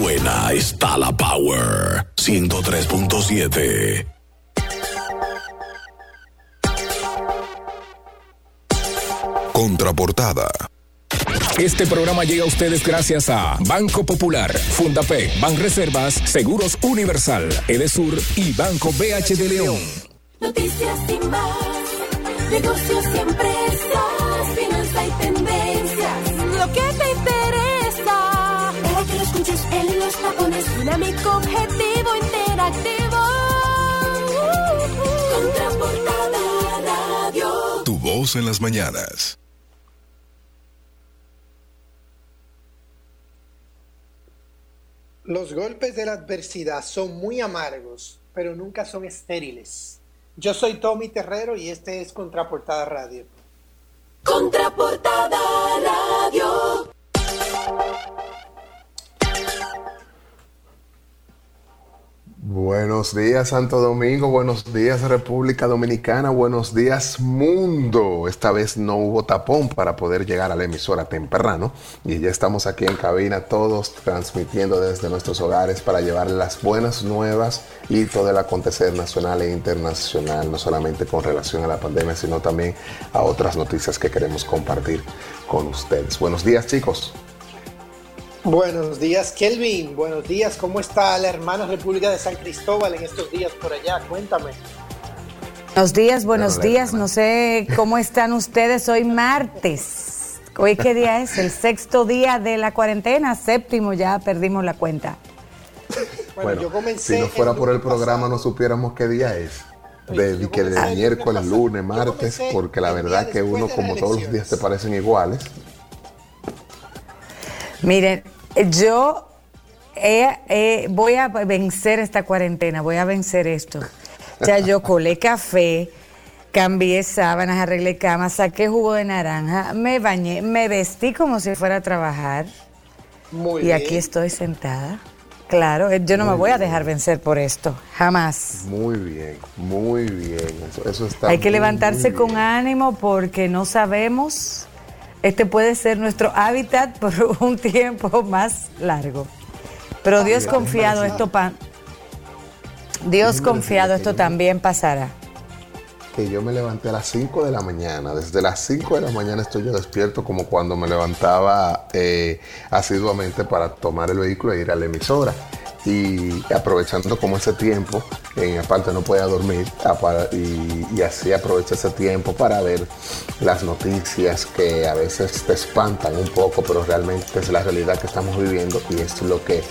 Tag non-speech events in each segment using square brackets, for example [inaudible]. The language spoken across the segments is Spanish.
buena está la Power 103.7. Contraportada. Este programa llega a ustedes gracias a Banco Popular, Fundapec, Banreservas, Seguros Universal, Edesur y Banco BH de León. Noticias sin más, negocios y empresas, finanzas y tendencias, en los tapones, dinámico, objetivo, interactivo. Contraportada Radio. Tu voz en las mañanas. Los golpes de la adversidad son muy amargos, pero nunca son estériles. Yo soy Tommy Terrero y este es Contraportada Radio. Contraportada Radio. Buenos días Santo Domingo, buenos días República Dominicana, buenos días mundo. Esta vez no hubo tapón para poder llegar a la emisora temprano y ya estamos aquí en cabina todos transmitiendo desde nuestros hogares para llevarle las buenas nuevas y todo el acontecer nacional e internacional, no solamente con relación a la pandemia, sino también a otras noticias que queremos compartir con ustedes. Buenos días chicos. Buenos días, Kelvin. Buenos días. ¿Cómo está la hermana República de San Cristóbal en estos días por allá? Cuéntame. Buenos días, buenos días. No sé cómo están ustedes hoy martes. ¿Hoy qué día es? El sexto día de la cuarentena, séptimo, ya perdimos la cuenta. Bueno, yo comencé. Si no fuera el por el programa pasado. no supiéramos qué día es. De, Yo que de miércoles, lunes martes, porque la verdad que uno de como todos los días te parecen iguales. Miren, yo he- voy a vencer esta cuarentena, voy a vencer esto. Ya yo colé café, cambié sábanas, arreglé cama, saqué jugo de naranja, me bañé, me vestí como si fuera a trabajar Muy y bien. aquí estoy sentada. Claro, eh, yo no me voy a dejar vencer por esto, jamás. Muy bien, muy bien. Eso, eso está Hay que muy, levantarse con ánimo porque no sabemos, este puede ser nuestro hábitat por [laughs] un tiempo más largo. Pero Dios Mira, confiado, esto pa- Dios confiado, esto también pasará. Que yo me levanté a las 5 de la mañana. Desde las 5 de la mañana estoy yo despierto como cuando me levantaba eh, asiduamente para tomar el vehículo e ir a la emisora. Y aprovechando como ese tiempo, en aparte no podía dormir, apa- y, y así aproveché ese tiempo para ver las noticias que a veces te espantan un poco, pero realmente es la realidad que estamos viviendo y es lo que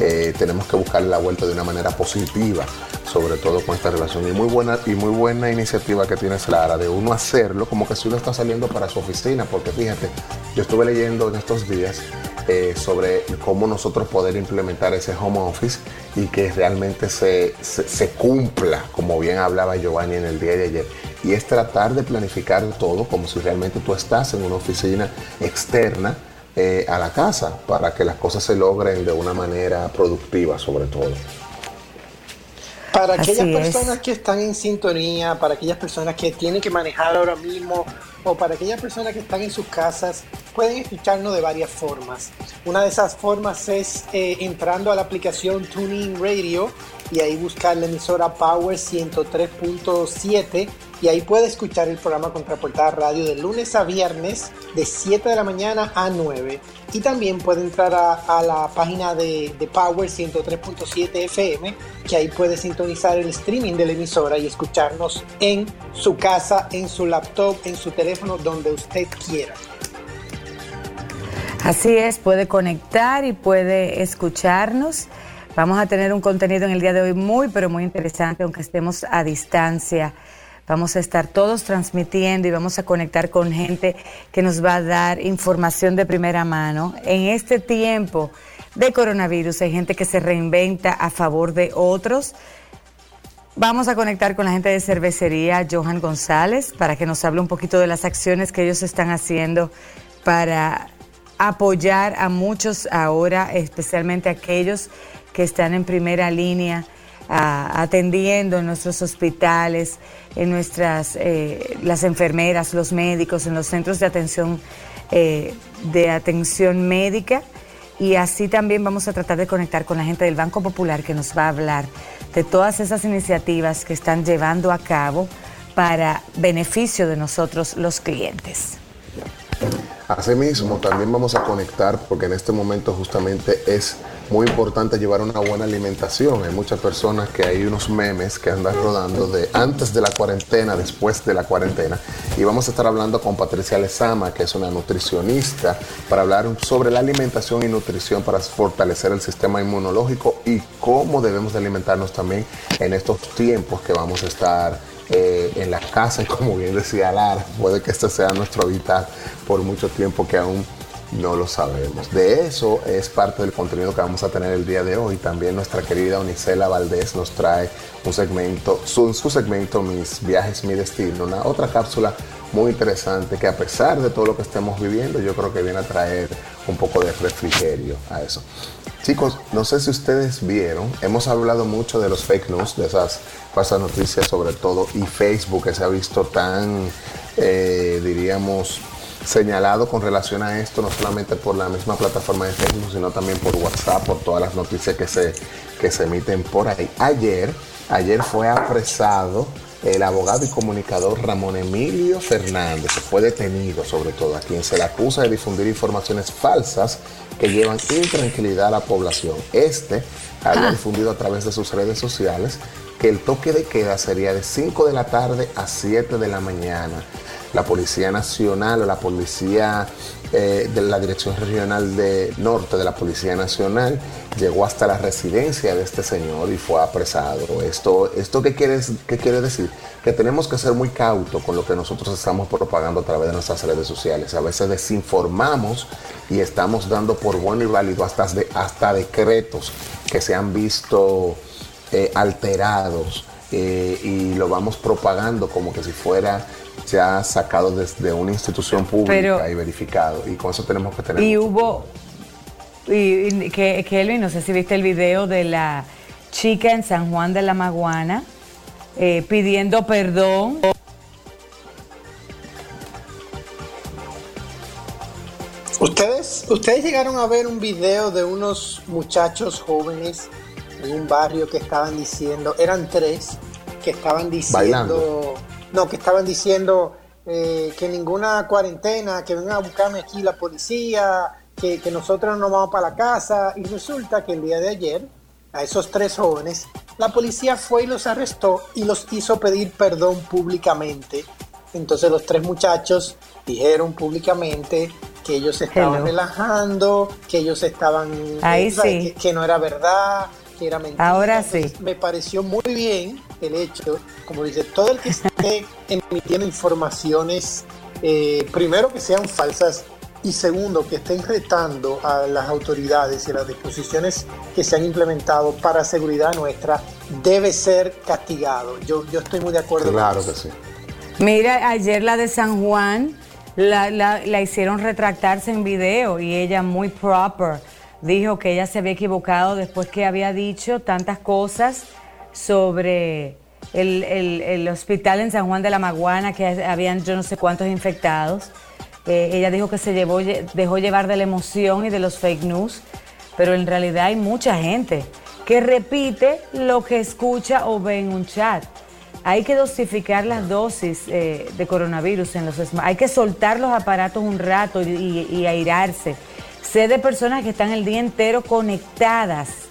eh, tenemos que buscarle la vuelta de una manera positiva, sobre todo con esta relación. Y muy buena, y muy buena iniciativa que tienes, Lara, de uno hacerlo como que si uno está saliendo para su oficina, porque fíjate, yo estuve leyendo en estos días eh, sobre cómo nosotros poder implementar ese home office y que realmente se, se cumpla, como bien hablaba Giovanni en el día de ayer. Y es tratar de planificar todo como si realmente tú estás en una oficina externa eh, a la casa para que las cosas se logren de una manera productiva sobre todo. Para Así aquellas es. personas que están en sintonía, para aquellas personas que tienen que manejar ahora mismo o para aquellas personas que están en sus casas, pueden escucharnos de varias formas. Una de esas formas es eh, entrando a la aplicación TuneIn Radio y ahí buscar la emisora Power 103.7 y ahí puede escuchar el programa Contraportada Radio de lunes a viernes de 7 de la mañana a 9. Y también puede entrar a, la página de, de Power 103.7 FM, que ahí puede sintonizar el streaming de la emisora y escucharnos en su casa, en su laptop, en su teléfono, donde usted quiera. Así es, puede conectar y puede escucharnos. Vamos a tener un contenido en el día de hoy muy, pero muy interesante, aunque estemos a distancia. Vamos a estar todos transmitiendo y vamos a conectar con gente que nos va a dar información de primera mano. En este tiempo de coronavirus hay gente que se reinventa a favor de otros. Vamos a conectar con la gente de cervecería Johan González para que nos hable un poquito de las acciones que ellos están haciendo para apoyar a muchos ahora, especialmente aquellos que están en primera línea ah, atendiendo en nuestros hospitales, en nuestras eh, las enfermeras, los médicos, en los centros de atención eh, de atención médica. Y así también vamos a tratar de conectar con la gente del Banco Popular que nos va a hablar de todas esas iniciativas que están llevando a cabo para beneficio de nosotros los clientes. Asimismo, también vamos a conectar porque en este momento justamente es muy importante llevar una buena alimentación. Hay muchas personas que hay unos memes que andan rodando de antes de la cuarentena, después de la cuarentena. Y vamos a estar hablando con Patricia Lezama, que es una nutricionista, para hablar sobre la alimentación y nutrición para fortalecer el sistema inmunológico y cómo debemos de alimentarnos también en estos tiempos que vamos a estar eh, en la casa como bien decía Lara, puede que este sea nuestro hábitat por mucho tiempo que aún no lo sabemos. De eso es parte del contenido que vamos a tener el día de hoy. También nuestra querida Unicela Valdés nos trae un segmento, su, su segmento Mis viajes, mi destino, una otra cápsula muy interesante que a pesar de todo lo que estemos viviendo, yo creo que viene a traer un poco de refrigerio a eso. Chicos, no sé si ustedes vieron, hemos hablado mucho de los fake news, de esas falsas noticias sobre todo, y Facebook que se ha visto tan, eh, diríamos, señalado con relación a esto, no solamente por la misma plataforma de Facebook, sino también por WhatsApp, por todas las noticias que se, que se emiten por ahí. Ayer, ayer fue apresado el abogado y comunicador Ramón Emilio Fernández, fue detenido sobre todo, a quien se le acusa de difundir informaciones falsas que llevan intranquilidad a la población. Este había ah. difundido a través de sus redes sociales que el toque de queda sería de 5 de la tarde a 7 de la mañana la Policía Nacional o la Policía eh, de la Dirección Regional de Norte de la Policía Nacional llegó hasta la residencia de este señor y fue apresado. ¿Esto, esto qué, quiere, qué quiere decir? Que tenemos que ser muy cautos con lo que nosotros estamos propagando a través de nuestras redes sociales. A veces desinformamos y estamos dando por bueno y válido hasta, de, hasta decretos que se han visto eh, alterados eh, y lo vamos propagando como que si fuera ya sacado desde una institución pública y verificado. Y con eso tenemos que tener. Y hubo. Y, que, Kelvin, no sé si viste el video de la chica en San Juan de la Maguana eh, pidiendo perdón. Ustedes, ustedes llegaron a ver un video de unos muchachos jóvenes en un barrio que estaban diciendo, eran tres, que estaban diciendo, no, que estaban diciendo eh, que ninguna cuarentena, que vengan a buscarme aquí la policía, que, nosotros no vamos para la casa. Y resulta que el día de ayer, a esos tres jóvenes, la policía fue y los arrestó y los hizo pedir perdón públicamente. Entonces los tres muchachos dijeron públicamente que ellos estaban relajando, que ellos estaban... Ahí que no era verdad, era mentira. Ahora sí. Me pareció muy bien el hecho, como dice, todo el que esté [laughs] emitiendo informaciones, eh, primero que sean falsas y segundo que estén retando a las autoridades y las disposiciones que se han implementado para seguridad nuestra, debe ser castigado. Yo, yo estoy muy de acuerdo. Claro que sí. Mira, ayer la de San Juan la, la, la hicieron retractarse en video y ella muy proper dijo que ella se había equivocado después que había dicho tantas cosas sobre el, hospital en San Juan de la Maguana, que habían yo no sé cuántos infectados. Eh, ella dijo que se llevó, dejó llevar de la emoción y de los fake news, pero en realidad hay mucha gente que repite lo que escucha o ve en un chat. Hay que dosificar las dosis eh, de coronavirus en los Hay que soltar los aparatos un rato y, y airarse Sé de personas que están el día entero conectadas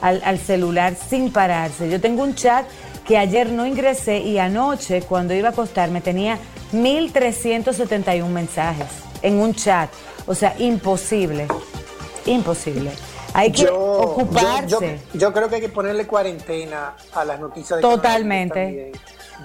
al, celular sin pararse. Yo tengo un chat que ayer no ingresé y anoche cuando iba a acostarme tenía 1.371 mensajes en un chat. O sea, imposible. Imposible. Hay que ocuparse. Yo, creo que hay que ponerle cuarentena a las noticias de Totalmente.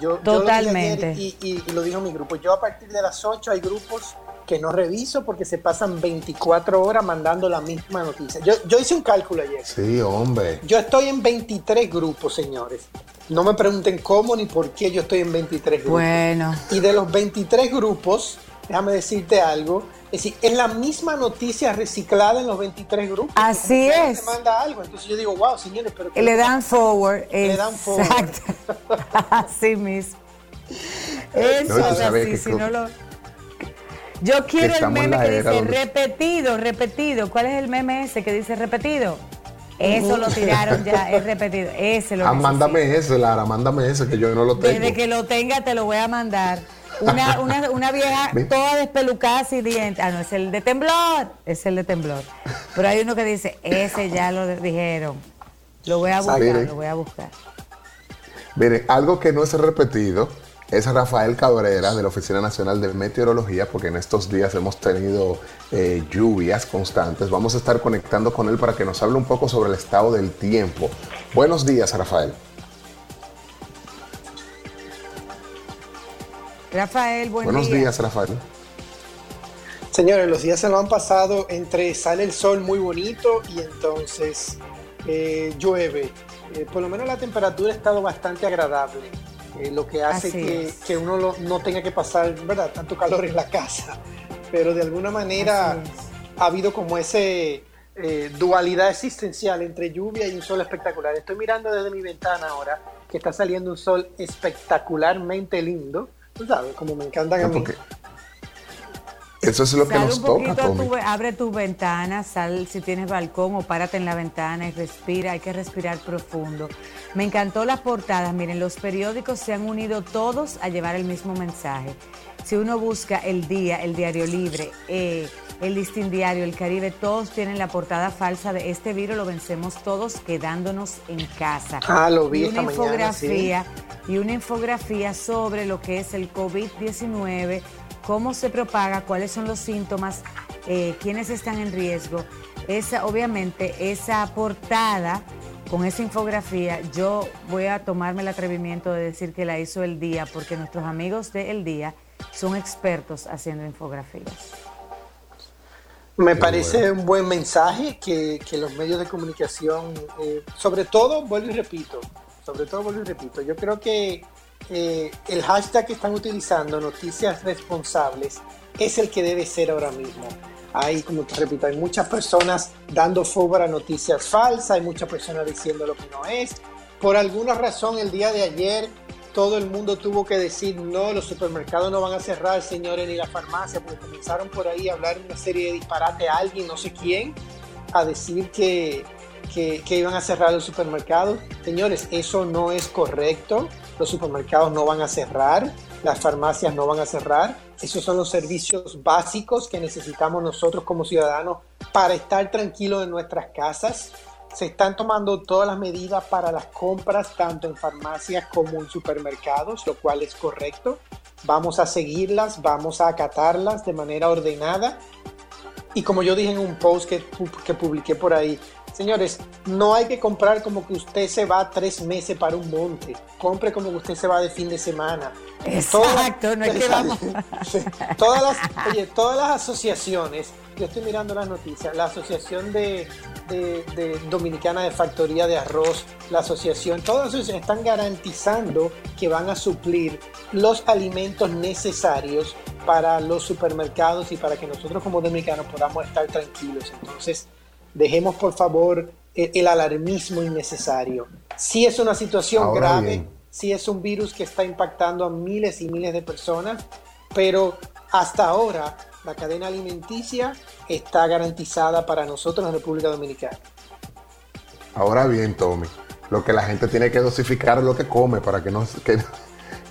Yo, Totalmente. y, y, lo dijo mi grupo. Yo a partir de las 8 hay grupos que no reviso porque se pasan 24 horas mandando la misma noticia. Yo, yo hice un cálculo ayer. Sí, hombre. Yo estoy en 23 grupos, señores. No me pregunten cómo ni por qué yo estoy en 23 grupos. Bueno. Y de los 23 grupos, déjame decirte algo, es decir, es la misma noticia reciclada en los 23 grupos. Así es. manda algo. Entonces yo digo, wow, señores, pero... Le dan forward. Le dan forward. Exacto. [laughs] así mismo. Eso es así, si no lo... Yo quiero el meme que dice repetido, repetido. ¿Cuál es el meme ese que dice repetido? Eso lo tiraron ya, es [laughs] repetido. Ese lo ah, mándame ese, Lara, mándame ese, que yo no lo tengo. Desde que lo tenga te lo voy a mandar. Una, [laughs] una, una vieja toda despelucada y dientes. Ah, no, es el de temblor. Es el de temblor. Pero hay uno que dice, ese ya lo dijeron. Lo voy a buscar, lo voy a buscar. Mire, algo que no es repetido es Rafael Cabrera de la Oficina Nacional de Meteorología, porque en estos días hemos tenido eh, lluvias constantes. Vamos a estar conectando con él para que nos hable un poco sobre el estado del tiempo. Buenos días, Rafael. Rafael, buenos días, Rafael. Señores, los días se lo han pasado entre sale el sol muy bonito y entonces eh, llueve. Eh, por lo menos la temperatura ha estado bastante agradable, eh, lo que hace que, uno no tenga que pasar ¿verdad? tanto calor en la casa. Pero de alguna manera ha habido como ese dualidad existencial entre lluvia y un sol espectacular. Estoy mirando desde mi ventana ahora que está saliendo un sol espectacularmente lindo tú sabes, como me encantan a mí. Eso es lo que nos toca, abre tu ventana, sal si tienes balcón o párate en la ventana y respira, hay que respirar profundo. Me encantó las portadas, miren, los periódicos se han unido todos a llevar el mismo mensaje. Si uno busca El Día, El Diario Libre, eh, El Listín Diario, El Caribe, todos tienen la portada falsa de este virus, lo vencemos todos quedándonos en casa. Ah, lo vi y una infografía y una infografía sobre lo que es el COVID-19 cómo se propaga, cuáles son los síntomas, eh, quiénes están en riesgo. Esa, obviamente, esa portada con esa infografía, yo voy a tomarme el atrevimiento de decir que la hizo el día, porque nuestros amigos de El Día son expertos haciendo infografías. Me parece un buen mensaje que, los medios de comunicación, eh, sobre todo, vuelvo y repito, sobre todo vuelvo y repito, yo creo que eh, el hashtag que están utilizando, noticias responsables, es el que debe ser ahora mismo. Hay, como te repito, hay muchas personas dando fuego a noticias falsas, hay muchas personas diciendo lo que no es. Por alguna razón, el día de ayer, todo el mundo tuvo que decir, no, los supermercados no van a cerrar, señores, ni la farmacia, porque comenzaron por ahí a hablar una serie de disparate a alguien, no sé quién, a decir que, que, que iban a cerrar los supermercados. Señores, eso no es correcto los supermercados no van a cerrar, las farmacias no van a cerrar. Esos son los servicios básicos que necesitamos nosotros como ciudadanos para estar tranquilos en nuestras casas. Se están tomando todas las medidas para las compras, tanto en farmacias como en supermercados, lo cual es correcto. Vamos a seguirlas, vamos a acatarlas de manera ordenada. Y como yo dije en un post que, que publiqué por ahí, Señores, no hay que comprar como que usted se va tres meses para un monte. Compre como que usted se va de fin de semana. Exacto, no es que vamos. todas, las, oye, todas las asociaciones, yo estoy mirando las noticias, la Asociación de, Dominicana de Factoría de Arroz, la asociación, todas las asociaciones están garantizando que van a suplir los alimentos necesarios para los supermercados y para que nosotros como dominicanos podamos estar tranquilos. Entonces, Dejemos por favor el, alarmismo innecesario. Si es una situación grave, si es un virus que está impactando a miles y miles de personas, pero hasta ahora la cadena alimenticia está garantizada para nosotros en República Dominicana. Ahora bien, Tommy, lo que la gente tiene que dosificar es lo que come para que no que,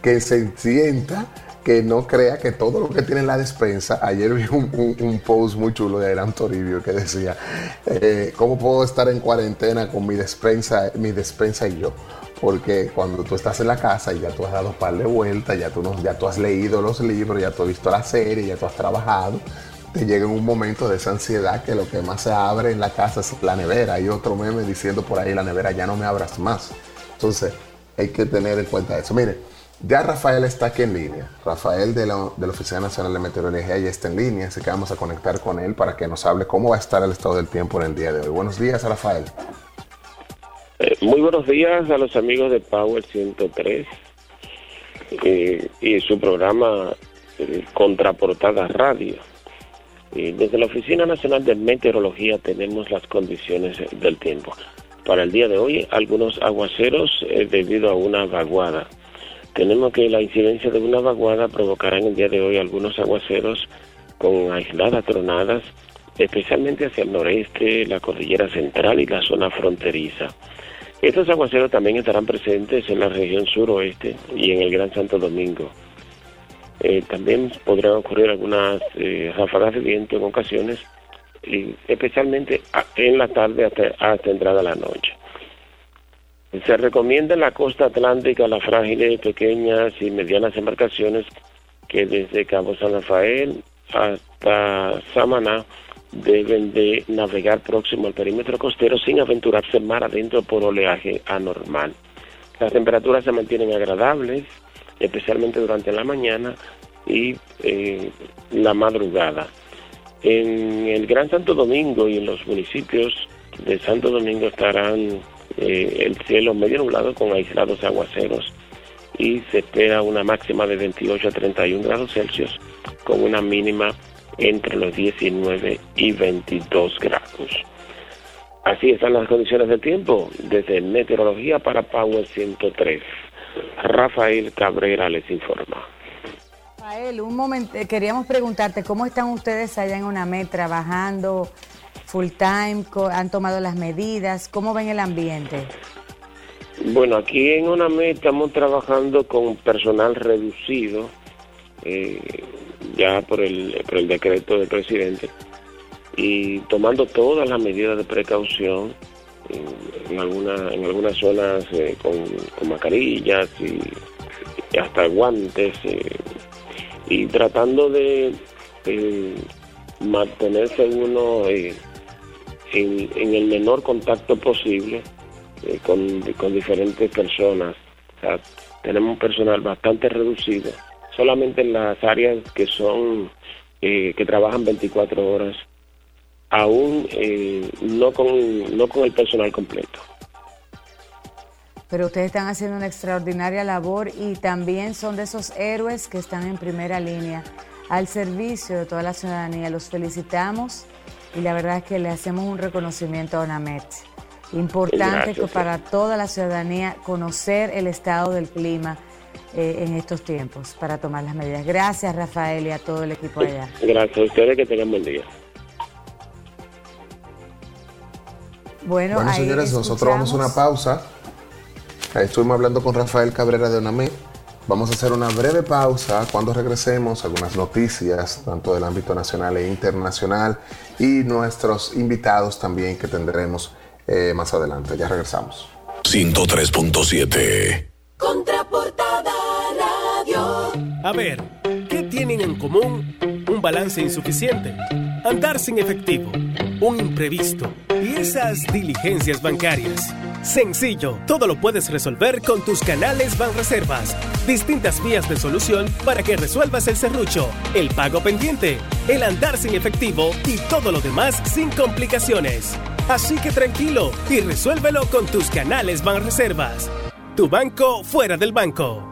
que se sienta que no crea que todo lo que tiene en la despensa, ayer vi un, post muy chulo de Aram Toribio que decía, eh, ¿cómo puedo estar en cuarentena con mi despensa, mi despensa y yo? Porque cuando tú estás en la casa y ya tú has dado un par de vueltas, ya tú, no, ya tú has leído los libros, ya tú has visto la serie, ya tú has trabajado, te llega un momento de esa ansiedad que lo que más se abre en la casa es la nevera. Hay otro meme diciendo por ahí, la nevera ya no me abras más. Entonces, hay que tener en cuenta eso. Mire, ya Rafael está aquí en línea. Rafael de la, Oficina Nacional de Meteorología ya está en línea, así que vamos a conectar con él para que nos hable cómo va a estar el estado del tiempo en el día de hoy. Buenos días, Rafael. Eh, muy buenos días a los amigos de Power 103 eh, y su programa eh, Contraportada Radio. desde la Oficina Nacional de Meteorología tenemos las condiciones del tiempo. Para el día de hoy, algunos aguaceros debido a una vaguada tenemos que la incidencia de una vaguada provocará en el día de hoy algunos aguaceros con aisladas tronadas, especialmente hacia el noreste, la cordillera central y la zona fronteriza. Estos aguaceros también estarán presentes en la región suroeste y en el Gran Santo Domingo. Eh, también podrían ocurrir algunas eh, ráfagas de viento en ocasiones, especialmente en la tarde hasta, hasta entrada la noche. Se recomienda en la costa atlántica las frágiles, pequeñas y medianas embarcaciones que desde Cabo San Rafael hasta Samaná deben de navegar próximo al perímetro costero sin aventurarse mar adentro por oleaje anormal. Las temperaturas se mantienen agradables, especialmente durante la mañana y eh, la madrugada. En el Gran Santo Domingo y en los municipios de Santo Domingo estarán eh, el cielo medio nublado con aislados aguaceros y se espera una máxima de 28 a 31 grados Celsius con una mínima entre los 19 y 22 grados. Así están las condiciones del tiempo desde Meteorología para Power 103. Rafael Cabrera les informa. Rafael, un momento, eh, queríamos preguntarte cómo están ustedes allá en UNAMED trabajando full time, han tomado las medidas, ¿cómo ven el ambiente? Bueno, aquí en UNAMED estamos trabajando con personal reducido. Eh, ya por el, por el decreto del presidente y tomando todas las medidas de precaución en, alguna, en algunas zonas eh, con, mascarillas y, hasta guantes eh, y tratando de eh, mantenerse uno en, en, el menor contacto posible con, con diferentes personas. Tenemos un personal bastante reducido solamente en las áreas que son eh, que trabajan 24 horas, aún eh, no con no con el personal completo. Pero ustedes están haciendo una extraordinaria labor y también son de esos héroes que están en primera línea al servicio de toda la ciudadanía. Los felicitamos y la verdad es que le hacemos un reconocimiento a ONAMET. Importante que para toda la ciudadanía conocer el estado del clima eh, en estos tiempos para tomar las medidas. Gracias, Rafael, y a todo el equipo allá. Gracias a ustedes, que tengan buen día. Bueno, señores, nosotros vamos a una pausa. estuvimos hablando con Rafael Cabrera de ONAME. Vamos a hacer una breve pausa. Cuando regresemos, algunas noticias, tanto del ámbito nacional e internacional, y nuestros invitados también que tendremos eh, más adelante. Ya regresamos. 103.7 Contraportada Radio. A ver, ¿qué tienen en común? Un balance insuficiente, andar sin efectivo, un imprevisto y esas diligencias bancarias. Sencillo, todo lo puedes resolver con tus canales Banreservas. Distintas vías de solución para que resuelvas el serrucho, el pago pendiente, el andar sin efectivo y todo lo demás sin complicaciones. Así que tranquilo y resuélvelo con tus canales Banreservas. Tu banco fuera del banco.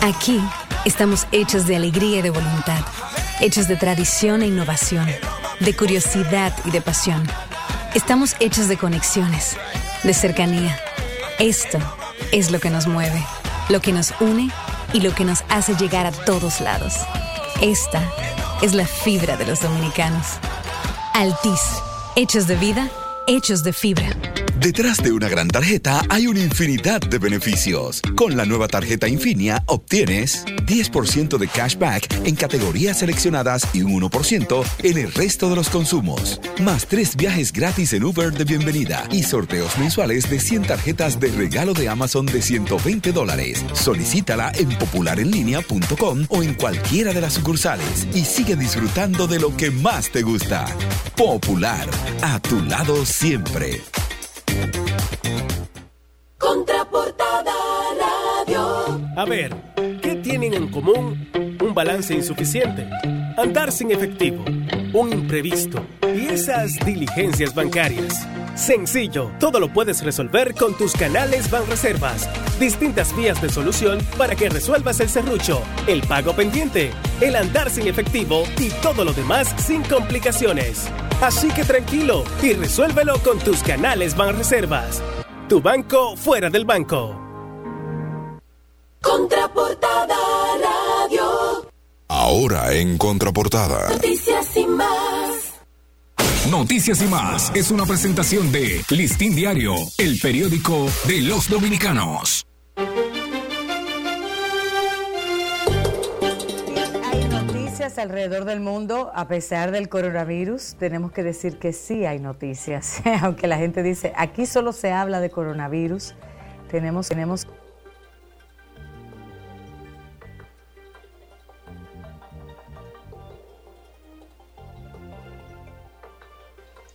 Aquí estamos hechos de alegría y de voluntad, hechos de tradición e innovación, de curiosidad y de pasión. Estamos hechos de conexiones, de cercanía. Esto es lo que nos mueve, lo que nos une y lo que nos hace llegar a todos lados. Esta es la fibra de los dominicanos. Altis, hechos de vida, hechos de fibra. Detrás de una gran tarjeta hay una infinidad de beneficios. Con la nueva tarjeta Infinia obtienes 10% de cashback en categorías seleccionadas y un 1% en el resto de los consumos. Más tres viajes gratis en Uber de bienvenida y sorteos mensuales de 100 tarjetas de regalo de Amazon de 120 dólares. Solicítala en popularenlinea.com o en cualquiera de las sucursales y sigue disfrutando de lo que más te gusta. Popular, a tu lado siempre. Contraportada Radio. A ver, ¿qué tienen en común? Un balance insuficiente, andar sin efectivo, un imprevisto y esas diligencias bancarias. Sencillo, todo lo puedes resolver con tus canales Banreservas. Distintas vías de solución para que resuelvas el serrucho, el pago pendiente, el andar sin efectivo y todo lo demás sin complicaciones. Así que tranquilo y resuélvelo con tus canales Banreservas. Tu banco fuera del banco. Contraportada Radio. Ahora en contraportada. Noticias y más. Noticias y más es una presentación de Listín Diario, el periódico de los dominicanos. Alrededor del mundo, a pesar del coronavirus, tenemos que decir que sí hay noticias, [laughs] aunque la gente dice, aquí solo se habla de coronavirus, tenemos, tenemos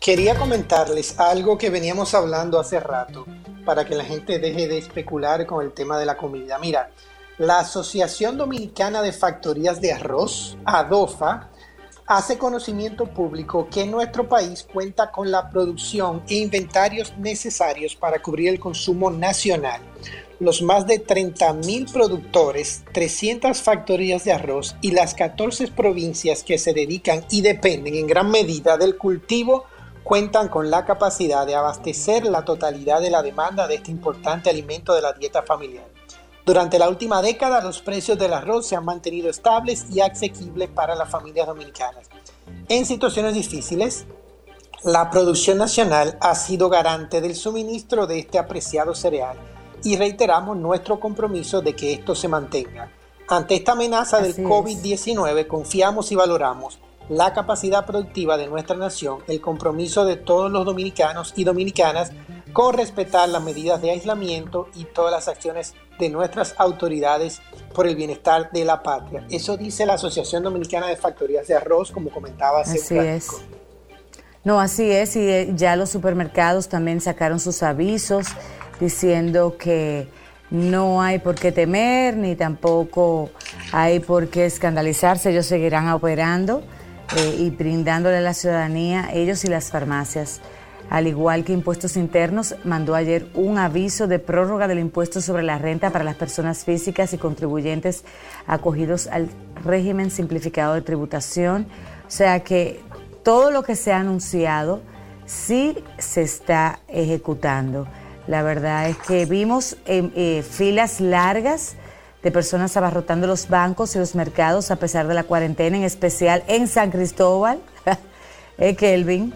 Quería comentarles algo que veníamos hablando hace rato para que la gente deje de especular con el tema de la comida. Mira, la Asociación Dominicana de Factorías de Arroz, ADOFA, hace conocimiento público que nuestro país cuenta con la producción e inventarios necesarios para cubrir el consumo nacional. Los más de 30.000 productores, 300 factorías de arroz y las 14 provincias que se dedican y dependen en gran medida del cultivo cuentan con la capacidad de abastecer la totalidad de la demanda de este importante alimento de la dieta familiar. Durante la última década los precios del arroz se han mantenido estables y asequibles para las familias dominicanas. En situaciones difíciles, la producción nacional ha sido garante del suministro de este apreciado cereal y reiteramos nuestro compromiso de que esto se mantenga. Ante esta amenaza del COVID-19 confiamos y valoramos la capacidad productiva de nuestra nación, el compromiso de todos los dominicanos y dominicanas con respetar las medidas de aislamiento y todas las acciones de nuestras autoridades por el bienestar de la patria. Eso dice la Asociación Dominicana de Factorías de Arroz, como comentaba hace Así es. No, así es, y eh, ya los supermercados también sacaron sus avisos diciendo que no hay por qué temer, ni tampoco hay por qué escandalizarse, ellos seguirán operando eh, y brindándole a la ciudadanía, ellos y las farmacias. Al igual que Impuestos Internos, mandó ayer un aviso de prórroga del impuesto sobre la renta para las personas físicas y contribuyentes acogidos al régimen simplificado de tributación. O sea que todo lo que se ha anunciado sí se está ejecutando. La verdad es que vimos eh, eh, filas largas de personas abarrotando los bancos y los mercados a pesar de la cuarentena, en especial en San Cristóbal, [laughs] eh, Kelvin.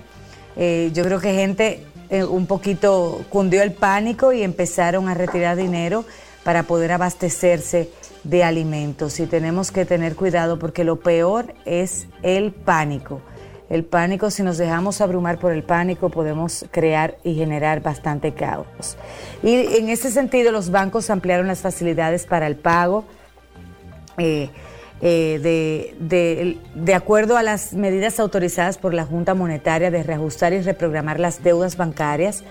Eh, yo creo que gente eh, un poquito cundió el pánico y empezaron a retirar dinero para poder abastecerse de alimentos. Y tenemos que tener cuidado porque lo peor es el pánico. El pánico, si nos dejamos abrumar por el pánico, podemos crear y generar bastante caos. Y en ese sentido, los bancos ampliaron las facilidades para el pago. Eh, eh, de, de, de, acuerdo a las medidas autorizadas por la Junta Monetaria de reajustar y reprogramar las deudas bancarias,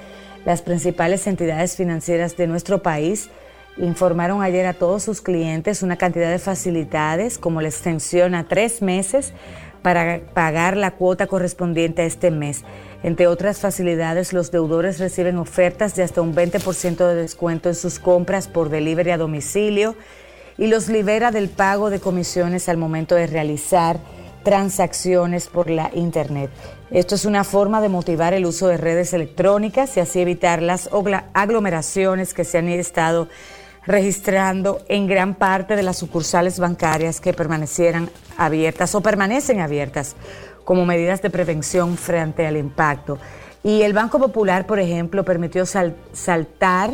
las principales entidades financieras de nuestro país informaron ayer a todos sus clientes una cantidad de facilidades como la extensión a tres meses para pagar la cuota correspondiente a este mes. Entre otras facilidades, los deudores reciben ofertas de hasta un 20% de descuento en sus compras por delivery a domicilio y los libera del pago de comisiones al momento de realizar transacciones por la Internet. Esto es una forma de motivar el uso de redes electrónicas y así evitar las aglomeraciones que se han estado registrando en gran parte de las sucursales bancarias que permanecieran abiertas o permanecen abiertas como medidas de prevención frente al impacto. Y el Banco Popular, por ejemplo, permitió saltar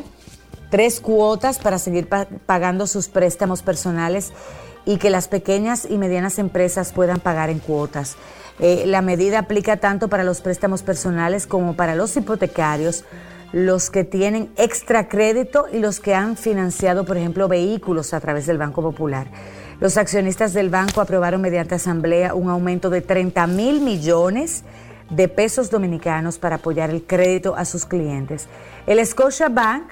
tres cuotas para seguir pagando sus préstamos personales y que las pequeñas y medianas empresas puedan pagar en cuotas. Eh, la medida aplica tanto para los préstamos personales como para los hipotecarios los que tienen extra crédito y los que han financiado, por ejemplo, vehículos a través del Banco Popular. Los accionistas del banco aprobaron mediante asamblea un aumento de 30 mil millones de pesos dominicanos para apoyar el crédito a sus clientes. El Scotia Bank,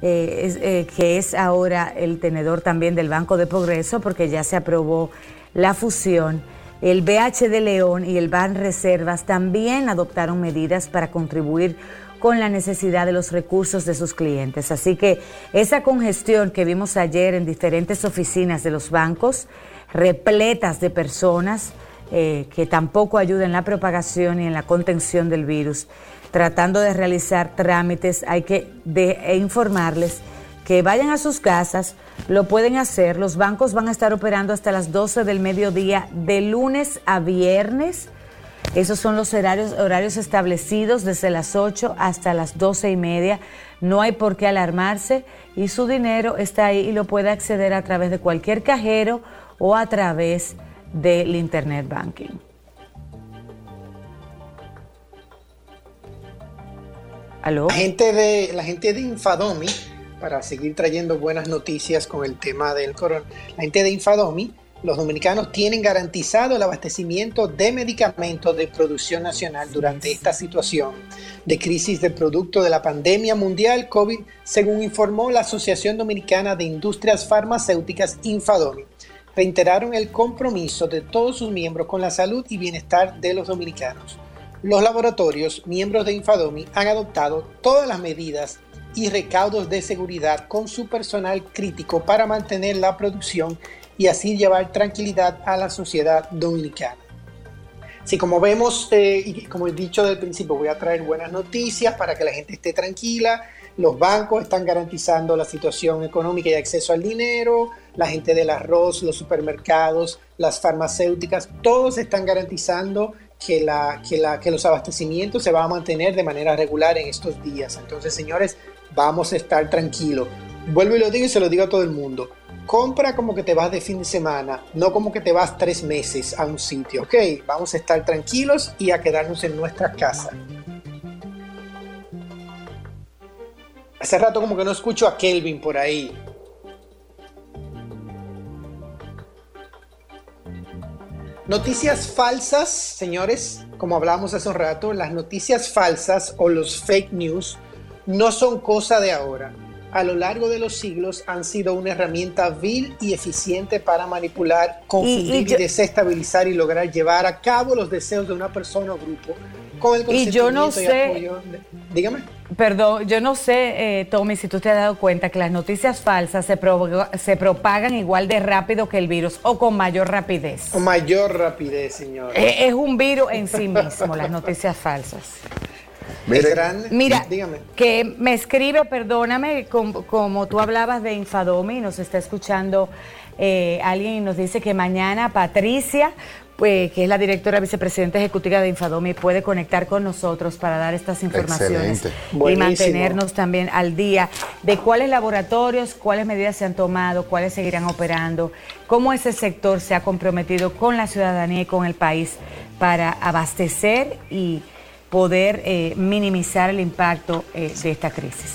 eh, eh, que es ahora el tenedor también del Banco de Progreso, porque ya se aprobó la fusión, el BH de León y el Ban Reservas también adoptaron medidas para contribuir con la necesidad de los recursos de sus clientes. Así que esa congestión que vimos ayer en diferentes oficinas de los bancos, repletas de personas eh, que tampoco ayudan en la propagación y en la contención del virus, tratando de realizar trámites, hay que e informarles que vayan a sus casas, lo pueden hacer. Los bancos van a estar operando hasta las 12 del mediodía de lunes a viernes. Esos son los horarios, horarios establecidos desde las 8 hasta las 12 y media. No hay por qué alarmarse y su dinero está ahí y lo puede acceder a través de cualquier cajero o a través del Internet Banking. ¿Aló? La gente de, la gente de Infadomi, para seguir trayendo buenas noticias con el tema del corona, la gente de Infadomi los dominicanos tienen garantizado el abastecimiento de medicamentos de producción nacional durante esta situación de crisis de producto de la pandemia mundial COVID, según informó la Asociación Dominicana de Industrias Farmacéuticas Infadomi. Reiteraron el compromiso de todos sus miembros con la salud y bienestar de los dominicanos. Los laboratorios, miembros de Infadomi, han adoptado todas las medidas y recaudos de seguridad con su personal crítico para mantener la producción y así llevar tranquilidad a la sociedad dominicana. Sí, como vemos eh, y como he dicho del principio, voy a traer buenas noticias para que la gente esté tranquila. Los bancos están garantizando la situación económica y acceso al dinero, la gente del arroz, los supermercados, las farmacéuticas, todos están garantizando que, la, que, la, que los abastecimientos se van a mantener de manera regular en estos días. Entonces, señores, vamos a estar tranquilos. Vuelvo y lo digo y se lo digo a todo el mundo compra como que te vas de fin de semana, no como que te vas tres meses a un sitio, ¿ok? Vamos a estar tranquilos y a quedarnos en nuestra casa. Hace rato como que no escucho a Kelvin por ahí. Noticias falsas, señores, como hablamos hace un rato, las noticias falsas o los fake news no son cosa de ahora a lo largo de los siglos han sido una herramienta vil y eficiente para manipular, confundir y, desestabilizar y lograr llevar a cabo los deseos de una persona o grupo con el y yo no sé, dígame. Perdón, yo no sé, eh, Tommy, si tú te has dado cuenta que las noticias falsas se, se propagan igual de rápido que el virus o con mayor rapidez. Con mayor rapidez, señor. Eh, es un virus en sí mismo, las noticias falsas. Mira, que me escribe, perdóname, como, tú hablabas de Infadomi, nos está escuchando eh, alguien y nos dice que mañana Patricia, pues, que es la directora vicepresidenta ejecutiva de Infadomi, puede conectar con nosotros para dar estas informaciones y mantenernos también al día de cuáles laboratorios, cuáles medidas se han tomado, cuáles seguirán operando, cómo ese sector se ha comprometido con la ciudadanía y con el país para abastecer y poder eh, minimizar el impacto eh, de esta crisis.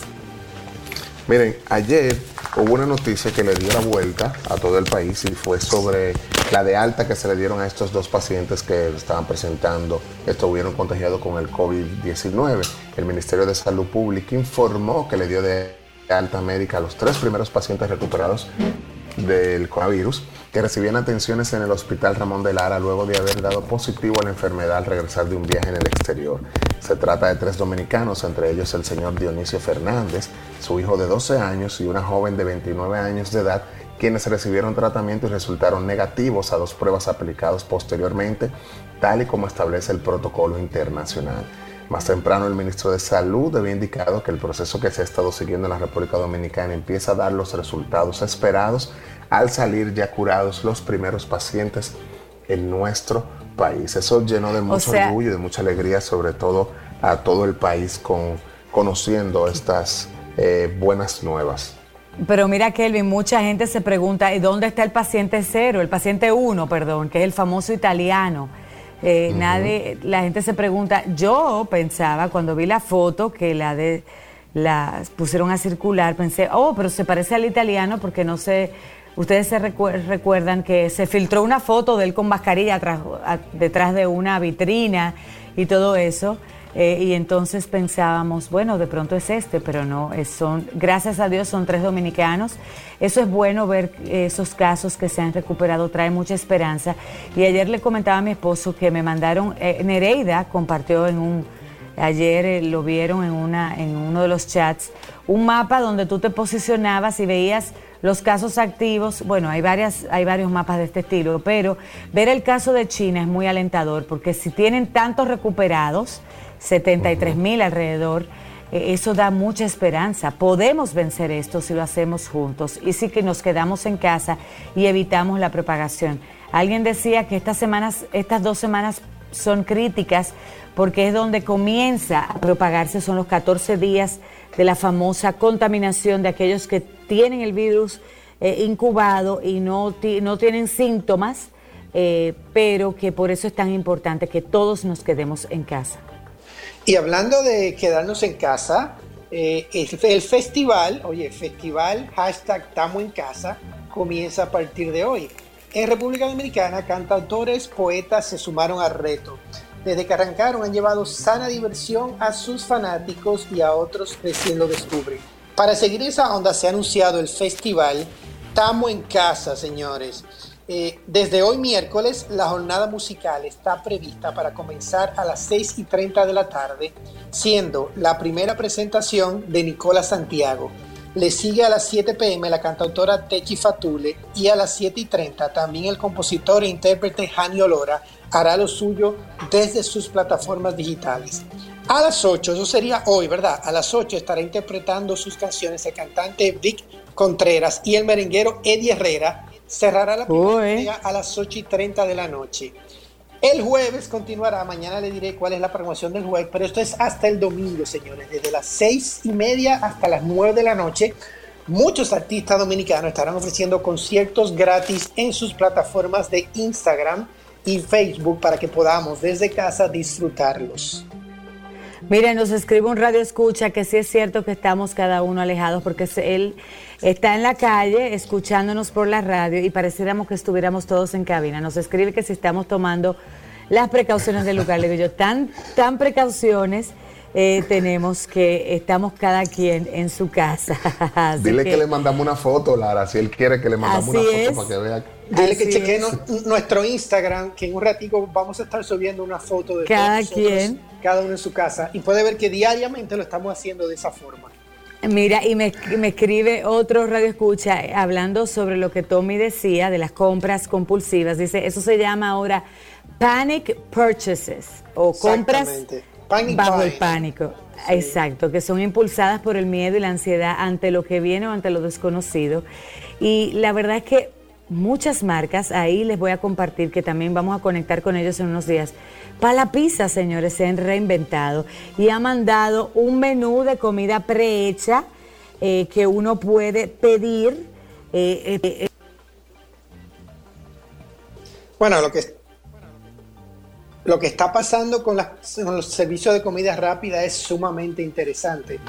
Miren, ayer hubo una noticia que le dio la vuelta a todo el país y fue sobre la de alta que se le dieron a estos dos pacientes que estaban presentando, estuvieron contagiados con el COVID-19. El Ministerio de Salud Pública informó que le dio de alta médica a los tres primeros pacientes recuperados del coronavirus que recibían atenciones en el Hospital Ramón de Lara luego de haber dado positivo a la enfermedad al regresar de un viaje en el exterior. Se trata de tres dominicanos, entre ellos el señor Dionisio Fernández, su hijo de 12 años y una joven de 29 años de edad, quienes recibieron tratamiento y resultaron negativos a dos pruebas aplicadas posteriormente, tal y como establece el protocolo internacional. Más temprano el ministro de Salud había indicado que el proceso que se ha estado siguiendo en la República Dominicana empieza a dar los resultados esperados al salir ya curados los primeros pacientes en nuestro país. Eso llenó de mucho orgullo y de mucha alegría, sobre todo a todo el país, con, conociendo estas eh, buenas nuevas. Pero mira, Kelvin, mucha gente se pregunta, ¿y dónde está el paciente cero? El paciente uno, perdón, que es el famoso italiano. Eh, nadie, la gente se pregunta, yo pensaba cuando vi la foto que la de la pusieron a circular, pensé, oh, pero se parece al italiano porque no sé Ustedes se recuerdan que se filtró una foto de él con mascarilla detrás de una vitrina y todo eso. Eh, y entonces pensábamos, bueno, de pronto es este, pero no, son, gracias a Dios son tres dominicanos. Eso es bueno ver esos casos que se han recuperado, trae mucha esperanza. Y ayer le comentaba a mi esposo que me mandaron, eh, Nereida compartió en un, ayer eh, lo vieron en, una, en uno de los chats, un mapa donde tú te posicionabas y veías los casos activos, bueno, hay, varias, hay varios mapas de este estilo, pero ver el caso de China es muy alentador porque si tienen tantos recuperados, 73 mil alrededor, eh, eso da mucha esperanza. Podemos vencer esto si lo hacemos juntos y si que nos quedamos en casa y evitamos la propagación. Alguien decía que estas semanas, estas dos semanas son críticas porque es donde comienza a propagarse, son los 14 días de la famosa contaminación de aquellos que tienen el virus eh, incubado y no, no tienen síntomas, eh, pero que por eso es tan importante que todos nos quedemos en casa. Y hablando de quedarnos en casa, eh, el, festival, oye, festival hashtag Tamo Casa, comienza a partir de hoy. En República Dominicana, cantautores, poetas se sumaron al reto. Desde que arrancaron han llevado sana diversión a sus fanáticos y a otros recién lo descubren. Para seguir esa onda se ha anunciado el festival Tamo en Casa, señores. Eh, desde hoy miércoles la jornada musical está prevista para comenzar a las 6 y 30 de la tarde, siendo la primera presentación de Nicola Santiago. Le sigue a las 7 pm la cantautora Techi Fatule y a las 7 y 30 también el compositor e intérprete Jani Olora hará lo suyo desde sus plataformas digitales. A las 8, eso sería hoy, ¿verdad? A las 8 estará interpretando sus canciones el cantante Vic Contreras y el merenguero Eddie Herrera cerrará la primera a las 8 y 30 de la noche. El jueves continuará, mañana le diré cuál es la programación del jueves, pero esto es hasta el domingo, señores, desde las 6 y media hasta las 9 de la noche. Muchos artistas dominicanos estarán ofreciendo conciertos gratis en sus plataformas de Instagram y Facebook para que podamos desde casa disfrutarlos. Miren, nos escribe un radio escucha que sí es cierto que estamos cada uno alejados porque él está en la calle escuchándonos por la radio y pareciéramos que estuviéramos todos en cabina. Nos escribe que si estamos tomando las precauciones del lugar. Le digo yo, tan, tan precauciones eh, tenemos que estamos cada quien en su casa. [laughs] Dile que, le mandamos una foto, Lara, si él quiere que le mandamos una foto para que vea. Dile que chequee nuestro Instagram, que en un ratico vamos a estar subiendo una foto de cada quien, cada uno en su casa, y puede ver que diariamente lo estamos haciendo de esa forma. Mira, y me, me, escribe otro radio escucha hablando sobre lo que Tommy decía de las compras compulsivas. Dice, eso se llama ahora panic purchases o compras bajo el pánico. Exacto, que son impulsadas por el miedo y la ansiedad ante lo que viene o ante lo desconocido. Y la verdad es que muchas marcas, ahí les voy a compartir que también vamos a conectar con ellos en unos días. Para la pizza, señores, se han reinventado y ha mandado un menú de comida prehecha eh, que uno puede pedir. Eh, eh, bueno, lo que lo que está pasando con, los servicios de comida rápida es sumamente interesante.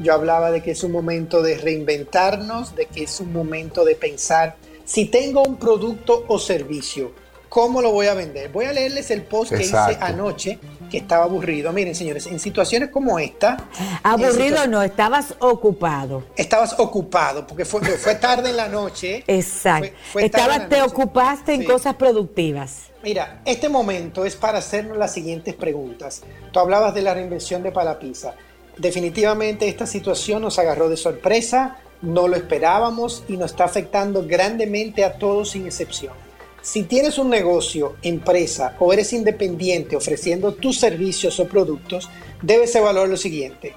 Yo hablaba de que es un momento de reinventarnos, de que es un momento de pensar si tengo un producto o servicio, ¿cómo lo voy a vender? Voy a leerles el post que hice anoche, que estaba aburrido. Miren, señores, en situaciones como esta... Aburrido no, estabas ocupado. Estabas ocupado, porque fue, fue tarde en la noche. [laughs] Exacto. estabas, te ocupaste en cosas productivas. Mira, este momento es para hacernos las siguientes preguntas. Tú hablabas de la reinvención de Palapisa. Definitivamente esta situación nos agarró de sorpresa, no lo esperábamos y nos está afectando grandemente a todos sin excepción. Si tienes un negocio, empresa o eres independiente ofreciendo tus servicios o productos, debes evaluar lo siguiente.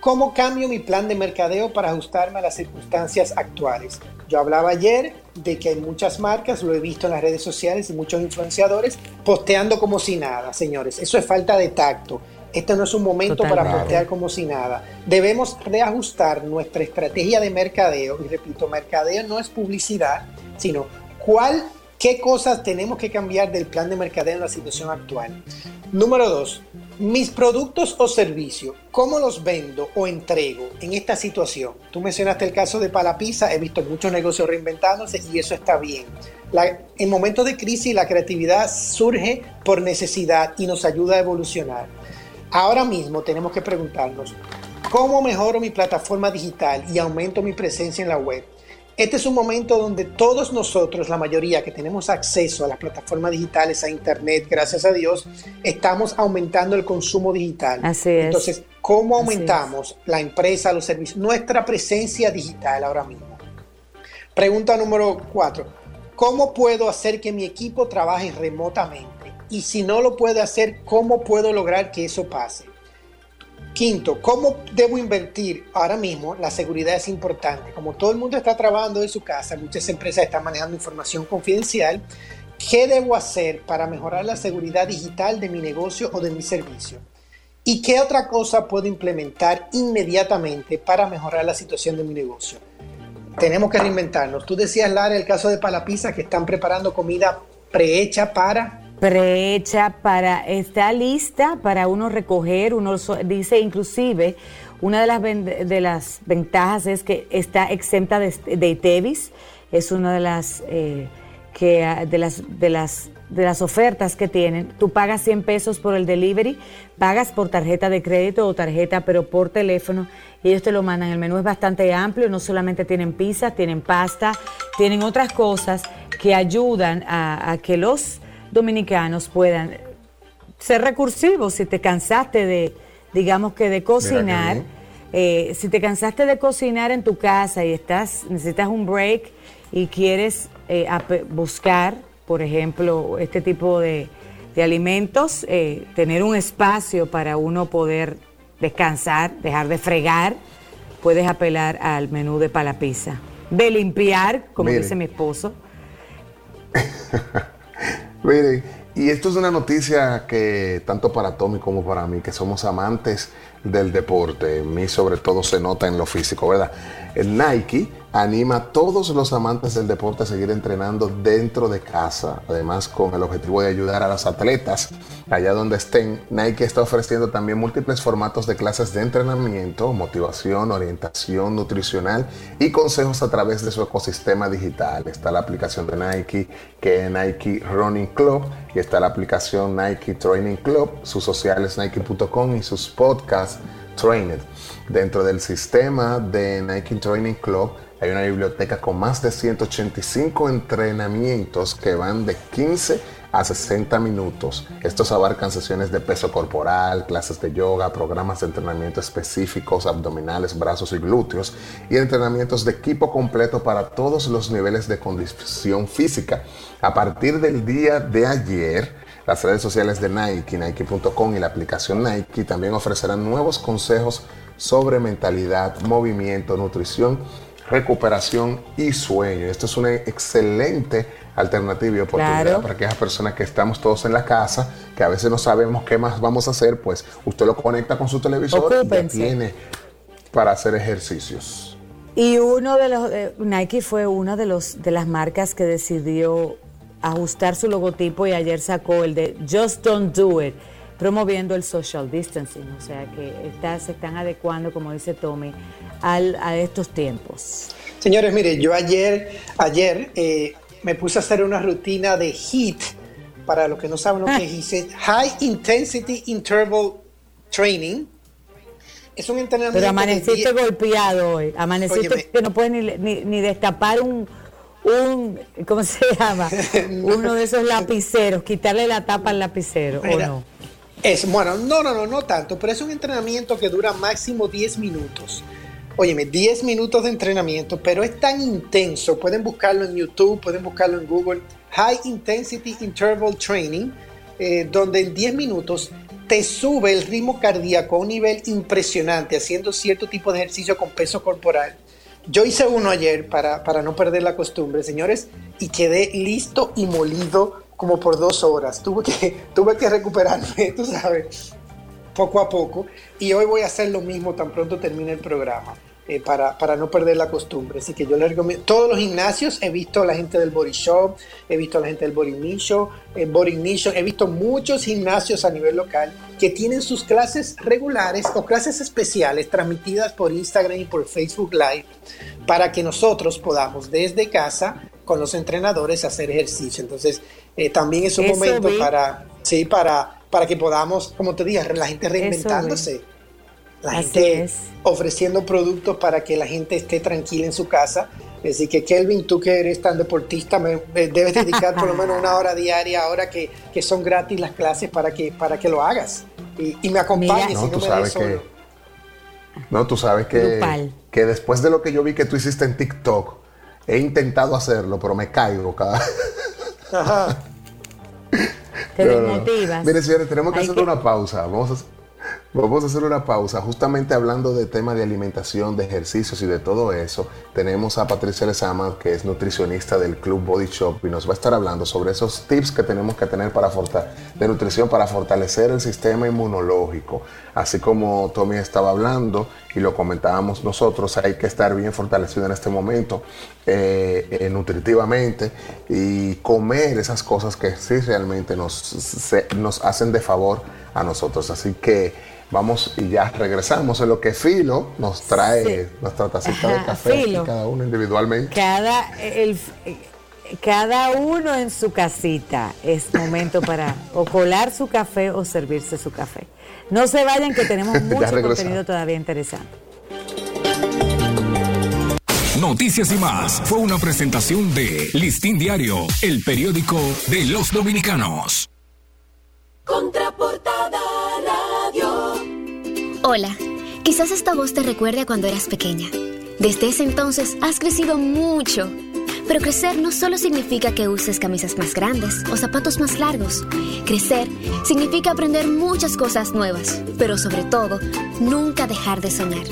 ¿Cómo cambio mi plan de mercadeo para ajustarme a las circunstancias actuales? Yo hablaba ayer de que hay muchas marcas, lo he visto en las redes sociales y muchos influenciadores posteando como si nada, señores. Eso es falta de tacto. Este no es un momento para postear como si nada. Debemos reajustar nuestra estrategia de mercadeo. Y repito, mercadeo no es publicidad, sino cuál, qué cosas tenemos que cambiar del plan de mercadeo en la situación actual. Número dos, mis productos o servicios, ¿cómo los vendo o entrego en esta situación? Tú mencionaste el caso de Palapisa, he visto muchos negocios reinventándose y eso está bien. en momentos de crisis la creatividad surge por necesidad y nos ayuda a evolucionar. Ahora mismo tenemos que preguntarnos, ¿cómo mejoro mi plataforma digital y aumento mi presencia en la web? Este es un momento donde todos nosotros, la mayoría que tenemos acceso a las plataformas digitales, a Internet, gracias a Dios, estamos aumentando el consumo digital. Así es. Entonces, ¿cómo aumentamos la empresa, los servicios, nuestra presencia digital ahora mismo? Pregunta número cuatro. ¿Cómo puedo hacer que mi equipo trabaje remotamente? Y si no lo puede hacer, ¿cómo puedo lograr que eso pase? Quinto, ¿cómo debo invertir? Ahora mismo la seguridad es importante. Como todo el mundo está trabajando de su casa, muchas empresas están manejando información confidencial. ¿Qué debo hacer para mejorar la seguridad digital de mi negocio o de mi servicio? ¿Y qué otra cosa puedo implementar inmediatamente para mejorar la situación de mi negocio? Tenemos que reinventarnos. Tú decías, Lara, el caso de Palapisa, que están preparando comida prehecha para prehecha para, está lista para uno recoger, uno dice inclusive, una de las, de las ventajas es que está exenta de, de es una de las, eh, que, ah, de las, de las de las ofertas que tienen, tú pagas 100 pesos por el delivery, pagas por tarjeta de crédito o tarjeta, pero por teléfono, y ellos te lo mandan. El menú es bastante amplio, no solamente tienen pizza, tienen pasta, tienen otras cosas que ayudan a que los dominicanos puedan ser recursivos. Si te cansaste de, digamos que de cocinar, eh, si te cansaste de cocinar en tu casa y estás, necesitas un break y quieres eh, buscar, por ejemplo, este tipo de, alimentos, eh, tener un espacio para uno poder descansar, dejar de fregar, puedes apelar al menú de palapiza. De limpiar, como dice mi esposo. [laughs] Miren, y esto es una noticia que tanto para Tommy como para mí, que somos amantes del deporte, en mí sobre todo se nota en lo físico, ¿verdad? El Nike anima a todos los amantes del deporte a seguir entrenando dentro de casa, además con el objetivo de ayudar a los atletas allá donde estén. Nike está ofreciendo también múltiples formatos de clases de entrenamiento, motivación, orientación nutricional y consejos a través de su ecosistema digital. Está la aplicación de Nike que es Nike Running Club y está la aplicación Nike Training Club, sus sociales nike.com y sus podcasts Trained. Dentro del sistema de Nike Training Club hay una biblioteca con más de 185 entrenamientos que van de 15 a 60 minutos. Estos abarcan sesiones de peso corporal, clases de yoga, programas de entrenamiento específicos, abdominales, brazos y glúteos y entrenamientos de equipo completo para todos los niveles de condición física. A partir del día de ayer, las redes sociales de Nike, Nike.com y la aplicación Nike también ofrecerán nuevos consejos sobre mentalidad, movimiento, nutrición recuperación y sueño. Esto es una excelente alternativa y oportunidad para aquellas personas que estamos todos en la casa, que a veces no sabemos qué más vamos a hacer, pues usted lo conecta con su televisor y tiene para hacer ejercicios. Y uno de los, eh, Nike fue una de, los, de las marcas que decidió ajustar su logotipo y ayer sacó el de Just Don't Do It promoviendo el social distancing, o sea que se están adecuando, como dice Tommy, a estos tiempos. Señores, mire, yo ayer, ayer eh, me puse a hacer una rutina de HIIT, para los que no saben lo que es HIIT, High Intensity Interval Training. Es un entrenamiento. Pero amaneciste golpeado hoy, amaneciste que no puedes ni, ni, destapar un, un, ¿cómo se llama? [laughs] Uno de esos lapiceros, quitarle la tapa al lapicero, ¿o no? Es, bueno, no, no, no, no tanto, pero es un entrenamiento que dura máximo 10 minutos. Óyeme, 10 minutos de entrenamiento, pero es tan intenso. Pueden buscarlo en YouTube, pueden buscarlo en Google. High Intensity Interval Training, eh, donde en 10 minutos te sube el ritmo cardíaco a un nivel impresionante, haciendo cierto tipo de ejercicio con peso corporal. Yo hice uno ayer para, para no perder la costumbre, señores, y quedé listo y molido como por dos horas. Tuve que, [laughs] tuve que recuperarme, tú sabes, poco a poco. Y hoy voy a hacer lo mismo tan pronto termine el programa. Eh, para, para, no perder la costumbre. Así que yo les recomiendo. Todos los gimnasios, he visto a la gente del Body Shop, he visto a la gente del Body el eh, Body Nation, he visto muchos gimnasios a nivel local que tienen sus clases regulares o clases especiales transmitidas por Instagram y por Facebook Live para que nosotros podamos desde casa con los entrenadores hacer ejercicio. Entonces, eh, también es un momento para, sí, para, para que podamos, como te dije, la gente reinventándose. La gente ofreciendo productos para que la gente esté tranquila en su casa. Así que Kelvin, tú que eres tan deportista, me, debes dedicar por lo menos una hora [laughs] diaria ahora que, que, son gratis las clases para que, para que lo hagas. Y, me acompañes no, tú sabes que, No, tú sabes que, que después de lo que yo vi que tú hiciste en TikTok, he intentado hacerlo, pero me caigo cada... Ajá. [laughs] Te desmotivas. Mire, señores, tenemos que hacer una pausa. Vamos a Vamos a hacer una pausa. Justamente hablando de tema de alimentación, de ejercicios y de todo eso, tenemos a Patricia Lezama, que es nutricionista del Club Body Shop, y nos va a estar hablando sobre esos tips que tenemos que tener para de nutrición para fortalecer el sistema inmunológico. Así como Tommy estaba hablando y lo comentábamos nosotros, hay que estar bien fortalecido en este momento eh, eh, nutritivamente y comer esas cosas que sí realmente nos, nos hacen de favor a nosotros. Así que Vamos y ya regresamos en lo que Filo nos trae nuestra tacita de café cada uno individualmente. Cada, cada uno en su casita es momento para o colar su café o servirse su café. No se vayan que tenemos [laughs] mucho contenido todavía interesante. Noticias y más fue una presentación de Listín Diario, el periódico de los dominicanos. Contraportada Hola, quizás esta voz te recuerde a cuando eras pequeña. Desde ese entonces has crecido mucho. Pero crecer no solo significa que uses camisas más grandes o zapatos más largos. Crecer significa aprender muchas cosas nuevas, pero sobre todo, nunca dejar de soñar.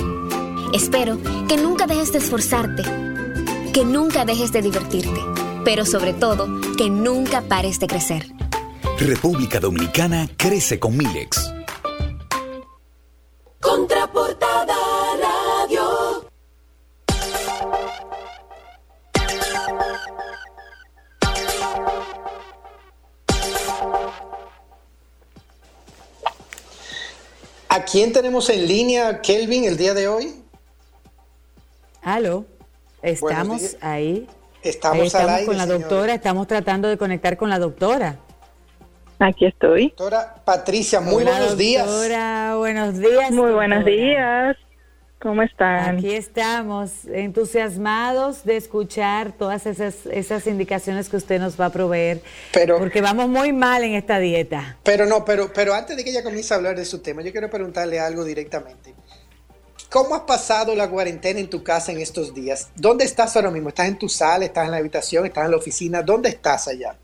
Espero que nunca dejes de esforzarte, que nunca dejes de divertirte, pero sobre todo, que nunca pares de crecer. República Dominicana crece con Milex quién tenemos en línea, Kelvin, el día de hoy? Aló, estamos ahí. Estamos, con la doctora, estamos tratando de conectar con la doctora. Aquí estoy. Doctora Patricia, muy buenos días. Doctora, buenos días. Muy buenos días. ¿Cómo están? Aquí estamos, entusiasmados de escuchar todas esas, esas indicaciones que usted nos va a proveer. Pero, porque vamos muy mal en esta dieta. Pero no, pero, pero antes de que ella comience a hablar de su tema, yo quiero preguntarle algo directamente. ¿Cómo has pasado la cuarentena en tu casa en estos días? ¿Dónde estás ahora mismo? ¿Estás en tu sala? ¿Estás en la habitación? ¿Estás en la oficina? ¿Dónde estás allá?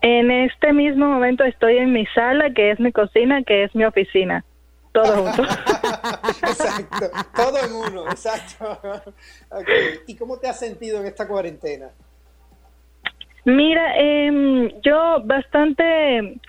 En este mismo momento estoy en mi sala, que es mi cocina, que es mi oficina. Todo [laughs] junto. exacto, todo en uno, exacto. ¿Y cómo te has sentido en esta cuarentena? Mira, eh, yo bastante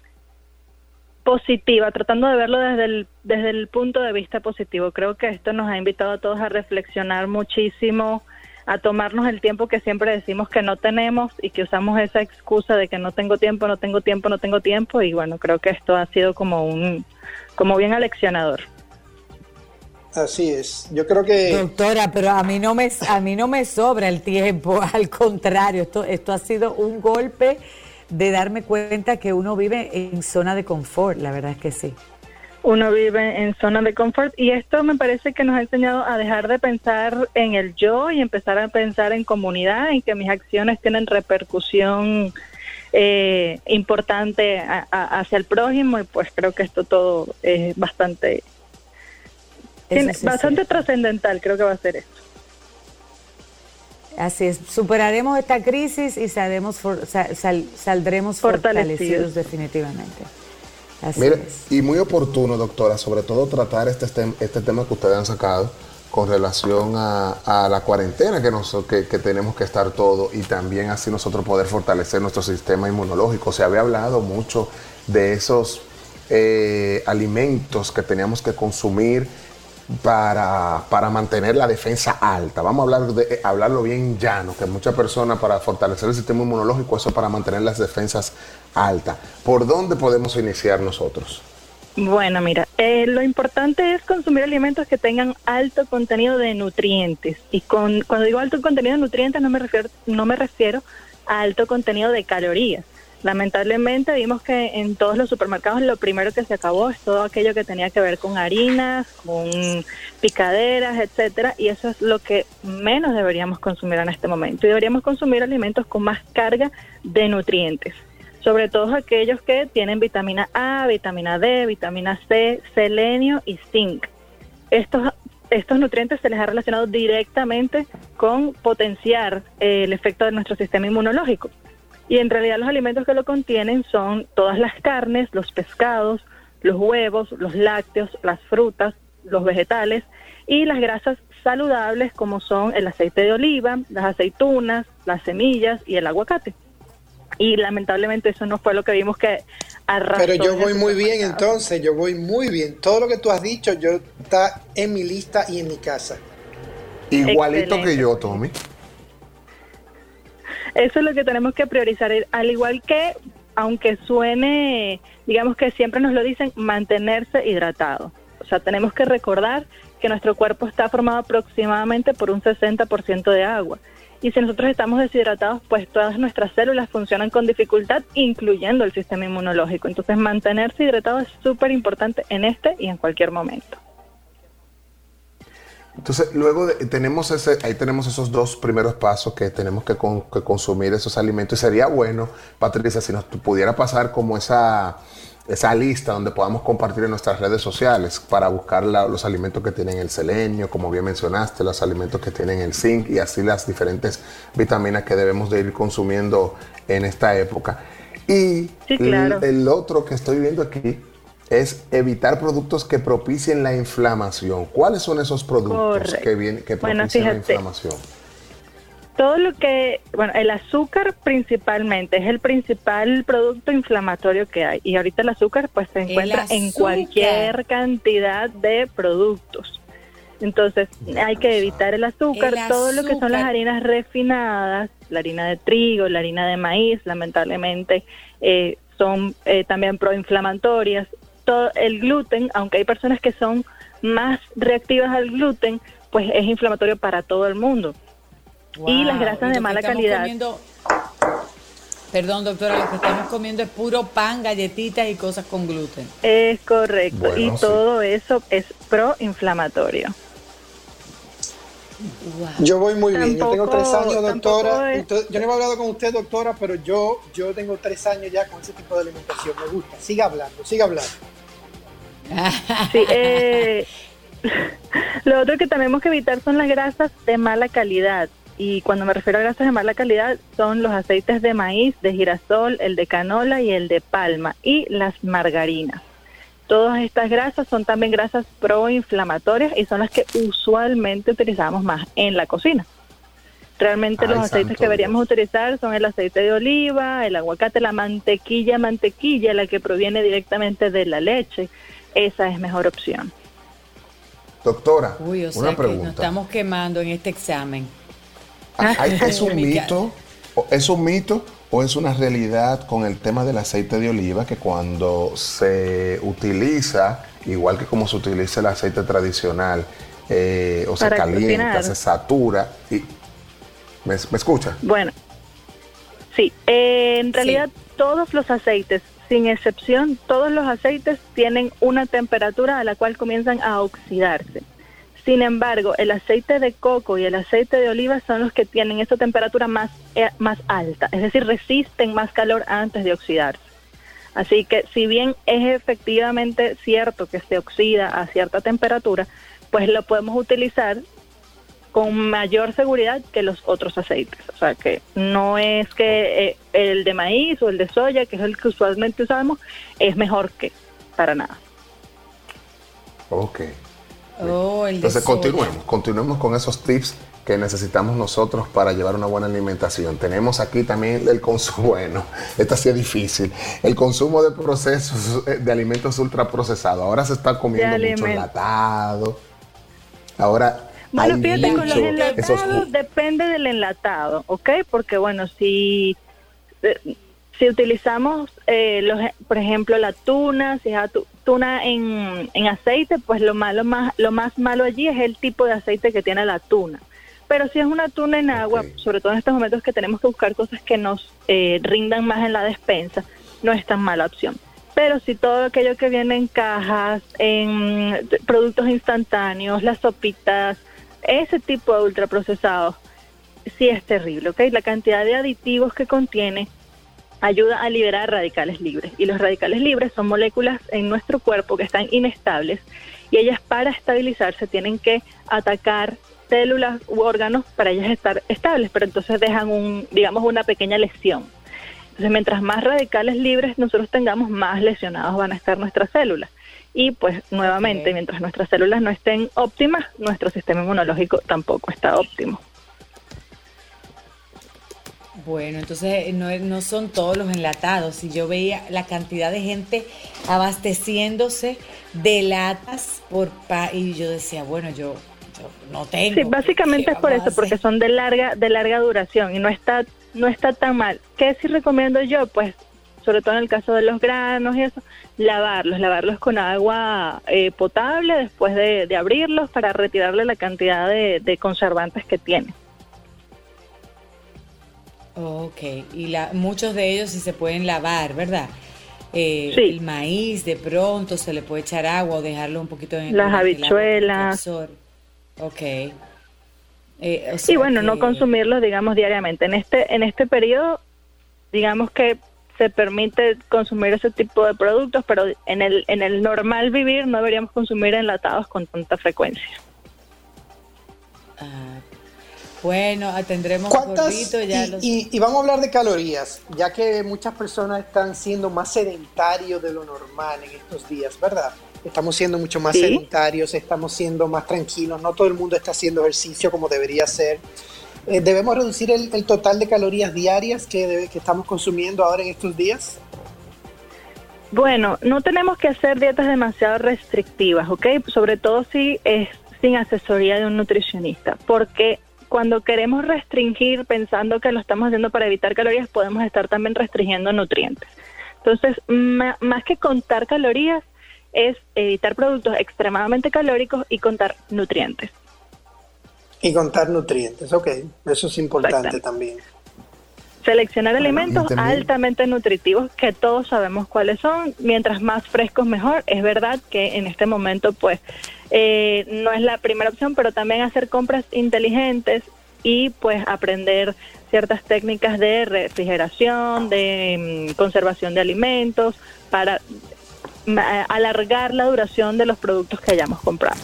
positiva, tratando de verlo desde el, desde el punto de vista positivo. Creo que esto nos ha invitado a todos a reflexionar muchísimo a tomarnos el tiempo que siempre decimos que no tenemos y que usamos esa excusa de que no tengo tiempo, no tengo tiempo, no tengo tiempo y bueno, creo que esto ha sido como un como bien aleccionador. Así es. Yo creo que Doctora, pero a mí no me a mí no me sobra el tiempo, [laughs] al contrario, esto esto ha sido un golpe de darme cuenta que uno vive en zona de confort, la verdad es que sí uno vive en zona de confort. Y esto me parece que nos ha enseñado a dejar de pensar en el yo y empezar a pensar en comunidad, en que mis acciones tienen repercusión eh, importante hacia el prójimo. Y pues creo que esto todo es bastante bastante trascendental. Creo que va a ser esto. Así es, superaremos esta crisis y saldremos, saldremos fortalecidos definitivamente. Mire, y muy oportuno, doctora, sobre todo tratar este, este tema que ustedes han sacado con relación a, la cuarentena que, nos, que, tenemos que estar todos y también así nosotros poder fortalecer nuestro sistema inmunológico. Se había hablado mucho de esos eh, alimentos que teníamos que consumir para, para, mantener la defensa alta. Vamos a hablar de, eh, hablarlo bien llano, que muchas personas para fortalecer el sistema inmunológico, eso para mantener las defensas altas. ¿Por dónde podemos iniciar nosotros? Bueno, mira, eh, lo importante es consumir alimentos que tengan alto contenido de nutrientes. Y con, cuando digo alto contenido de nutrientes no me refiero, no me refiero a alto contenido de calorías Lamentablemente vimos que en todos los supermercados lo primero que se acabó es todo aquello que tenía que ver con harinas, con picaderas, etcétera, y eso es lo que menos deberíamos consumir en este momento. Y deberíamos consumir alimentos con más carga de nutrientes, sobre todo aquellos que tienen vitamina A, vitamina D, vitamina C, selenio y zinc. Estos estos nutrientes se les ha relacionado directamente con potenciar el efecto de nuestro sistema inmunológico. Y en realidad los alimentos que lo contienen son todas las carnes, los pescados, los huevos, los lácteos, las frutas, los vegetales y las grasas saludables como son el aceite de oliva, las aceitunas, las semillas y el aguacate. Y lamentablemente eso no fue lo que vimos que arrasó. Pero yo voy muy bien entonces, yo voy muy bien. Todo lo que tú has dicho, yo está en mi lista y en mi casa. Igualito que yo, Tommy. Eso es lo que tenemos que priorizar, al igual que, aunque suene, digamos que siempre nos lo dicen, mantenerse hidratado. O sea, tenemos que recordar que nuestro cuerpo está formado aproximadamente por un 60% de agua. Y si nosotros estamos deshidratados, pues todas nuestras células funcionan con dificultad, incluyendo el sistema inmunológico. Entonces, mantenerse hidratado es súper importante en este y en cualquier momento. Entonces, luego de- tenemos ese, ahí tenemos esos dos primeros pasos que tenemos que, con- que consumir esos alimentos. Y sería bueno, Patricia, si nos pudiera pasar como esa, esa lista donde podamos compartir en nuestras redes sociales para buscar la- los alimentos que tienen el selenio, como bien mencionaste, los alimentos que tienen el zinc y así las diferentes vitaminas que debemos de ir consumiendo en esta época. Y Sí, claro. el, el otro que estoy viendo aquí es evitar productos que propicien la inflamación. ¿Cuáles son esos productos Correcto. que, vienen, que Bueno, propician la inflamación? Todo lo que, bueno, el azúcar principalmente es el principal producto inflamatorio que hay. Y ahorita el azúcar pues se encuentra en cualquier cantidad de productos. Entonces hay que evitar el azúcar, El todo lo que son las harinas refinadas, la harina de trigo, la harina de maíz, lamentablemente eh, son eh, también proinflamatorias. Todo el gluten, aunque hay personas que son más reactivas al gluten, pues es inflamatorio para todo el mundo. Y las grasas y de que mala estamos calidad. comiendo- perdón, doctora, lo que estamos comiendo es puro pan, galletitas y cosas con gluten. Es correcto. Bueno, y sí. todo eso es proinflamatorio. Yo voy muy bien. Yo tengo tres años, doctora. tampoco es- Entonces, yo no he hablado con usted, doctora, pero yo, yo tengo tres años ya con ese tipo de alimentación. Me gusta. Siga hablando, siga hablando. [laughs] Sí, eh, [laughs] lo otro que tenemos que evitar son las grasas de mala calidad. Y cuando me refiero a grasas de mala calidad, son los aceites de maíz, de girasol, el de canola y el de palma, y las margarinas. Todas estas grasas son también grasas proinflamatorias y son las que usualmente utilizamos más en la cocina. Realmente Ay, los aceites que deberíamos utilizar son el aceite de oliva, el aguacate, la mantequilla, mantequilla, la que proviene directamente de la leche. Esa es mejor opción. Doctora, Uy, o sea una que nos pregunta. estamos quemando en este examen. ¿Hay- [laughs] ¿Es un mito? ¿Es un mito o es una realidad con el tema del aceite de oliva que cuando se utiliza, igual que como se utiliza el aceite tradicional, eh, o se calienta, cocinar. se satura y... ¿Me, me escucha? Bueno, sí, eh, en realidad todos los aceites, sin excepción, todos los aceites tienen una temperatura a la cual comienzan a oxidarse. Sin embargo, el aceite de coco y el aceite de oliva son los que tienen esa temperatura más, eh, más alta, es decir, resisten más calor antes de oxidarse. Así que si bien es efectivamente cierto que se oxida a cierta temperatura, pues lo podemos utilizar con mayor seguridad que los otros aceites. O sea que no es que eh, el de maíz o el de soya, que es el que usualmente usamos, es mejor que para nada. Ok. Oh, el de Entonces continuemos, continuemos con esos tips que necesitamos nosotros para llevar una buena alimentación. Tenemos aquí también el consumo, [laughs] bueno, esta sí es difícil, el consumo de procesos eh, de alimentos ultraprocesados. Ahora se está comiendo mucho enlatado. Ahora Bueno, hay fíjate, con los mucho esos enlatados depende del enlatado, ¿ok? Porque bueno, si, eh, si utilizamos, eh, los, por ejemplo, la tuna, si es tuna en, en aceite, pues lo malo más lo más malo allí es el tipo de aceite que tiene la tuna. Pero si es una tuna en agua, sobre todo en estos momentos que tenemos que buscar cosas que nos eh, rindan más en la despensa, no es tan mala opción. Pero si todo aquello que viene en cajas, en productos instantáneos, las sopitas, ese tipo de ultraprocesados, sí es terrible, ¿ok? La cantidad de aditivos que contiene ayuda a liberar radicales libres. Y los radicales libres son moléculas en nuestro cuerpo que están inestables y ellas para estabilizarse tienen que atacar células u órganos para ellas estar estables, pero entonces dejan un, digamos, una pequeña lesión. Entonces, mientras más radicales libres nosotros tengamos, más lesionados van a estar nuestras células. Y pues nuevamente, mientras nuestras células no estén óptimas, nuestro sistema inmunológico tampoco está óptimo. Bueno, entonces no, no son todos los enlatados. Y yo veía la cantidad de gente abasteciéndose de latas por pa y yo decía, bueno, yo, no tengo. Sí, básicamente es por eso, porque son de larga de larga duración y no está no está tan mal. ¿Qué sí recomiendo yo? Pues sobre todo en el caso de los granos y eso, lavarlos, lavarlos con agua eh, potable después de, abrirlos para retirarle la cantidad de, conservantes que tiene. Ok, y la, muchos de ellos sí se pueden lavar, ¿verdad? Eh, El maíz de pronto se le puede echar agua o dejarlo un poquito en Las habichuelas. Ok. Eh, y bueno, no consumirlos, digamos, diariamente. En este, en este periodo, digamos que se permite consumir ese tipo de productos, pero en el, en el normal vivir no deberíamos consumir enlatados con tanta frecuencia. Ah, bueno, atendremos ya y, y, vamos a hablar de calorías, ya que muchas personas están siendo más sedentarios de lo normal en estos días, ¿verdad? Estamos siendo mucho más sedentarios, estamos siendo más tranquilos, no todo el mundo está haciendo ejercicio como debería ser. Eh, ¿Debemos reducir el, total de calorías diarias que, que estamos consumiendo ahora en estos días? Bueno, no tenemos que hacer dietas demasiado restrictivas, ¿ok? Sobre todo si es sin asesoría de un nutricionista, porque cuando queremos restringir pensando que lo estamos haciendo para evitar calorías, podemos estar también restringiendo nutrientes. Entonces, más que contar calorías, es evitar productos extremadamente calóricos y contar nutrientes. Y contar nutrientes, ok, eso es importante también. Seleccionar alimentos altamente nutritivos que todos sabemos cuáles son, mientras más frescos mejor. Es verdad que en este momento pues eh, no es la primera opción, pero también hacer compras inteligentes y pues aprender ciertas técnicas de refrigeración, de mm, conservación de alimentos, para alargar la duración de los productos que hayamos comprado.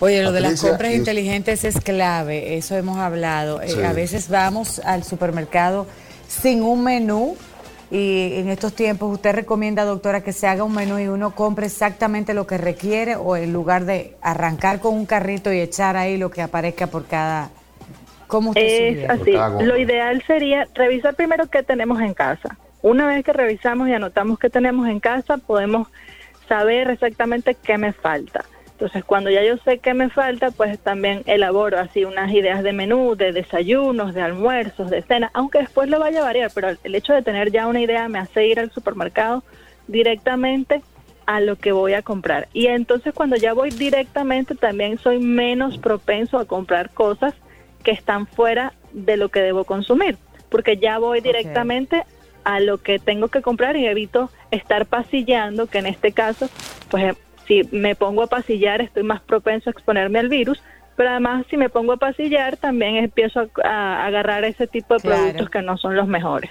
Oye, lo de las compras inteligentes es clave, eso hemos hablado. Eh, a veces vamos al supermercado sin un menú y en estos tiempos usted recomienda, doctora, que se haga un menú y uno compre exactamente lo que requiere o en lugar de arrancar con un carrito y echar ahí lo que aparezca por cada... ¿Cómo usted Es así. Lo ideal sería revisar primero qué tenemos en casa. Una vez que revisamos y anotamos qué tenemos en casa, podemos saber exactamente qué me falta entonces, cuando ya yo sé qué me falta, pues también elaboro así unas ideas de menú, de desayunos, de almuerzos, de cena, aunque después lo vaya a variar, pero el hecho de tener ya una idea me hace ir al supermercado directamente a lo que voy a comprar. Y entonces cuando ya voy directamente también soy menos propenso a comprar cosas que están fuera de lo que debo consumir, porque ya voy directamente a lo que tengo que comprar y evito estar pasillando, que en este caso, pues si me pongo a pasillar estoy más propenso a exponerme al virus, pero además si me pongo a pasillar también empiezo a, agarrar ese tipo de productos que no son los mejores.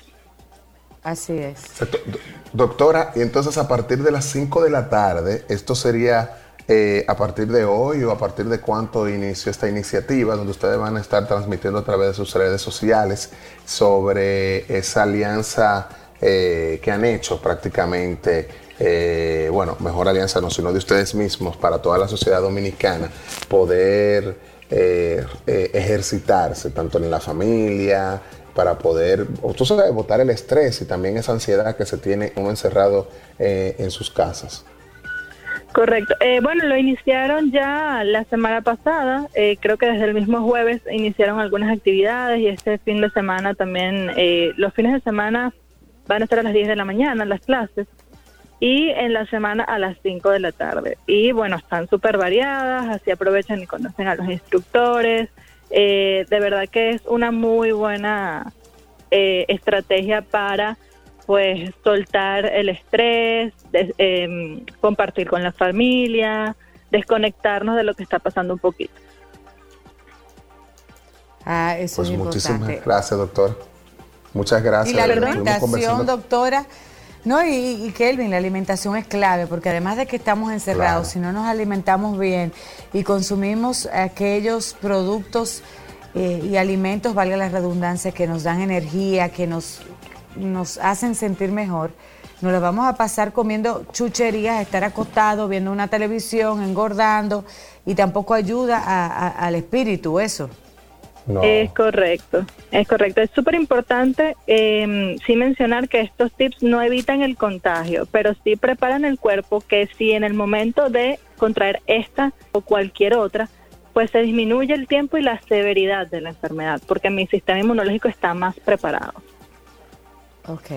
Así es. Doctora, y entonces a partir de las 5 de la tarde, esto sería eh, a partir de hoy o a partir de cuánto inició esta iniciativa, donde ustedes van a estar transmitiendo a través de sus redes sociales sobre esa alianza eh, que han hecho prácticamente eh, bueno, mejor alianza no, sino de ustedes mismos para toda la sociedad dominicana, poder eh, eh, ejercitarse tanto en la familia, para poder, tú sabes, el estrés y también esa ansiedad que se tiene uno encerrado en sus casas. Correcto. bueno, lo iniciaron ya la semana pasada. creo que desde el mismo jueves iniciaron algunas actividades y este fin de semana también. los fines de semana van a estar a las 10 de la mañana las clases y en la semana a las 5 de la tarde. Y bueno, están súper variadas, así aprovechan y conocen a los instructores. Eh, de verdad que es una muy buena eh, estrategia para pues soltar el estrés, em, compartir con la familia, desconectarnos de lo que está pasando un poquito. Ah, eso pues es muchísimas gracias, doctor. Muchas gracias. Y la alimentación, doctora, no, y, Kelvin, la alimentación es clave, porque además de que estamos encerrados, si no nos alimentamos bien y consumimos aquellos productos eh, y alimentos, valga la redundancia, que nos dan energía, que nos nos hacen sentir mejor, nos las vamos a pasar comiendo chucherías, estar acostados, viendo una televisión, engordando, y tampoco ayuda al espíritu eso. Es correcto, es correcto. Es súper importante eh, sí mencionar que estos tips no evitan el contagio, pero sí preparan el cuerpo que si en el momento de contraer esta o cualquier otra, pues se disminuye el tiempo y la severidad de la enfermedad, porque mi sistema inmunológico está más preparado. Ok.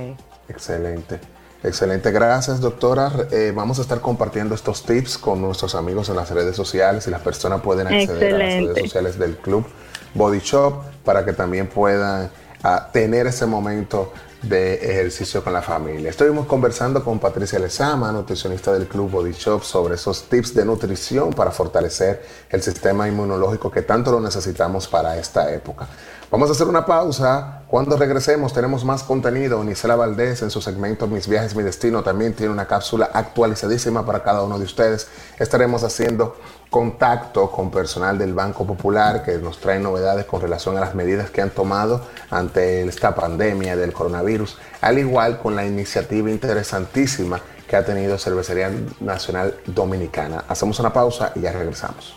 Excelente. Excelente, gracias doctora. Eh, vamos a estar compartiendo estos tips con nuestros amigos en las redes sociales y las personas pueden acceder a las redes sociales del club Body Shop para que también puedan ah, tener ese momento de ejercicio con la familia. Estuvimos conversando con Patricia Lezama, nutricionista del Club Body Shop, sobre esos tips de nutrición para fortalecer el sistema inmunológico que tanto lo necesitamos para esta época. Vamos a hacer una pausa. Cuando regresemos tenemos más contenido. Nisela Valdés en su segmento Mis viajes, mi destino también tiene una cápsula actualizadísima para cada uno de ustedes. Estaremos haciendo contacto con personal del Banco Popular que nos trae novedades con relación a las medidas que han tomado ante esta pandemia del coronavirus, al igual con la iniciativa interesantísima que ha tenido Cervecería Nacional Dominicana. Hacemos una pausa y ya regresamos.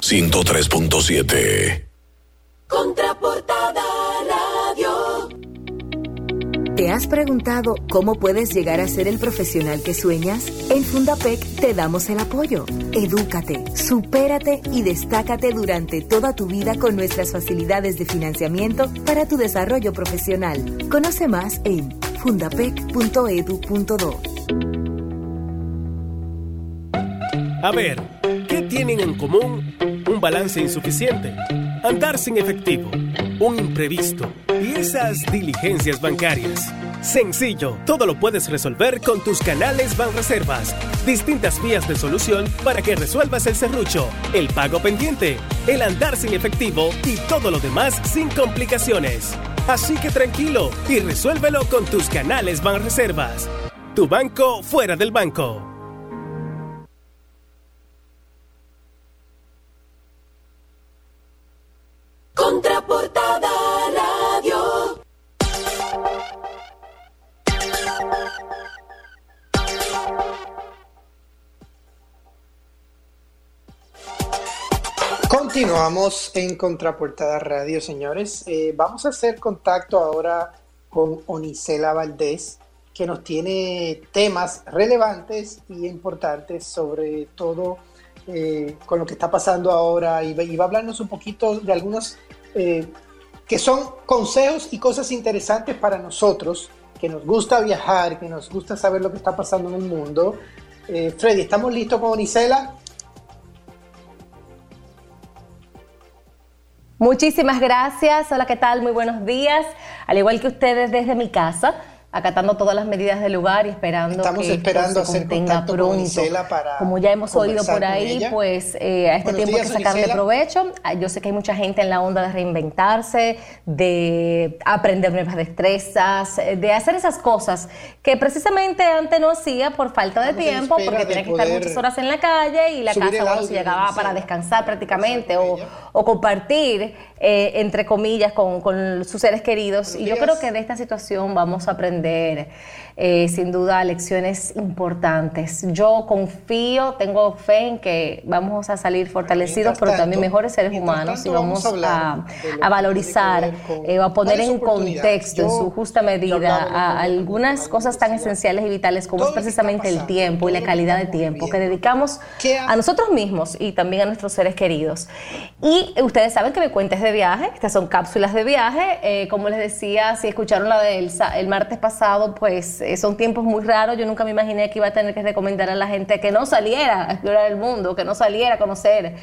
103.7 Contraportada Radio. ¿Te has preguntado cómo puedes llegar a ser el profesional que sueñas? En Fundapec te damos el apoyo. Edúcate, supérate y destácate durante toda tu vida con nuestras facilidades de financiamiento para tu desarrollo profesional. Conoce más en fundapec.edu.do. A ver, ¿qué tienen en común? Un balance insuficiente andar sin efectivo, un imprevisto y esas diligencias bancarias. Sencillo, todo lo puedes resolver con tus canales Banreservas. Distintas vías de solución para que resuelvas el serrucho, el pago pendiente, el andar sin efectivo y todo lo demás sin complicaciones. Así que tranquilo y resuélvelo con tus canales Banreservas. Tu banco fuera del banco. Continuamos en Contraportada Radio, señores. Eh, vamos a hacer contacto ahora con Onicela Valdés, que nos tiene temas relevantes y importantes sobre todo eh, con lo que está pasando ahora y, va a hablarnos un poquito de algunos eh, que son consejos y cosas interesantes para nosotros, que nos gusta viajar, que nos gusta saber lo que está pasando en el mundo. Eh, Freddy, ¿estamos listos con Isela? Muchísimas gracias. Hola, ¿qué tal? Muy buenos días. Al igual que ustedes desde mi casa acatando todas las medidas del lugar y esperando Estamos que esperando se contenga pronto. para Como ya hemos oído por ahí, pues eh, a este tiempo hay que sacarle provecho. Ah, yo sé que hay mucha gente en la onda de reinventarse, de aprender nuevas destrezas, de hacer esas cosas que precisamente antes no hacía por falta de tiempo, porque tenía que estar muchas horas en la calle y la casa bueno, se llegaba para descansar prácticamente o, o, compartir, eh, entre comillas, con, con sus seres queridos. y yo creo que de esta situación vamos a aprender eh, sin duda lecciones importantes. Yo confío, tengo fe en que vamos a salir fortalecidos, pero también mejores seres humanos y vamos, a, valorizar eh, a poner en contexto, en su justa medida, a algunas cosas tan esenciales y vitales como es precisamente el tiempo y la calidad de tiempo que dedicamos a nosotros mismos y también a nuestros seres queridos. Y ustedes saben que me cuentes de viaje, estas son cápsulas de viaje, eh, como les decía, si escucharon la del el martes pasado, pues son tiempos muy raros. Yo nunca me imaginé que iba a tener que recomendar a la gente que no saliera a explorar el mundo, que no saliera a conocer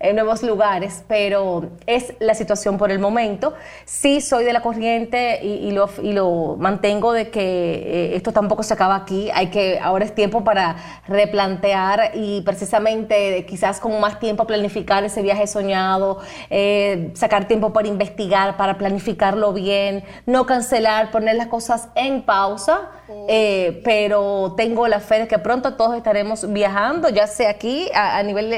en nuevos lugares, pero es la situación por el momento. Sí soy de la corriente y, lo, y lo, mantengo de que eh, esto tampoco se acaba aquí. Hay que, ahora es tiempo para replantear y precisamente quizás con más tiempo planificar ese viaje soñado, eh, sacar tiempo para investigar, para planificarlo bien, no cancelar, poner las cosas en pausa, eh, pero tengo la fe de que pronto todos estaremos viajando, ya sea aquí a, a nivel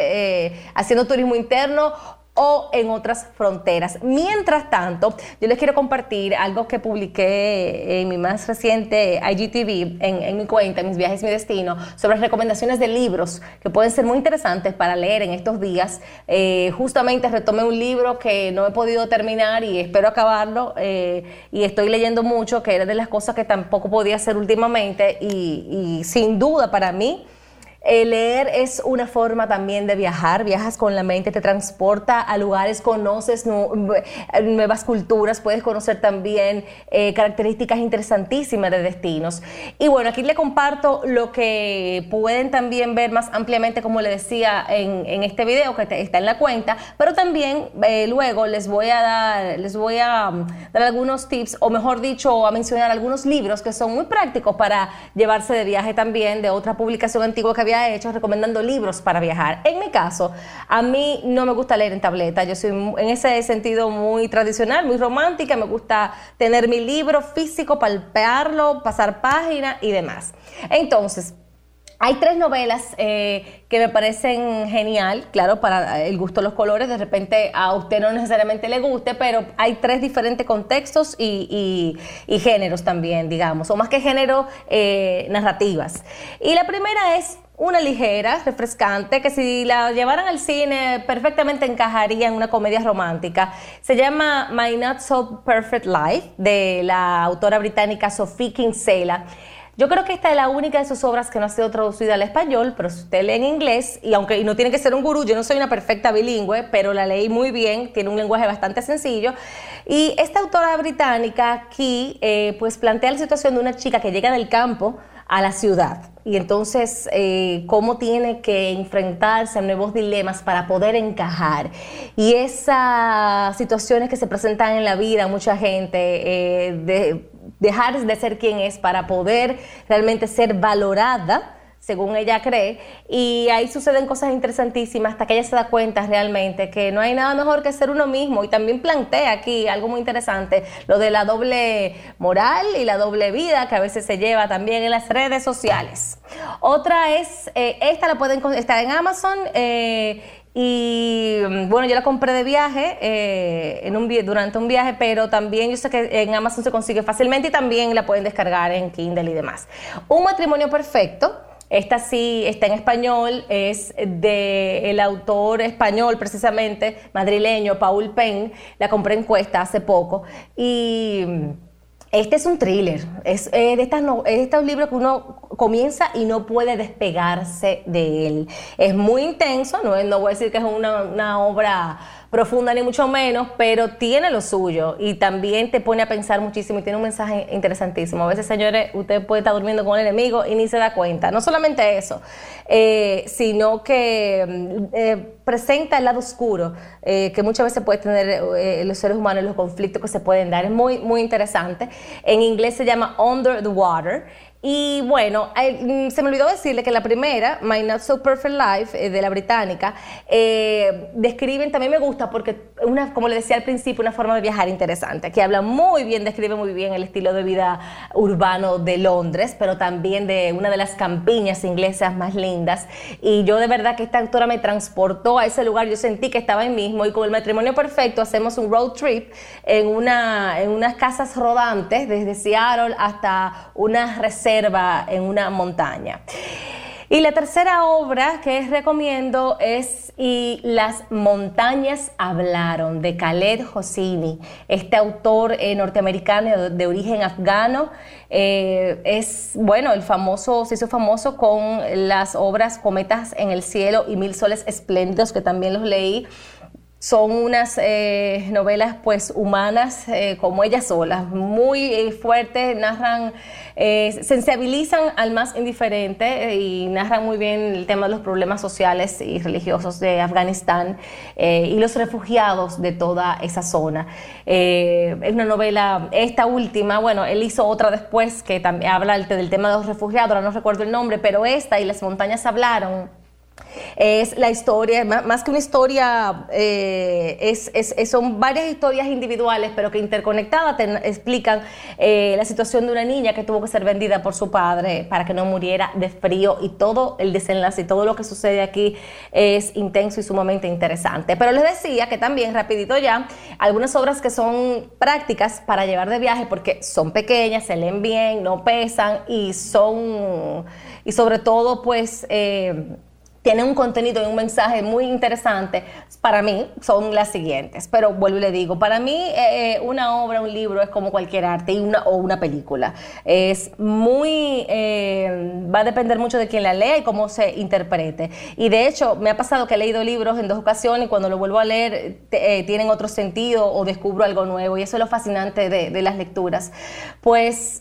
haciendo turismo interno o en otras fronteras. Mientras tanto, yo les quiero compartir algo que publiqué en mi más reciente IGTV, en, mi cuenta, en mis viajes, mi destino, sobre recomendaciones de libros que pueden ser muy interesantes para leer en estos días. Eh, justamente retomé un libro que no he podido terminar y espero acabarlo eh, y estoy leyendo mucho, que era de las cosas que tampoco podía hacer últimamente y, y sin duda para mí, eh, leer es una forma también de viajar, viajas con la mente, te transporta a lugares, conoces nuevas culturas, puedes conocer también eh, características interesantísimas de destinos. Y bueno, aquí le comparto lo que pueden también ver más ampliamente, como le decía en, este video que está en la cuenta, pero también eh, luego les voy a dar, les voy a um, dar algunos tips, o mejor dicho, a mencionar algunos libros que son muy prácticos para llevarse de viaje también de otra publicación antigua que había hecho recomendando libros para viajar. En mi caso, a mí no me gusta leer en tableta, yo soy en ese sentido muy tradicional, muy romántica, me gusta tener mi libro físico, palpearlo, pasar página y demás. Entonces, hay tres novelas eh, que me parecen genial, claro, para el gusto de los colores, de repente a usted no necesariamente le guste, pero hay tres diferentes contextos y, géneros también, digamos, o más que género, eh, narrativas. Y la primera es una ligera, refrescante, que si la llevaran al cine perfectamente encajaría en una comedia romántica. Se llama My Not So Perfect Life, de la autora británica Sophie Kinsella. Yo creo que esta es la única de sus obras que no ha sido traducida al español, pero si usted lee en inglés, y aunque no tiene que ser un gurú, yo no soy una perfecta bilingüe, pero la leí muy bien, tiene un lenguaje bastante sencillo. Y esta autora británica aquí, eh, pues plantea la situación de una chica que llega del campo a la ciudad. Y entonces, eh, cómo tiene que enfrentarse a nuevos dilemas para poder encajar. Y esas situaciones que se presentan en la vida, mucha gente, eh, de dejar de ser quien es para poder realmente ser valorada según ella cree, y ahí suceden cosas interesantísimas hasta que ella se da cuenta realmente que no hay nada mejor que ser uno mismo y también plantea aquí algo muy interesante, lo de la doble moral y la doble vida que a veces se lleva también en las redes sociales. Otra es, eh, esta la pueden estar en Amazon. Eh, y bueno, yo la compré de viaje, eh, en un, durante un viaje, pero también yo sé que en Amazon se consigue fácilmente y también la pueden descargar en Kindle y demás. Un matrimonio perfecto esta sí está en español, es del autor español precisamente, madrileño, Paul Penn. La compré en cuesta hace poco. Y este es un thriller, es, de, estas es estos libros que uno comienza y no puede despegarse de él. Es muy intenso, no, no voy a decir que es una, una obra profunda ni mucho menos, pero tiene lo suyo y también te pone a pensar muchísimo y tiene un mensaje interesantísimo. A veces, señores, usted puede estar durmiendo con el enemigo y ni se da cuenta. No solamente eso, eh, sino que mm, eh, presenta el lado oscuro eh, que muchas veces puede tener los seres humanos, los conflictos que se pueden dar. Es muy, muy interesante. En inglés se llama Under the Water. Y bueno, mm, se me olvidó decirle que la primera, My Not So Perfect Life, eh, de la británica, eh, describen, también me gusta porque, una, como le decía al principio, una forma de viajar interesante, que habla muy bien, describe muy bien el estilo de vida urbano de Londres, pero también de una de las campiñas inglesas más lindas. Y yo de verdad que esta autora me transportó a ese lugar, yo sentí que estaba ahí mismo y con el matrimonio perfecto hacemos un road trip en, una, en unas casas rodantes, desde Seattle hasta una en una montaña. Y la tercera obra que recomiendo es Y las montañas hablaron de Khaled Hosseini, este autor eh, norteamericano de, origen afgano. Eh, es, bueno, el famoso, se hizo famoso con las obras Cometas en el cielo y Mil soles espléndidos, que también los leí son unas eh, novelas pues humanas eh, como ellas solas, muy eh, fuertes, narran, sensibilizan al más indiferente y narran muy bien el tema de los problemas sociales y religiosos de Afganistán y los refugiados de toda esa zona. es una novela, esta última, bueno, él hizo otra después que también habla del tema de los refugiados, ahora no recuerdo el nombre, pero esta y las montañas hablaron Es la historia, más que una historia, eh, es, son varias historias individuales, pero que interconectadas te explican eh, la situación de una niña que tuvo que ser vendida por su padre para que no muriera de frío y todo el desenlace y todo lo que sucede aquí es intenso y sumamente interesante. Pero les decía que también, rapidito ya, algunas obras que son prácticas para llevar de viaje porque son pequeñas, se leen bien, no pesan y son, y sobre todo pues... Eh, tiene un contenido y un mensaje muy interesante, para mí son las siguientes. Pero vuelvo y le digo, para mí eh, eh, una obra, un libro es como cualquier arte y una, o una película. Es muy, eh, va a depender mucho de quién la lea y cómo se interprete. Y de hecho, me ha pasado que he leído libros en dos ocasiones y cuando lo vuelvo a leer tienen otro sentido o descubro algo nuevo. Y eso es lo fascinante de, de las lecturas. Pues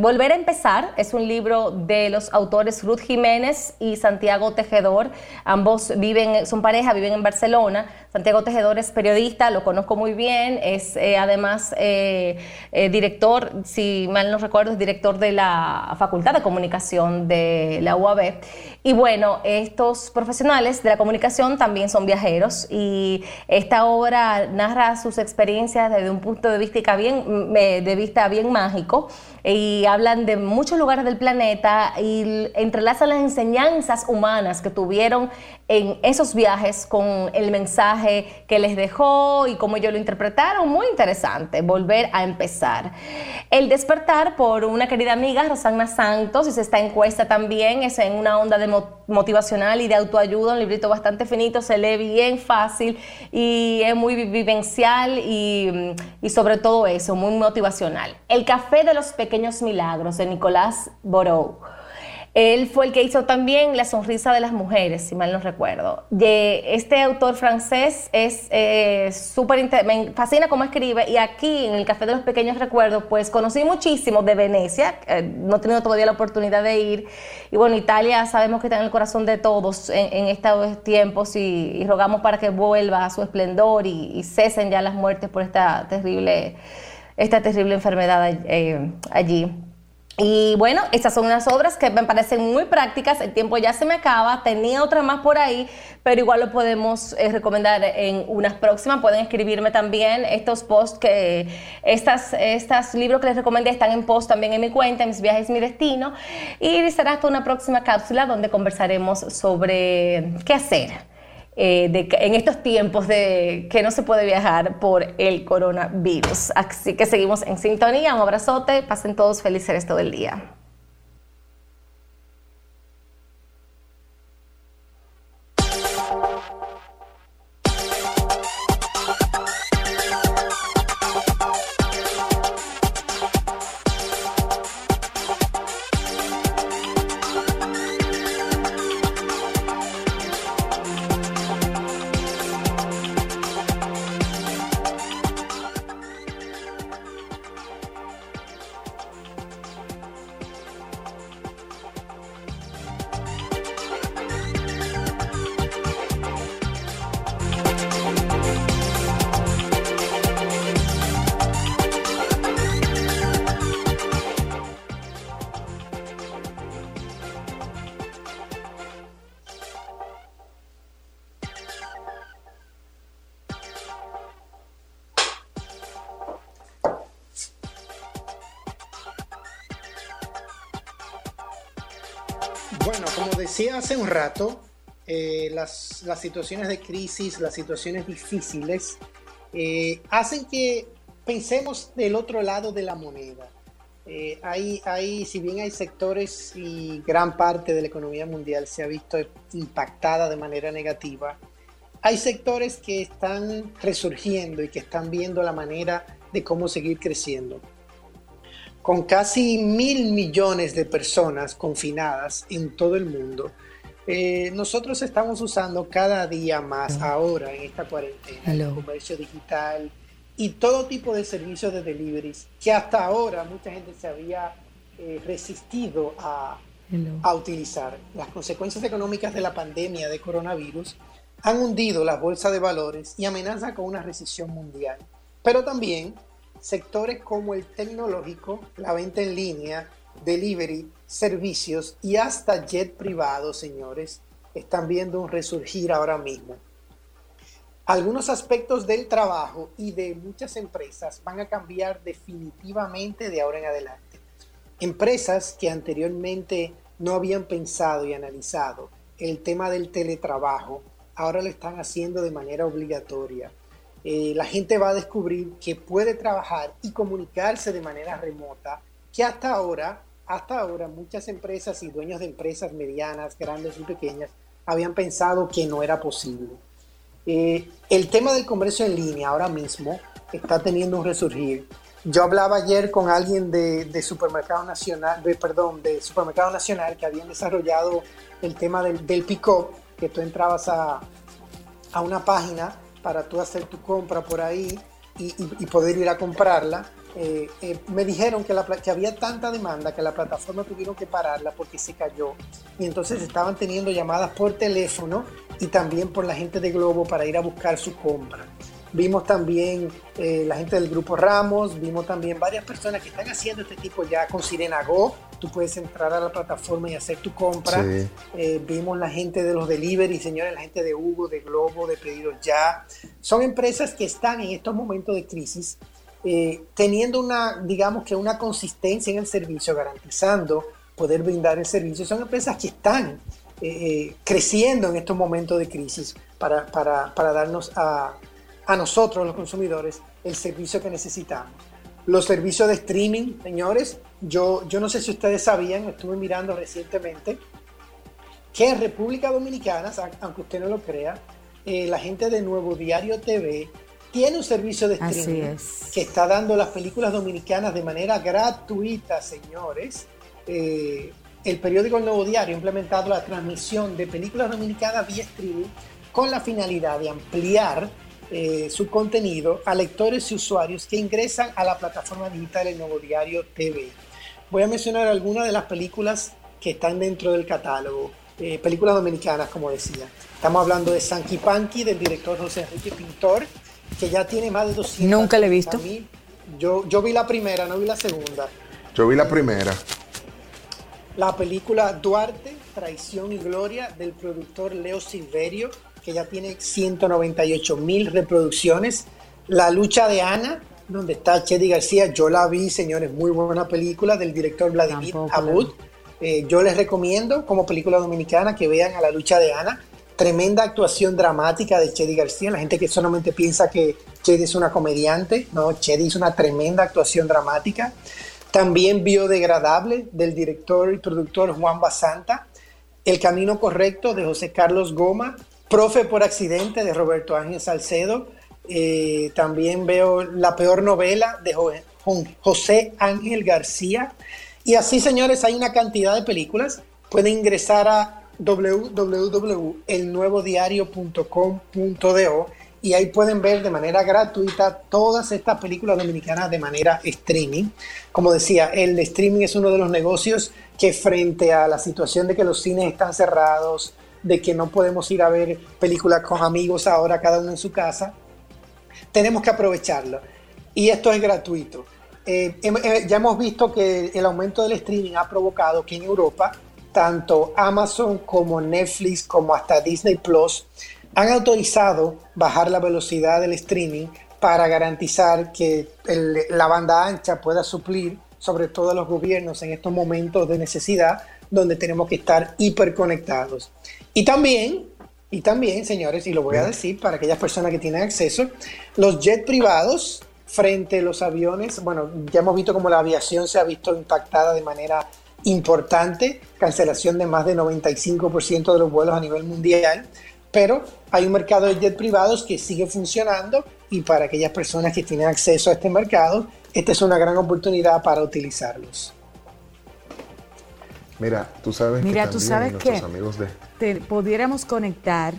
Volver a empezar es un libro de los autores Ruth Jiménez y Santiago Tejedor Ambos viven, son pareja, viven en Barcelona. Santiago Tejedor es periodista, lo conozco muy bien. Es eh, además eh, eh, director, si mal no recuerdo, es director de la Facultad de Comunicación de la UAB. Y bueno, estos profesionales de la comunicación también son viajeros y esta obra narra sus experiencias desde un punto de vista bien, de vista bien mágico y hablan de muchos lugares del planeta y entrelazan las enseñanzas humanas que tuvieron en esos viajes con el mensaje que les dejó y cómo ellos lo interpretaron. Muy interesante, volver a empezar. El despertar por una querida amiga, Rosana Santos, y esta encuesta también es en una onda de motivacional y de autoayuda, un librito bastante finito, se lee bien fácil y es muy vivencial y, y sobre todo eso, muy motivacional. El café de los pequeños milagros de Nicolás Borou. Él fue el que hizo también La sonrisa de las mujeres, si mal no recuerdo. este autor francés es eh, súper, me fascina cómo escribe y aquí en el Café de los Pequeños Recuerdos, pues conocí muchísimo de Venecia, eh, no he tenido todavía la oportunidad de ir. Y bueno, Italia sabemos que está en el corazón de todos en, estos tiempos y, rogamos para que vuelva a su esplendor y, cesen ya las muertes por esta terrible, esta terrible enfermedad eh, allí. Y bueno, estas son unas obras que me parecen muy prácticas. El tiempo ya se me acaba. Tenía otra más por ahí, pero igual lo podemos eh, recomendar en unas próximas. Pueden escribirme también estos posts que estas, estos libros que les recomendé están en post también en mi cuenta, Mis viajes, mi destino. Y será hasta una próxima cápsula donde conversaremos sobre qué hacer eh, en estos tiempos de que no se puede viajar por el coronavirus. Así que seguimos en sintonía, un abrazote, pasen todos felices todo el día. Hace un rato, eh, las, situaciones de crisis, las situaciones difíciles, eh, hacen que pensemos del otro lado de la moneda. Eh, hay, hay, si bien hay sectores y gran parte de la economía mundial se ha visto impactada de manera negativa, hay sectores que están resurgiendo y que están viendo la manera de cómo seguir creciendo con casi mil millones de personas confinadas en todo el mundo, eh, nosotros estamos usando cada día más ahora en esta cuarentena el comercio digital y todo tipo de servicios de deliveries que hasta ahora mucha gente se había eh, resistido a, a utilizar. Las consecuencias económicas de la pandemia de coronavirus han hundido las bolsas de valores y amenazan con una recesión mundial. Pero también sectores como el tecnológico, la venta en línea, delivery, servicios y hasta jet privado, señores, están viendo un resurgir ahora mismo. Algunos aspectos del trabajo y de muchas empresas van a cambiar definitivamente de ahora en adelante. Empresas que anteriormente no habían pensado y analizado el tema del teletrabajo, ahora lo están haciendo de manera obligatoria. Eh, la gente va a descubrir que puede trabajar y comunicarse de manera remota, que hasta ahora, hasta ahora muchas empresas y dueños de empresas medianas, grandes y pequeñas habían pensado que no era posible. Eh, el tema del comercio en línea ahora mismo está teniendo un resurgir. Yo hablaba ayer con alguien de, Supermercado Nacional, de, perdón, de Supermercado Nacional que habían desarrollado el tema del, del pick-up, que tú entrabas a, a una página para tú hacer tu compra por ahí y, poder ir a comprarla. Eh, eh, me dijeron que, la, que había tanta demanda que la plataforma tuvieron que pararla porque se cayó y entonces estaban teniendo llamadas por teléfono y también por la gente de Globo para ir a buscar su compra. Vimos también eh, la gente del grupo Ramos, vimos también varias personas que están haciendo este tipo ya con Sirena Go. Tú puedes entrar a la plataforma y hacer tu compra. Eh, vimos la gente de los delivery, señores, la gente de Hugo, de Globo, de Pedidos Ya. Son empresas que están en estos momentos de crisis eh, teniendo una, digamos que una consistencia en el servicio, garantizando poder brindar el servicio. Son empresas que están creciendo en estos momentos de crisis para, para, para darnos a, a nosotros los consumidores el servicio que necesitamos. Los servicios de streaming, señores, yo, yo no sé si ustedes sabían, estuve mirando recientemente, que en República Dominicana, aunque usted no lo crea, eh, la gente de Nuevo Diario TV tiene un servicio de streaming que está dando las películas dominicanas de manera gratuita, señores. Eh, el periódico El Nuevo Diario ha implementado la transmisión de películas dominicanas vía streaming con la finalidad de ampliar eh, su contenido a lectores y usuarios que ingresan a la plataforma digital El Nuevo Diario TV. Voy a mencionar algunas de las películas que están dentro del catálogo, eh, películas dominicanas, como decía. Estamos hablando de Sanky Panky, del director José Enrique Pintor, que ya tiene más de 200. Nunca le he visto. Yo, yo vi la primera, no vi la segunda. Yo vi la primera. La película Duarte, Traición y Gloria, del productor Leo Silverio, que ya tiene 198 mil reproducciones. La lucha de Ana, donde está Chedi García, yo la vi, señores, muy buena película del director Vladimir Abud. Eh, yo les recomiendo como película dominicana que vean a la lucha de Ana. Tremenda actuación dramática de Chedi García. La gente que solamente piensa que Chedi es una comediante, no, Chedi es una tremenda actuación dramática. También Biodegradable del director y productor Juan Basanta. El Camino Correcto de José Carlos Goma Profe por accidente de Roberto Ángel Salcedo. Eh, también veo La peor novela de José Ángel García. Y así, señores, hay una cantidad de películas. Pueden ingresar a www.elnuevodiario.com.do y ahí pueden ver de manera gratuita todas estas películas dominicanas de manera streaming. Como decía, el streaming es uno de los negocios que frente a la situación de que los cines están cerrados, de que no podemos ir a ver películas con amigos ahora, cada uno en su casa. Tenemos que aprovecharlo. Y esto es gratuito. Eh, eh, ya hemos visto que el aumento del streaming ha provocado que en Europa, tanto Amazon como Netflix, como hasta Disney Plus, han autorizado bajar la velocidad del streaming para garantizar que la banda ancha pueda suplir, sobre todo a los gobiernos en estos momentos de necesidad, donde tenemos que estar hiperconectados. Y también, y también, señores, y lo voy a decir para aquellas personas que tienen acceso, los jets privados frente a los aviones, bueno, ya hemos visto cómo la aviación se ha visto impactada de manera importante, cancelación de más de 95% de los vuelos a nivel mundial, pero hay un mercado de jet privados que sigue funcionando y para aquellas personas que tienen acceso a este mercado, esta es una gran oportunidad para utilizarlos. Mira, tú sabes Mira, que tú sabes que amigos de... te pudiéramos conectar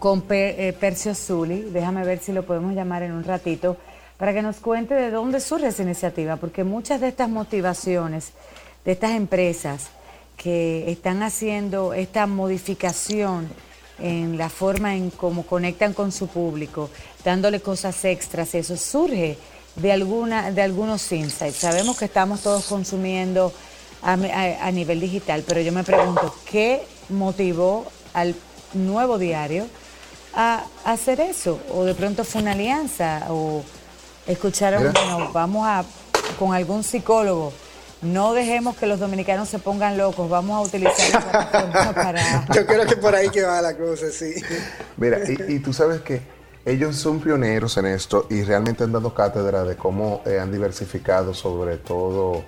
con eh, Percio Zuli, déjame ver si lo podemos llamar en un ratito, para que nos cuente de dónde surge esa iniciativa, porque muchas de estas motivaciones de estas empresas que están haciendo esta modificación en la forma en cómo conectan con su público, dándole cosas extras, eso surge de alguna de algunos insights. Sabemos que estamos todos consumiendo a, nivel digital, pero yo me pregunto, ¿qué motivó al nuevo diario a, hacer eso? O de pronto fue una alianza, o escucharon, bueno, vamos a con algún psicólogo. No dejemos que los dominicanos se pongan locos, vamos a utilizar [laughs] para... Yo creo que por ahí que va la cosa, sí. Mira, y, tú sabes que ellos son pioneros en esto y realmente han dado cátedra de cómo eh, han diversificado sobre todo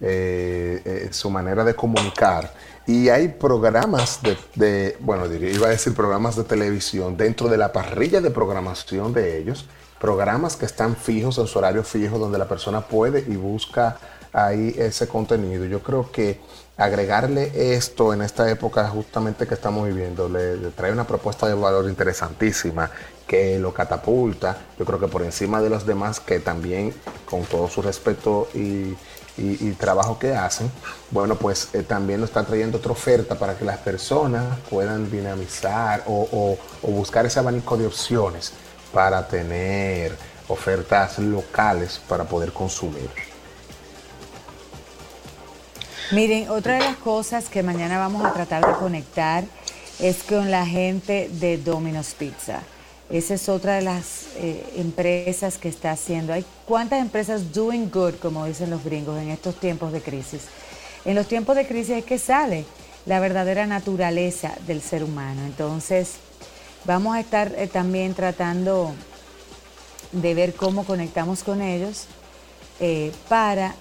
eh, eh, su manera de comunicar. Y hay programas de, bueno, iba a decir programas de televisión dentro de la parrilla de programación de ellos, programas que están fijos en su horario fijo donde la persona puede y busca ahí ese contenido. Yo creo que agregarle esto en esta época justamente que estamos viviendo le, trae una propuesta de valor interesantísima que lo catapulta, yo creo que por encima de los demás que también con todo su respeto y, trabajo que hacen, bueno, pues eh, también nos están trayendo otra oferta para que las personas puedan dinamizar o buscar ese abanico de opciones para tener ofertas locales para poder consumir. Miren, otra de las cosas que mañana vamos a tratar de conectar es con la gente de Domino's Pizza. Esa es otra de las eh, empresas que está haciendo. Hay cuántas empresas doing good, como dicen los gringos, en estos tiempos de crisis. En los tiempos de crisis es que sale la verdadera naturaleza del ser humano. Entonces, vamos a estar eh, también tratando de ver cómo conectamos con ellos eh, para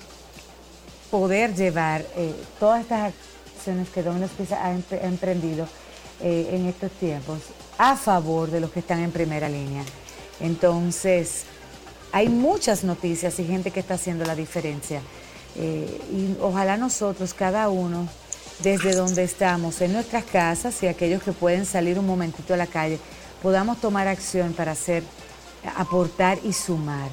poder llevar todas estas acciones que Domino's Pizza ha emprendido en estos tiempos a favor de los que están en primera línea. Entonces, hay muchas noticias y gente que está haciendo la diferencia. Eh, y ojalá nosotros, cada uno, desde donde estamos, en nuestras casas y aquellos que pueden salir un momentito a la calle, podamos tomar acción para hacer, aportar y sumar.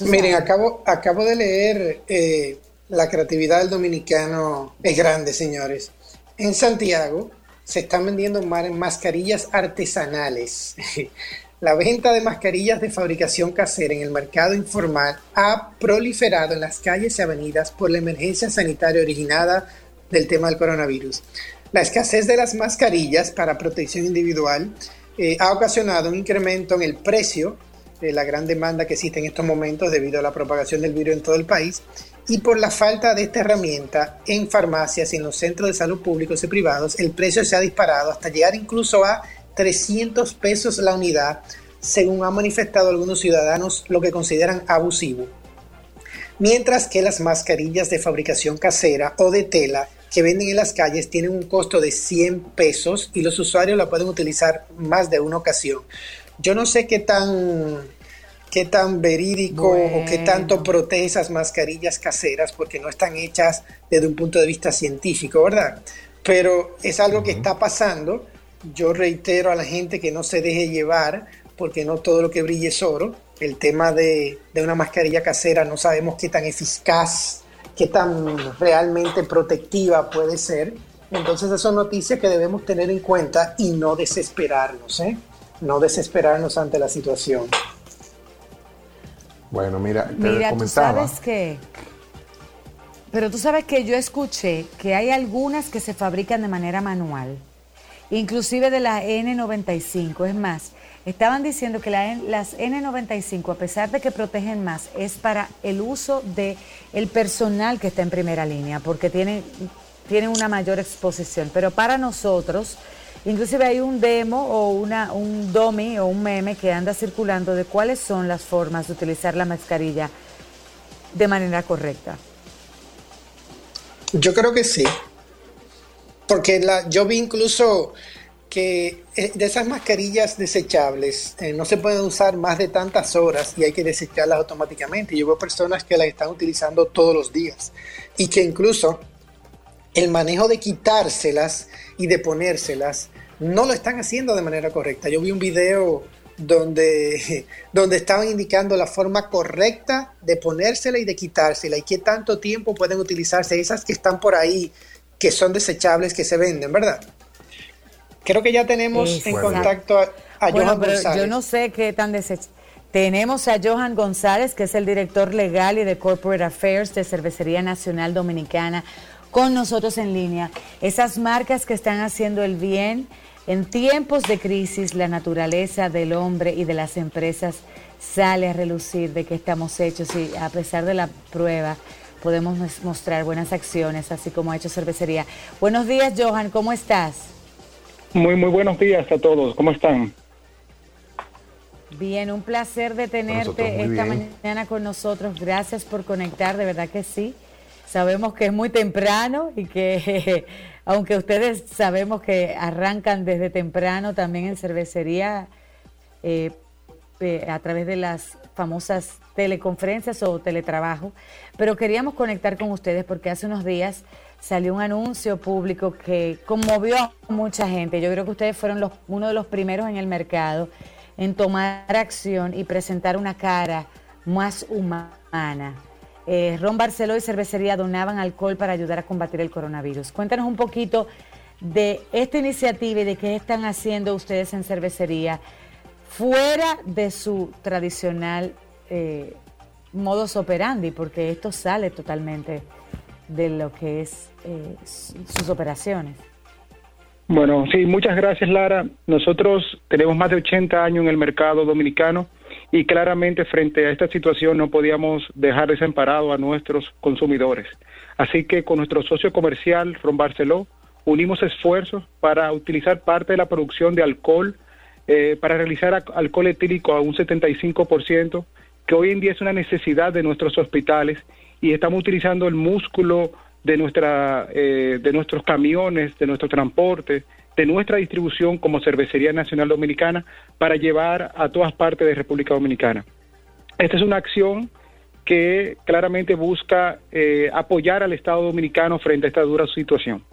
Miren, acabo, acabo de leer eh, La creatividad del dominicano es grande, señores. En Santiago, se están vendiendo mascarillas artesanales. [laughs] La venta de mascarillas de fabricación casera en el mercado informal ha proliferado en las calles y avenidas por la emergencia sanitaria originada del tema del coronavirus. La escasez de las mascarillas para protección individual eh, ha ocasionado un incremento en el precio de la gran demanda que existe en estos momentos debido a la propagación del virus en todo el país y por la falta de esta herramienta en farmacias y en los centros de salud públicos y privados, el precio se ha disparado hasta llegar incluso a 300 pesos la unidad, según han manifestado algunos ciudadanos, lo que consideran abusivo. Mientras que las mascarillas de fabricación casera o de tela que venden en las calles tienen un costo de 100 pesos y los usuarios la pueden utilizar más de una ocasión. Yo no sé qué tan qué tan verídico o qué tanto protege esas mascarillas caseras porque no están hechas desde un punto de vista científico, ¿verdad? Pero es algo que está pasando. Yo reitero a la gente que no se deje llevar porque no todo lo que brille es oro. El tema de, de una mascarilla casera no sabemos qué tan eficaz, qué tan realmente protectiva puede ser. Entonces, esas son noticias que debemos tener en cuenta y no desesperarnos, ¿eh? No desesperarnos ante la situación. Bueno, mira, te mira, tú sabes que... Pero tú sabes que yo escuché que hay algunas que se fabrican de manera manual, inclusive de la N95. Es más, estaban diciendo que las N95, a pesar de que protegen más, es para el uso del el personal que está en primera línea, porque tienen, tienen una mayor exposición. Pero para nosotros Inclusive hay un demo o una, un dummy o un meme que anda circulando de cuáles son las formas de utilizar la mascarilla de manera correcta. Yo creo que sí. Porque la, yo vi incluso que eh, de esas mascarillas desechables eh, no se pueden usar más de tantas horas y hay que desecharlas automáticamente. Yo veo personas que las están utilizando todos los días y que incluso el manejo de quitárselas y de ponérselas no lo están haciendo de manera correcta. Yo vi un video donde, [laughs] donde estaban indicando la forma correcta de ponérsela y de quitársela y qué tanto tiempo pueden utilizarse esas que están por ahí, que son desechables, que se venden, ¿verdad? Creo que ya tenemos en contacto a, Johan González. Yo no sé qué tan desechables. Tenemos a Johan González, que es el director legal y de Corporate Affairs de Cervecería Nacional Dominicana. Con nosotros en línea. Esas marcas que están haciendo el bien en tiempos de crisis, la naturaleza del hombre y de las empresas sale a relucir de qué estamos hechos y a pesar de la prueba podemos mostrar buenas acciones, así como ha hecho Cervecería. Buenos días, Johan, ¿cómo estás? Muy, muy buenos días a todos, ¿cómo están? Bien, un placer de tenerte esta mañana con nosotros. Gracias por conectar, de verdad que sí. Sabemos que es muy temprano y que [laughs] aunque ustedes sabemos que arrancan desde temprano también en cervecería eh, a través de las famosas teleconferencias o teletrabajo, pero queríamos conectar con ustedes porque hace unos días salió un anuncio público que conmovió a mucha gente. Yo creo que ustedes fueron uno de los primeros en el mercado en tomar acción y presentar una cara más humana. Eh, Ron Barceló y Cervecería donaban alcohol para ayudar a combatir el coronavirus. Cuéntanos un poquito de esta iniciativa y de qué están haciendo ustedes en Cervecería fuera de su tradicional eh, modus operandi, porque esto sale totalmente de lo que es eh, sus operaciones. Bueno, sí, muchas gracias Lara. Nosotros tenemos más de 80 años en el mercado dominicano y claramente frente a esta situación no podíamos dejar desamparado a nuestros consumidores. Así que con nuestro socio comercial Ron Barceló unimos esfuerzos para utilizar parte de la producción de alcohol eh, para realizar alcohol etílico a un 75%, que hoy en día es una necesidad de nuestros hospitales y estamos utilizando el músculo de, nuestra, eh, de nuestros camiones, de nuestro transporte, de nuestra distribución como Cervecería Nacional Dominicana para llevar a todas partes de República Dominicana. Esta es una acción que claramente busca eh, apoyar al Estado Dominicano frente a esta dura situación.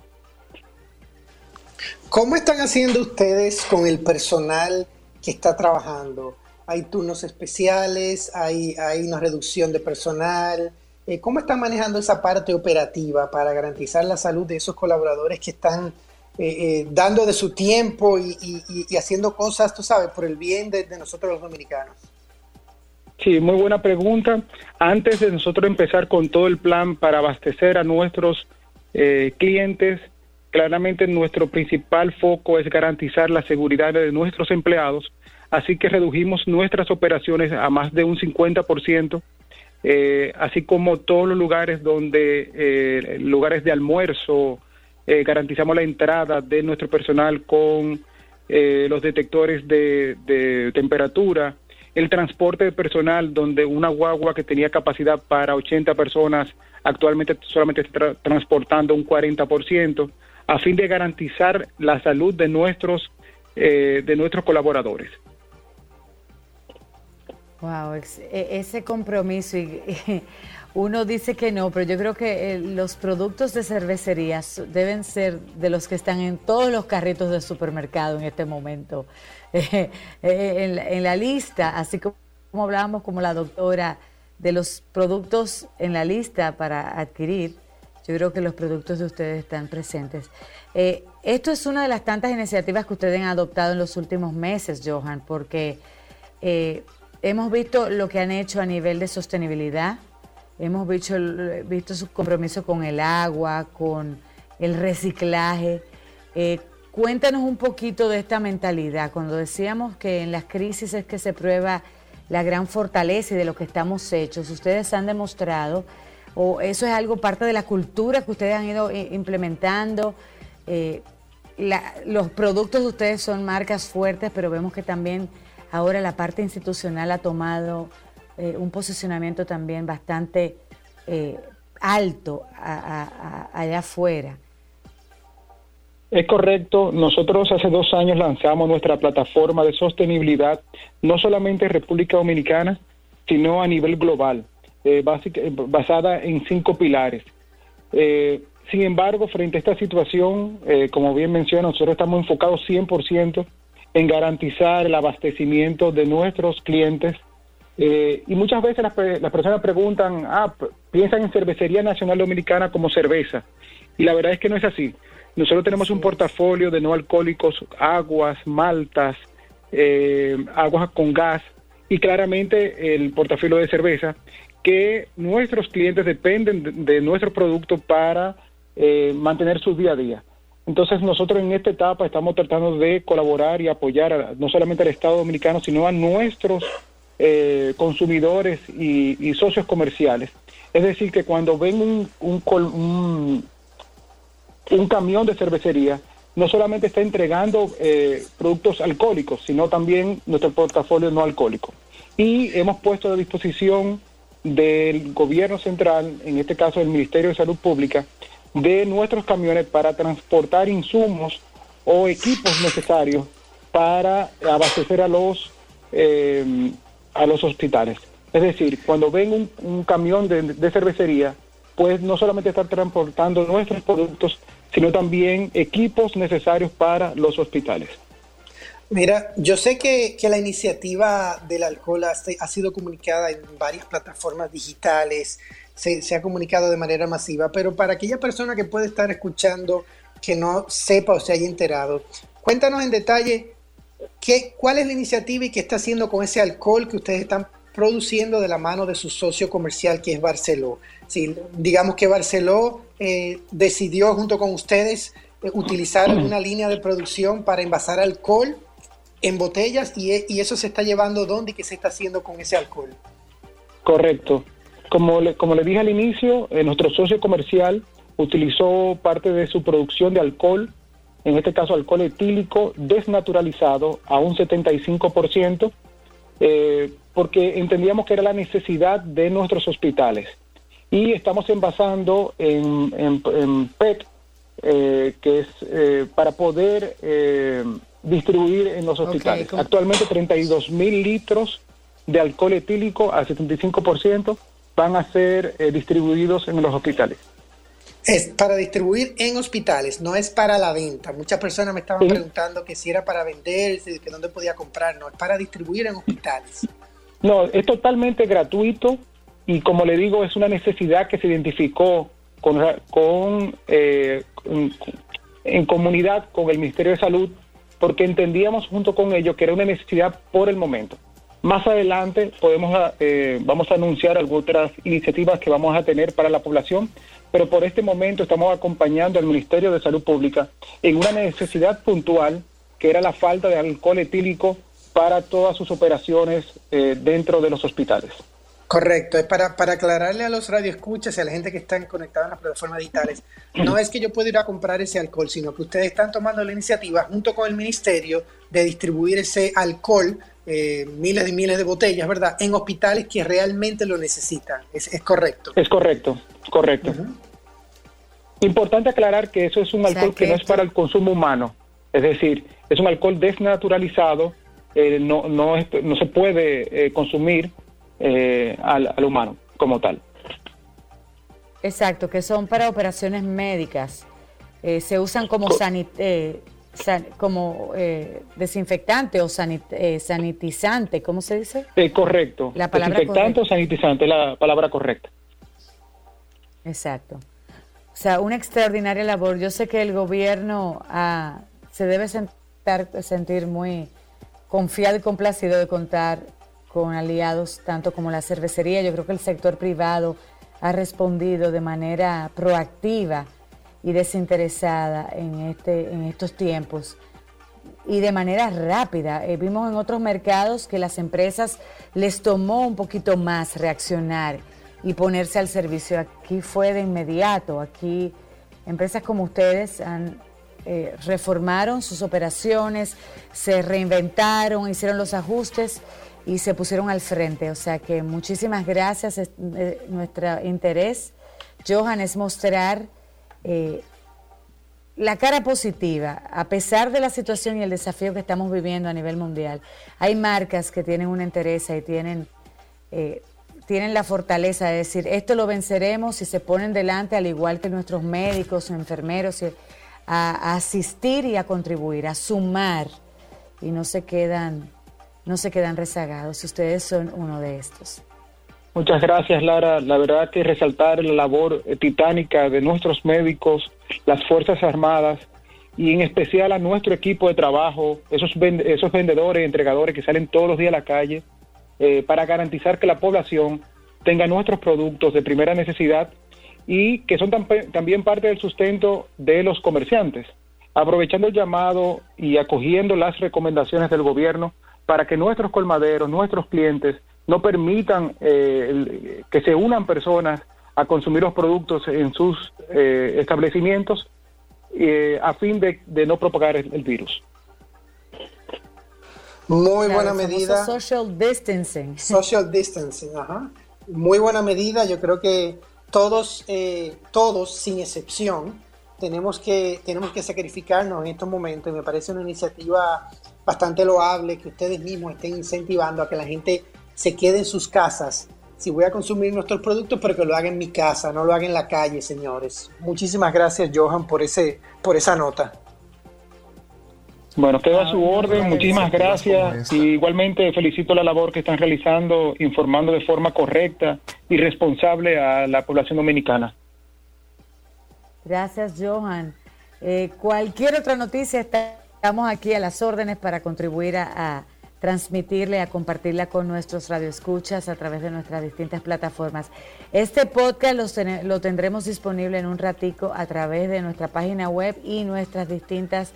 ¿Cómo están haciendo ustedes con el personal que está trabajando? ¿Hay turnos especiales? ¿Hay, hay una reducción de personal? Eh, ¿Cómo están manejando esa parte operativa para garantizar la salud de esos colaboradores que están eh, eh, dando de su tiempo y, haciendo cosas, tú sabes, por el bien de, nosotros los dominicanos? Sí, muy buena pregunta. Antes de nosotros empezar con todo el plan para abastecer a nuestros clientes, claramente nuestro principal foco es garantizar la seguridad de nuestros empleados, así que redujimos nuestras operaciones a más de un 50% eh, así como todos los lugares donde, eh, lugares de almuerzo, eh, garantizamos la entrada de nuestro personal con los detectores de, temperatura, el transporte de personal donde una guagua que tenía capacidad para 80 personas actualmente solamente está transportando un 40%, a fin de garantizar la salud de nuestros, de nuestros colaboradores. Wow, e, ese compromiso y, [laughs] uno dice que no, pero yo creo que eh, los productos de cervecería deben ser de los que están en todos los carritos de supermercado en este momento, [laughs] eh, eh, en, la lista, así como, hablábamos como la doctora de los productos en la lista para adquirir. Yo creo que los productos de ustedes están presentes. esto es una de las tantas iniciativas que ustedes han adoptado en los últimos meses, Johan, porque Hemos visto lo que han hecho a nivel de sostenibilidad, hemos visto, visto su compromiso con el agua, con el reciclaje. Eh, cuéntanos un poquito de esta mentalidad. Cuando decíamos que en las crisis es que se prueba la gran fortaleza y de lo que estamos hechos, ustedes han demostrado, o eso es algo parte de la cultura que ustedes han ido eh, implementando. Eh, los productos de ustedes son marcas fuertes, pero vemos que también ahora la parte institucional ha tomado eh, un posicionamiento también bastante eh, alto allá afuera. Es correcto. Nosotros hace dos años lanzamos nuestra plataforma de sostenibilidad, no solamente en República Dominicana, sino a nivel global, eh, basada en cinco pilares. sin embargo, frente a esta situación, como bien menciona, nosotros estamos enfocados 100% en garantizar el abastecimiento de nuestros clientes. Eh, y muchas veces las, personas preguntan, ah, piensan en Cervecería Nacional Dominicana como cerveza. Y la verdad es que no es así. Nosotros tenemos un portafolio de no alcohólicos, aguas, maltas, eh, aguas con gas y claramente el portafolio de cerveza, que nuestros clientes dependen de, nuestro producto para eh, mantener su día a día. Entonces nosotros en esta etapa estamos tratando de colaborar y apoyar no solamente al Estado Dominicano, sino a nuestros eh, consumidores y, socios comerciales. Es decir, que cuando ven un, un, camión de cervecería, no solamente está entregando eh, productos alcohólicos, sino también nuestro portafolio no alcohólico. Y hemos puesto a disposición del gobierno central, en este caso del Ministerio de Salud Pública, de nuestros camiones para transportar insumos o equipos necesarios para abastecer a los eh, a los hospitales. Es decir, cuando ven un, camión de, cervecería, pues no solamente están transportando nuestros productos, sino también equipos necesarios para los hospitales. Mira, yo sé que, la iniciativa del alcohol ha, ha, sido comunicada en varias plataformas digitales, se, ha comunicado de manera masiva, pero para aquella persona que puede estar escuchando que no sepa o se haya enterado, cuéntanos en detalle qué, cuál es la iniciativa y qué está haciendo con ese alcohol que ustedes están produciendo de la mano de su socio comercial que es Barceló. Sí, digamos que Barceló eh, decidió junto con ustedes eh, utilizar [clears throat] una línea de producción para envasar alcohol en botellas y, y, eso se está llevando dónde y qué se está haciendo con ese alcohol. Correcto. Como le, como le dije al inicio, eh, nuestro socio comercial utilizó parte de su producción de alcohol, en este caso alcohol etílico desnaturalizado a un 75%, eh, porque entendíamos que era la necesidad de nuestros hospitales. Y estamos envasando en, en, PET, eh, que es para poder distribuir en los hospitales. Actualmente 32 mil litros de alcohol etílico al 75% van a ser eh, distribuidos en los hospitales. Es para distribuir en hospitales, no es para la venta. Muchas personas me estaban preguntando que si era para vender, que dónde podía comprar. No, es para distribuir en hospitales. No, es totalmente gratuito y como le digo, es una necesidad que se identificó con, con eh, en comunidad con el Ministerio de Salud porque entendíamos junto con ellos que era una necesidad por el momento. Más adelante podemos, eh, vamos a anunciar algunas iniciativas que vamos a tener para la población, pero por este momento estamos acompañando al Ministerio de Salud Pública en una necesidad puntual que era la falta de alcohol etílico para todas sus operaciones eh, dentro de los hospitales. Correcto, es para, para aclararle a los radioescuchas y a la gente que están conectada en las plataformas digitales, no es que yo pueda ir a comprar ese alcohol, sino que ustedes están tomando la iniciativa junto con el ministerio de distribuir ese alcohol eh, miles y miles de botellas, ¿verdad? En hospitales que realmente lo necesitan. ¿Es, correcto? Es correcto, correcto. Importante aclarar que eso es un alcohol que, no es para el consumo humano. Es decir, es un alcohol desnaturalizado, eh, no, no, no se puede eh, consumir al, humano como tal. Exacto, que son para operaciones médicas. se usan como sanit como eh, desinfectante o eh, sanitizante, ¿cómo se dice? Eh, correcto. La palabra desinfectante o sanitizante, la palabra correcta. Exacto. O sea, una extraordinaria labor. Yo sé que el gobierno ah, se debe sentir muy confiado y complacido de contar con aliados tanto como la cervecería. Yo creo que el sector privado ha respondido de manera proactiva y desinteresada en, este, en estos tiempos y de manera rápida. Eh, vimos en otros mercados que las empresas les tomó un poquito más reaccionar y ponerse al servicio. Aquí fue de inmediato. Aquí empresas como ustedes han, eh, reformaron sus operaciones, se reinventaron, hicieron los ajustes y se pusieron al frente. O sea que muchísimas gracias. Eh, nuestro interés, Johan, es mostrar eh, la cara positiva, a pesar de la situación y el desafío que estamos viviendo a nivel mundial, hay marcas que tienen una interés y tienen, eh, tienen la fortaleza de decir, esto lo venceremos si se ponen delante, al igual que nuestros médicos, enfermeros, a, asistir y a contribuir, a sumar, y no se quedan, no se quedan rezagados. Ustedes son uno de estos. Muchas gracias, Lara. La verdad que resaltar la labor eh, titánica de nuestros médicos, las Fuerzas Armadas y en especial a nuestro equipo de trabajo, esos, esos vendedores, entregadores que salen todos los días a la calle eh, para garantizar que la población tenga nuestros productos de primera necesidad y que son también parte del sustento de los comerciantes. Aprovechando el llamado y acogiendo las recomendaciones del gobierno para que nuestros colmaderos, nuestros clientes, no permitan eh, que se unan personas a consumir los productos en sus eh, establecimientos eh, a fin de, no propagar el, virus. Muy buena medida. Social distancing. [laughs] Social distancing, ajá. Muy buena medida. Yo creo que todos, eh, todos sin excepción, tenemos que, tenemos que sacrificarnos en estos momentos y me parece una iniciativa bastante loable que ustedes mismos estén incentivando a que la gente se quede en sus casas si voy a consumir nuestros productos, pero que lo haga en mi casa, no lo haga en la calle, señores. Muchísimas gracias, Johan, por, ese, por esa nota. Bueno, quedo a su ah, orden, muchísimas gracias y igualmente felicito la labor que están realizando, informando de forma correcta y responsable a la población dominicana. Gracias, Johan. Eh, cualquier otra noticia, estamos aquí a las órdenes para contribuir a transmitirle, a compartirla con nuestros radioescuchas a través de nuestras distintas plataformas. Este podcast lo, tendremos disponible en un ratico a través de nuestra página web y nuestras distintas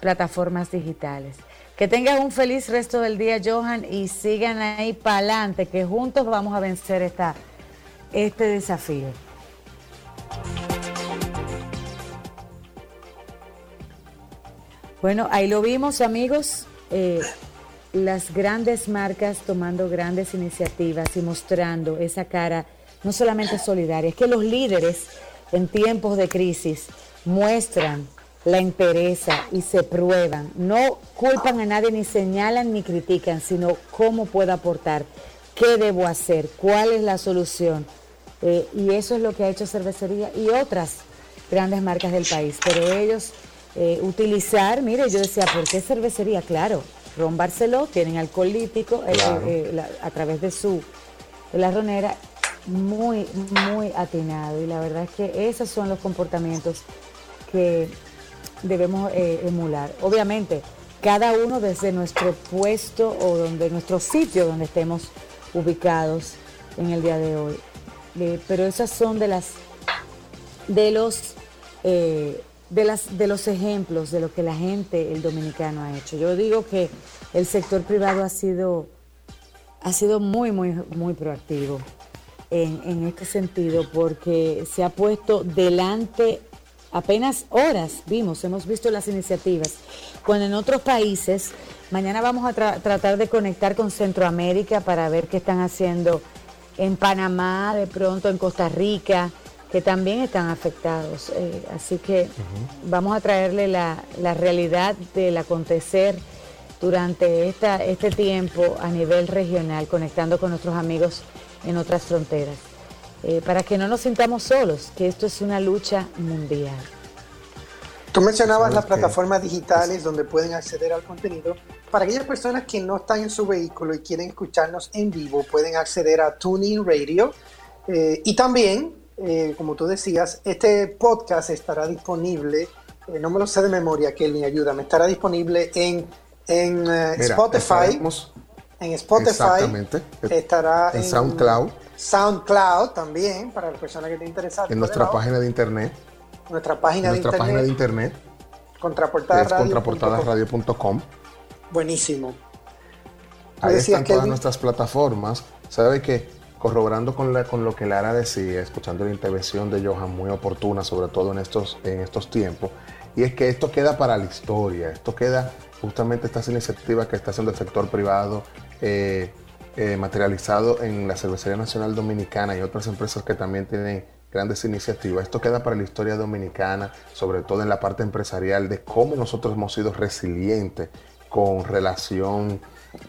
plataformas digitales. Que tengas un feliz resto del día, Johan, y sigan ahí para adelante, que juntos vamos a vencer esta, este desafío. Bueno, ahí lo vimos, amigos. Eh, las grandes marcas tomando grandes iniciativas y mostrando esa cara no solamente solidaria, es que los líderes en tiempos de crisis muestran la entereza y se prueban, no culpan a nadie ni señalan ni critican, sino cómo puedo aportar, qué debo hacer, cuál es la solución. Eh, y eso es lo que ha hecho Cervecería y otras grandes marcas del país. Pero ellos eh, utilizar, mire, yo decía, ¿por qué cervecería? Claro, Ron Barceló, tienen alcohol lítico eh, eh, a través de su de la ronera, muy, muy atinado. Y la verdad es que esos son los comportamientos que debemos emular. Obviamente, cada uno desde nuestro puesto o donde nuestro sitio donde estemos ubicados en el día de hoy. pero esas son de las de los de, las, de los ejemplos de lo que la gente, el dominicano, ha hecho. Yo digo que el sector privado ha sido, ha sido muy, muy, muy proactivo en, en este sentido porque se ha puesto delante apenas horas, vimos, hemos visto las iniciativas, cuando en otros países, mañana vamos a tratar de conectar con Centroamérica para ver qué están haciendo en Panamá, de pronto en Costa Rica, que también están afectados. Eh, así que vamos a traerle la, realidad del acontecer durante esta, este tiempo a nivel regional, conectando con nuestros amigos en otras fronteras, eh, para que no nos sintamos solos, que esto es una lucha mundial. Tú mencionabas las plataformas digitales donde pueden acceder al contenido. Para aquellas personas que no están en su vehículo y quieren escucharnos en vivo, pueden acceder a Tuning Radio eh, y también eh, como tú decías, este podcast estará disponible, eh, no me lo sé de memoria, Kelly, ayúdame, estará disponible en, en eh, Spotify. En Spotify. Estará en, SoundCloud. SoundCloud también, para las personas que estén interesadas. En nuestra página de internet. Nuestra página, de, internet, página de internet. Contraportadaradio.com. Buenísimo. Ahí están todas nuestras plataformas. ¿Sabe qué? Corroborando con, lo que Lara decía, escuchando la intervención de Johan muy oportuna, sobre todo en estos, en estos tiempos, y es que esto queda para la historia, esto queda justamente estas iniciativas que está haciendo el sector privado, eh, eh, materializado en la Cervecería Nacional Dominicana y otras empresas que también tienen grandes iniciativas. Esto queda para la historia dominicana, sobre todo en la parte empresarial, de cómo nosotros hemos sido resilientes con relación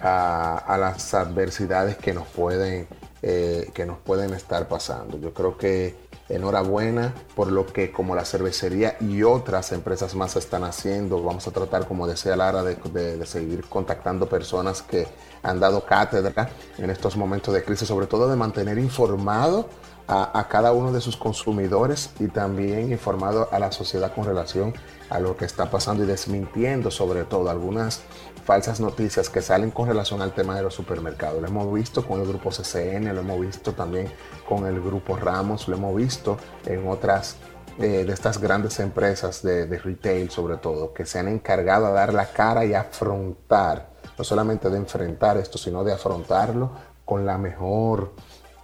a, las adversidades que nos pueden eh, que nos pueden estar pasando. Yo creo que enhorabuena por lo que como la cervecería y otras empresas más están haciendo. Vamos a tratar, como decía Lara, de, seguir contactando personas que han dado cátedra en estos momentos de crisis, sobre todo de mantener informado a, cada uno de sus consumidores y también informado a la sociedad con relación a lo que está pasando y desmintiendo sobre todo algunas falsas noticias que salen con relación al tema de los supermercados. Lo hemos visto con el grupo CCN, lo hemos visto también con el grupo Ramos, lo hemos visto en otras eh, de estas grandes empresas de, retail sobre todo, que se han encargado de dar la cara y afrontar, no solamente de enfrentar esto, sino de afrontarlo con la mejor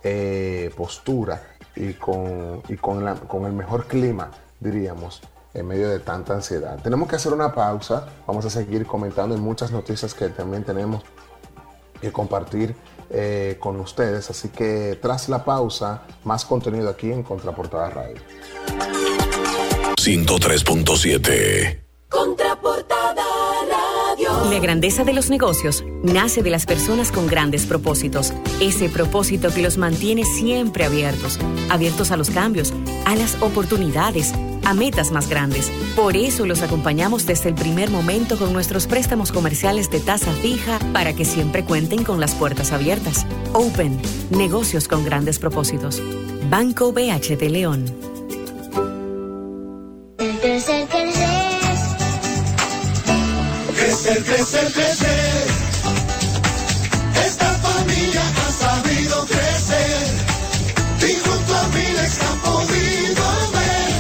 eh, postura y, con el mejor clima, diríamos, en medio de tanta ansiedad. Tenemos que hacer una pausa, vamos a seguir comentando en muchas noticias que también tenemos que compartir eh, con ustedes, así que tras la pausa, más contenido aquí en Contraportada Radio. 103.7 Contraportada la grandeza de los negocios nace de las personas con grandes propósitos. Ese propósito que los mantiene siempre abiertos, abiertos a los cambios, a las oportunidades, a metas más grandes. Por eso los acompañamos desde el primer momento con nuestros préstamos comerciales de tasa fija para que siempre cuenten con las puertas abiertas. Open, negocios con grandes propósitos. Banco BH de León. Crecer, crecer, crecer. Esta familia ha sabido crecer y junto a Milex han podido ver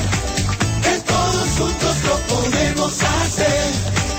que todos juntos lo podemos hacer,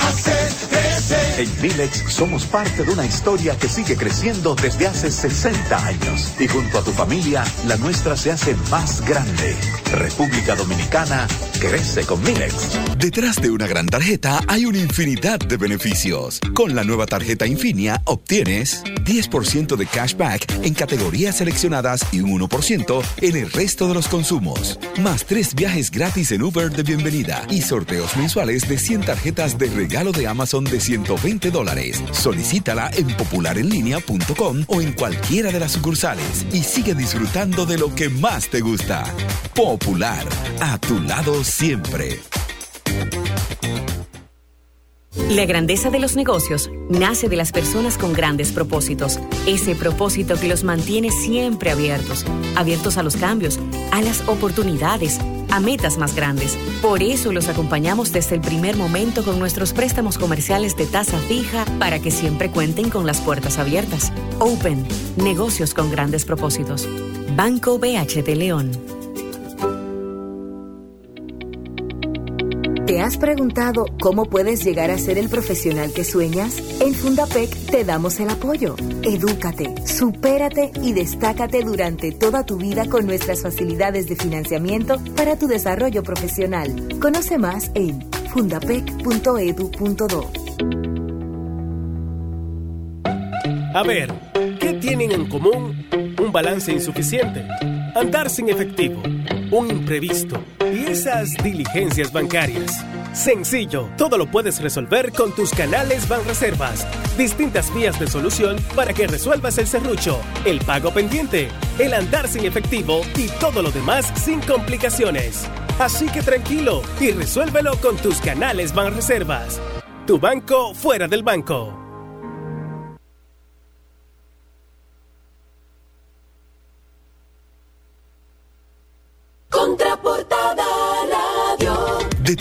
hacer crecer. En Milex somos parte de una historia que sigue creciendo desde hace 60 años y junto a tu familia la nuestra se hace más grande. República Dominicana crece con Milex. Detrás de una gran tarjeta hay una infinidad de beneficios. Con la nueva tarjeta Infinia obtienes 10% de cashback en categorías seleccionadas y un 1% en el resto de los consumos. Más tres viajes gratis en Uber de bienvenida y sorteos mensuales de 100 tarjetas de regalo de Amazon de 120 dólares. Solicítala en popularenlinea.com o en cualquiera de las sucursales y sigue disfrutando de lo que más te gusta. Popular, a tu lado siempre. La grandeza de los negocios nace de las personas con grandes propósitos. Ese propósito que los mantiene siempre abiertos, abiertos a los cambios, a las oportunidades, a metas más grandes. Por eso los acompañamos desde el primer momento con nuestros préstamos comerciales de tasa fija para que siempre cuenten con las puertas abiertas. Open, negocios con grandes propósitos. Banco BH de León. ¿Te has preguntado cómo puedes llegar a ser el profesional que sueñas? En Fundapec te damos el apoyo. Edúcate, supérate y destácate durante toda tu vida con nuestras facilidades de financiamiento para tu desarrollo profesional. Conoce más en fundapec.edu.do. A ver, ¿qué tienen en común? Un balance insuficiente, andar sin efectivo, un imprevisto esas diligencias bancarias. Sencillo, todo lo puedes resolver con tus canales Banreservas. Distintas vías de solución para que resuelvas el serrucho, el pago pendiente, el andar sin efectivo y todo lo demás sin complicaciones. Así que tranquilo y resuélvelo con tus canales Banreservas. Tu banco fuera del banco.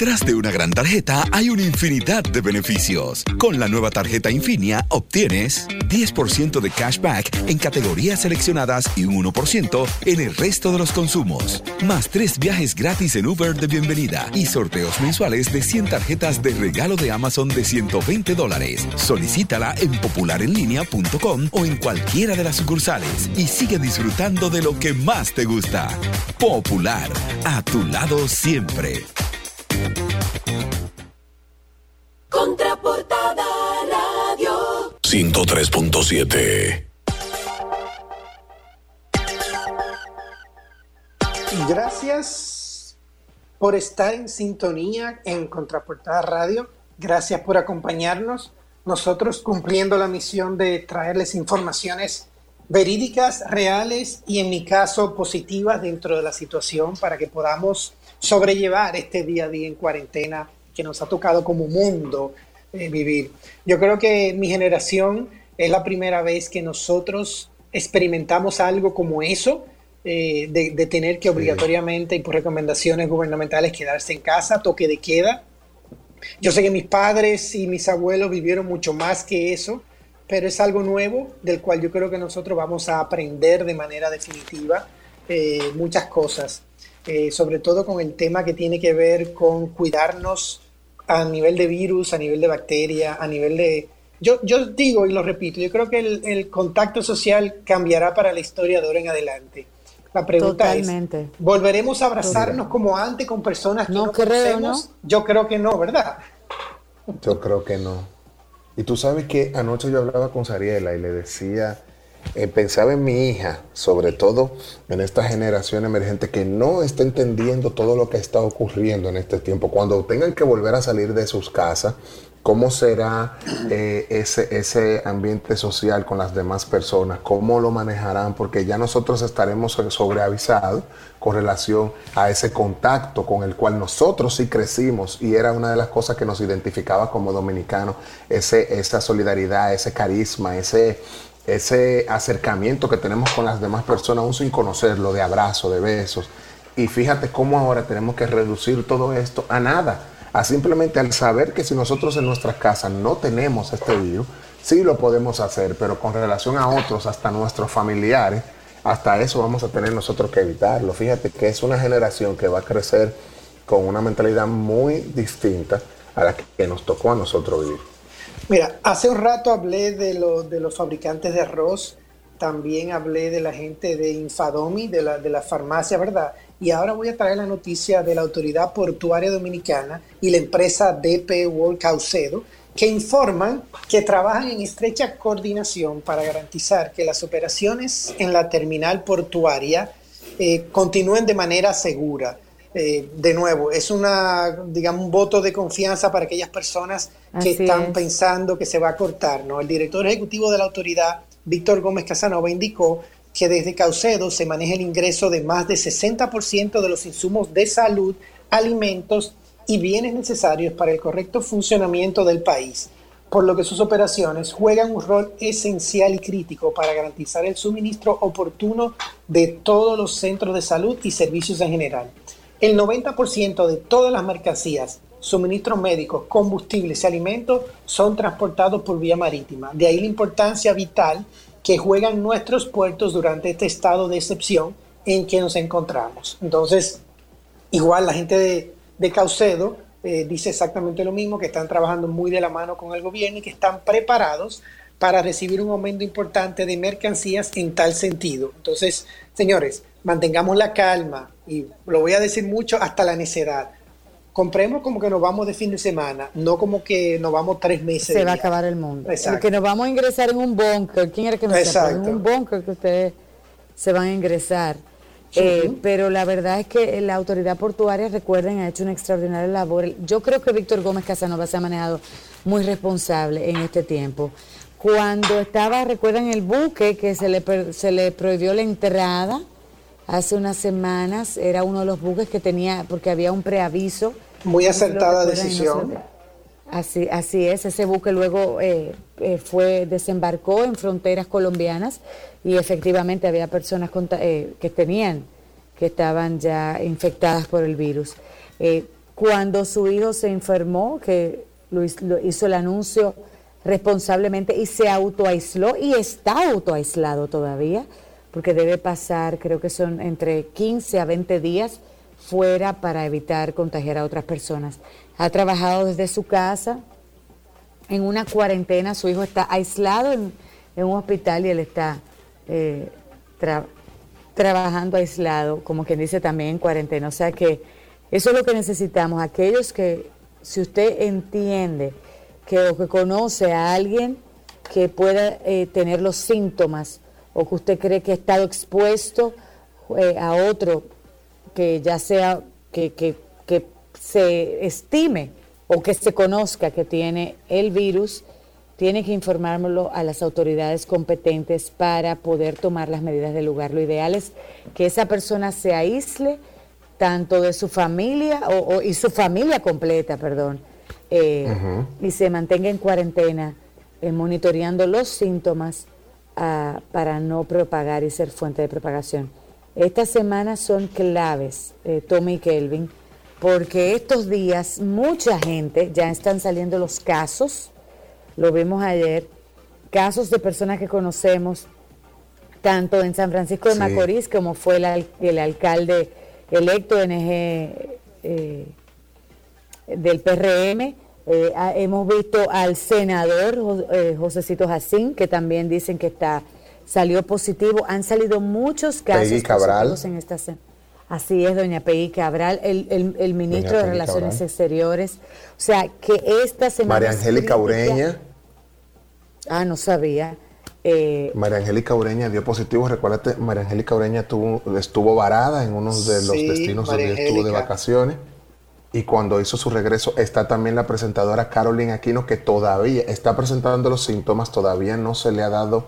Detrás de una gran tarjeta hay una infinidad de beneficios. Con la nueva tarjeta Infinia obtienes 10% de cashback en categorías seleccionadas y un 1% en el resto de los consumos. Más tres viajes gratis en Uber de bienvenida y sorteos mensuales de 100 tarjetas de regalo de Amazon de 120 dólares. Solicítala en popularenlinea.com o en cualquiera de las sucursales y sigue disfrutando de lo que más te gusta. Popular, a tu lado siempre. Contraportada Radio. 103.7 Gracias por estar en sintonía en Contraportada Radio. Gracias por acompañarnos. Nosotros cumpliendo la misión de traerles informaciones verídicas, reales y en mi caso positivas dentro de la situación para que podamos sobrellevar este día a día en cuarentena que nos ha tocado como mundo eh, vivir. Yo creo que mi generación es la primera vez que nosotros experimentamos algo como eso, eh, de, tener que obligatoriamente y por recomendaciones gubernamentales quedarse en casa, toque de queda. Yo sé que mis padres y mis abuelos vivieron mucho más que eso, pero es algo nuevo del cual yo creo que nosotros vamos a aprender de manera definitiva eh, muchas cosas, eh, sobre todo con el tema que tiene que ver con cuidarnos a nivel de virus, a nivel de bacteria, a nivel de... Yo, yo digo y lo repito, yo creo que el, contacto social cambiará para la historia de ahora en adelante. La pregunta es, ¿volveremos a abrazarnos como antes con personas que no, creo, ¿no? Yo creo que no, ¿verdad? Yo creo que no. Y tú sabes que anoche yo hablaba con Sariela y le decía, eh, pensaba en mi hija, sobre todo en esta generación emergente que no está entendiendo todo lo que está ocurriendo en este tiempo. Cuando tengan que volver a salir de sus casas, ¿cómo será eh, ese, ese ambiente social con las demás personas? ¿Cómo lo manejarán? Porque ya nosotros estaremos sobreavisados con relación a ese contacto con el cual nosotros sí crecimos y era una de las cosas que nos identificaba como dominicanos, ese, esa solidaridad, ese carisma, ese ese acercamiento que tenemos con las demás personas, aún sin conocerlo, de abrazo, de besos. Y fíjate cómo ahora tenemos que reducir todo esto a nada, a simplemente al saber que si nosotros en nuestras casas no tenemos este virus, sí lo podemos hacer, pero con relación a otros, hasta nuestros familiares, hasta eso vamos a tener nosotros que evitarlo. Fíjate que es una generación que va a crecer con una mentalidad muy distinta a la que nos tocó a nosotros vivir. Mira, hace un rato hablé de, de los fabricantes de arroz, también hablé de la gente de Infadomi, de la, de la farmacia, ¿verdad? Y ahora voy a traer la noticia de la Autoridad Portuaria Dominicana y la empresa DP World Caucedo, que informan que trabajan en estrecha coordinación para garantizar que las operaciones en la terminal portuaria eh, continúen de manera segura. Eh, de nuevo, es una, digamos, un voto de confianza para aquellas personas que están pensando que se va a cortar. ¿no? El director ejecutivo de la autoridad, Víctor Gómez Casanova, indicó que desde Caucedo se maneja el ingreso de más de 60% de los insumos de salud, alimentos y bienes necesarios para el correcto funcionamiento del país, por lo que sus operaciones juegan un rol esencial y crítico para garantizar el suministro oportuno de todos los centros de salud y servicios en general. El 90% de todas las mercancías, suministros médicos, combustibles y alimentos son transportados por vía marítima. De ahí la importancia vital que juegan nuestros puertos durante este estado de excepción en que nos encontramos. Entonces, igual la gente de, Caucedo eh, dice exactamente lo mismo, que están trabajando muy de la mano con el gobierno y que están preparados para recibir un aumento importante de mercancías en tal sentido. Entonces, señores, mantengamos la calma y lo voy a decir mucho hasta la necedad. Compremos como que nos vamos de fin de semana, no como que nos vamos tres meses. Se va a acabar el mundo. Exacto. que nos vamos a ingresar en un bunker. ¿Quién era que nos En un bunker que ustedes se van a ingresar. Eh, pero la verdad es que la autoridad portuaria, recuerden, ha hecho una extraordinaria labor. Yo creo que Víctor Gómez Casanova se ha manejado muy responsable en este tiempo. Cuando estaba, recuerdan, el buque que se le, se le prohibió la entrada hace unas semanas, era uno de los buques que tenía, porque había un preaviso. Muy acertada decisión. así, así es, ese buque luego eh, eh, fue, desembarcó en fronteras colombianas y efectivamente había personas eh, que tenían, que estaban ya infectadas por el virus. cuando su hijo se enfermó, que lo hizo el anuncio responsablemente y se autoaisló y está autoaislado todavía, porque debe pasar, creo que son entre 15 a 20 días fuera para evitar contagiar a otras personas. Ha trabajado desde su casa en una cuarentena, su hijo está aislado en, un hospital y él está eh, trabajando aislado, como quien dice también en cuarentena. O sea que eso es lo que necesitamos, aquellos que, si usted entiende que o que conoce a alguien que pueda eh, tener los síntomas o que usted cree que ha estado expuesto eh, a otro que ya sea que, que, que se estime o que se conozca que tiene el virus, tiene que informármelo a las autoridades competentes para poder tomar las medidas del lugar. Lo ideal es que esa persona se aísle tanto de su familia o, y su familia completa, perdón, eh, y se mantenga en cuarentena, eh, monitoreando los síntomas para no propagar y ser fuente de propagación. Estas semanas son claves, eh, Tommy y Kelvin, porque estos días mucha gente, ya están saliendo los casos, lo vimos ayer, casos de personas que conocemos, tanto en San Francisco de Macorís como fue el, alcalde electo NG eh, del PRM. Eh, hemos visto al senador eh, Josecito Jacín, que también dicen que está salió positivo. Han salido muchos casos Cabral. en esta Así es, doña Peggy Cabral, el, el, ministro de Relaciones Exteriores. O sea, que esta semana... María Angélica Ureña. Ah, no sabía. Eh, María Angélica Ureña dio positivo. Recuérdate, María Angélica Ureña tuvo, estuvo varada en uno de los destinos donde estuvo de vacaciones. Y cuando hizo su regreso, está también la presentadora Caroline Aquino, que todavía está presentando los síntomas, todavía no se le ha dado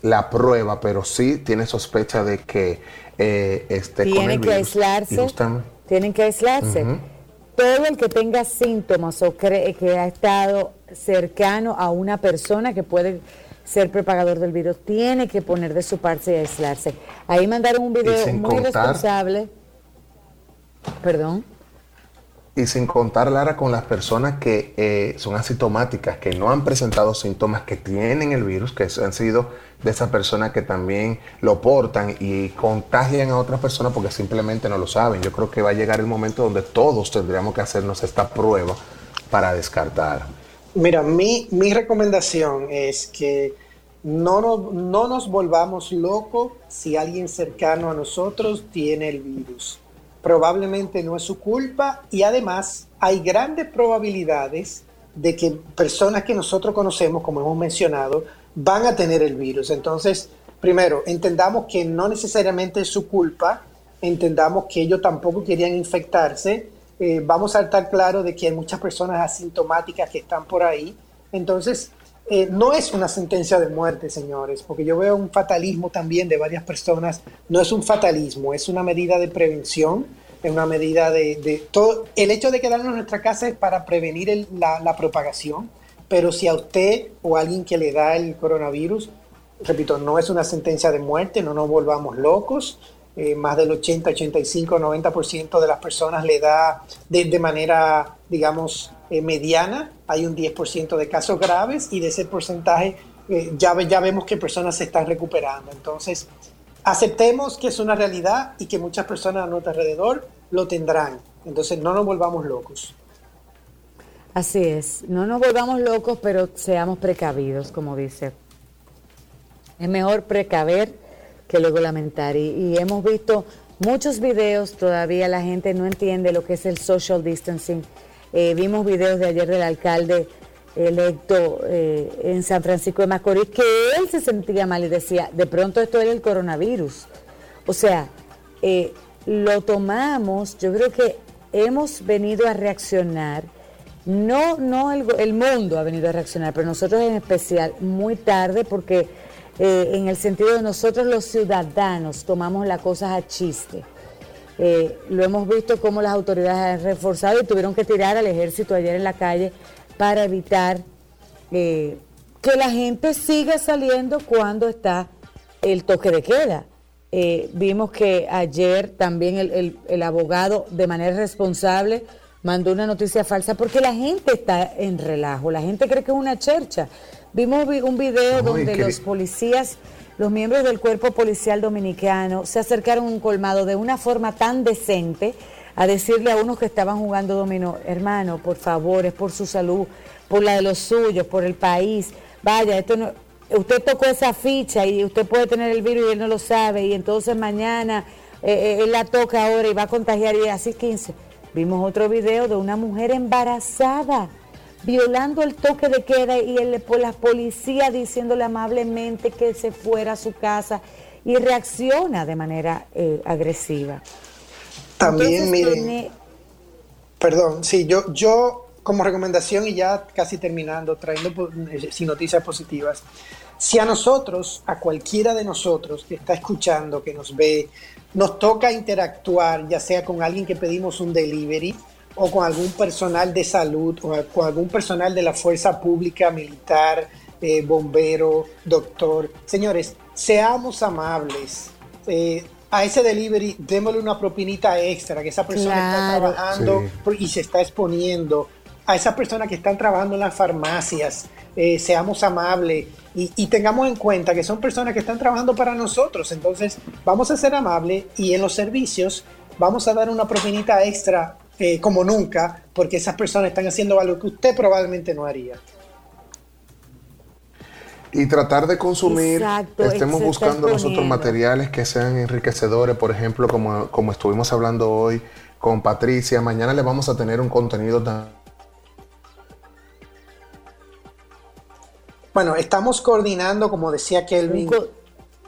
la prueba, pero sí tiene sospecha de que eh, esté tiene con el que aislarse. Tienen que aislarse. Todo el que tenga síntomas o cree que ha estado cercano a una persona que puede ser propagador del virus, tiene que poner de su parte y aislarse. Ahí mandaron un video muy responsable. Perdón. Y sin contar, Lara, con las personas que eh, son asintomáticas, que no han presentado síntomas, que tienen el virus, que han sido de esas personas que también lo portan y contagian a otras personas porque simplemente no lo saben. Yo creo que va a llegar el momento donde todos tendríamos que hacernos esta prueba para descartar. Mira, mi, mi recomendación es que no nos, no nos volvamos locos si alguien cercano a nosotros tiene el virus. Probablemente no es su culpa y además hay grandes probabilidades de que personas que nosotros conocemos, como hemos mencionado, van a tener el virus. Entonces, primero, entendamos que no necesariamente es su culpa, entendamos que ellos tampoco querían infectarse eh, vamos a estar claro de que hay muchas personas asintomáticas que están por ahí. Entonces, eh, no es una sentencia de muerte, señores, porque yo veo un fatalismo también de varias personas. No es un fatalismo, es una medida de prevención, es una medida de, todo. El hecho de quedarnos en nuestra casa es para prevenir la, propagación, pero si a usted o a alguien que le da el coronavirus, repito, no es una sentencia de muerte, no nos volvamos locos. Eh, más del 80, 85, 90% de las personas le da de, manera, digamos, eh, mediana. Hay un 10% de casos graves y de ese porcentaje eh, ya, ya vemos que personas se están recuperando. Entonces, aceptemos que es una realidad y que muchas personas a nuestro alrededor lo tendrán. Entonces, no nos volvamos locos. Así es, no nos volvamos locos, pero seamos precavidos, como dice. Es mejor precaver que luego lamentar. Y, hemos visto muchos videos, todavía la gente no entiende lo que es el social distancing. Eh, vimos videos de ayer del alcalde electo eh, en San Francisco de Macorís que él se sentía mal y decía, de pronto esto era el coronavirus. O sea, eh, lo tomamos, yo creo que hemos venido a reaccionar, no, no el, mundo ha venido a reaccionar, pero nosotros en especial muy tarde porque en el sentido de nosotros los ciudadanos tomamos las cosas a chiste. Eh, lo hemos visto como las autoridades han reforzado y tuvieron que tirar al ejército ayer en la calle para evitar eh, que la gente siga saliendo cuando está el toque de queda. vimos que ayer también el, el abogado de manera responsable mandó una noticia falsa porque la gente está en relajo, la gente cree que es una chercha. Vimos un video donde los policías, los miembros del cuerpo policial dominicano, se acercaron a un colmado de una forma tan decente a decirle a unos que estaban jugando dominó, hermano, por favor, es por su salud, por la de los suyos, por el país. Vaya, esto no, usted tocó esa ficha y usted puede tener el virus y él no lo sabe y entonces mañana eh, eh, él la toca ahora y va a contagiar y así 15. Vimos otro video de una mujer embarazada violando el toque de queda y el, la policía diciéndole amablemente que se fuera a su casa y reacciona de manera eh, agresiva. También, miren, perdón, sí, yo, yo como recomendación y ya casi terminando, trayendo eh, sin noticias positivas, si a nosotros, a cualquiera de nosotros que está escuchando, que nos ve, nos toca interactuar, ya sea con alguien que pedimos un delivery, o con algún personal de salud o con algún personal de la fuerza pública, militar, eh, bombero, doctor. Señores, seamos amables. Eh, a ese delivery démosle una propinita extra, que esa persona está trabajando y se está exponiendo. A esas personas que están trabajando en las farmacias, eh, seamos amables y, tengamos en cuenta que son personas que están trabajando para nosotros. Entonces, vamos a ser amables y en los servicios vamos a dar una propinita extra eh, como nunca, porque esas personas están haciendo algo que usted probablemente no haría. Y tratar de consumir, estemos buscando nosotros materiales que sean enriquecedores, por ejemplo, como, como estuvimos hablando hoy con Patricia, mañana le vamos a tener un contenido tan... Bueno, estamos coordinando, como decía Kelvin,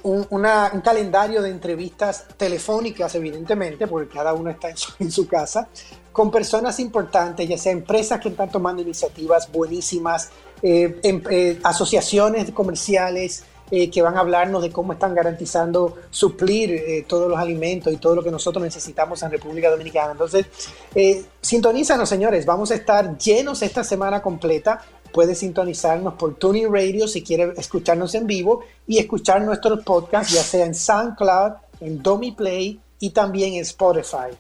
un, un, calendario de entrevistas telefónicas, evidentemente, porque cada uno está [laughs] en su, casa, con personas importantes, ya sea empresas que están tomando iniciativas buenísimas, eh, em, eh, asociaciones comerciales eh, que van a hablarnos de cómo están garantizando suplir todos los alimentos y todo lo que nosotros necesitamos en República Dominicana. Entonces, sintonízanos, señores, vamos a estar llenos esta semana completa. Puedes sintonizarnos por Tuning Radio si quieres escucharnos en vivo y escuchar nuestros podcasts, ya sea en SoundCloud, en Domi Play y también en Spotify.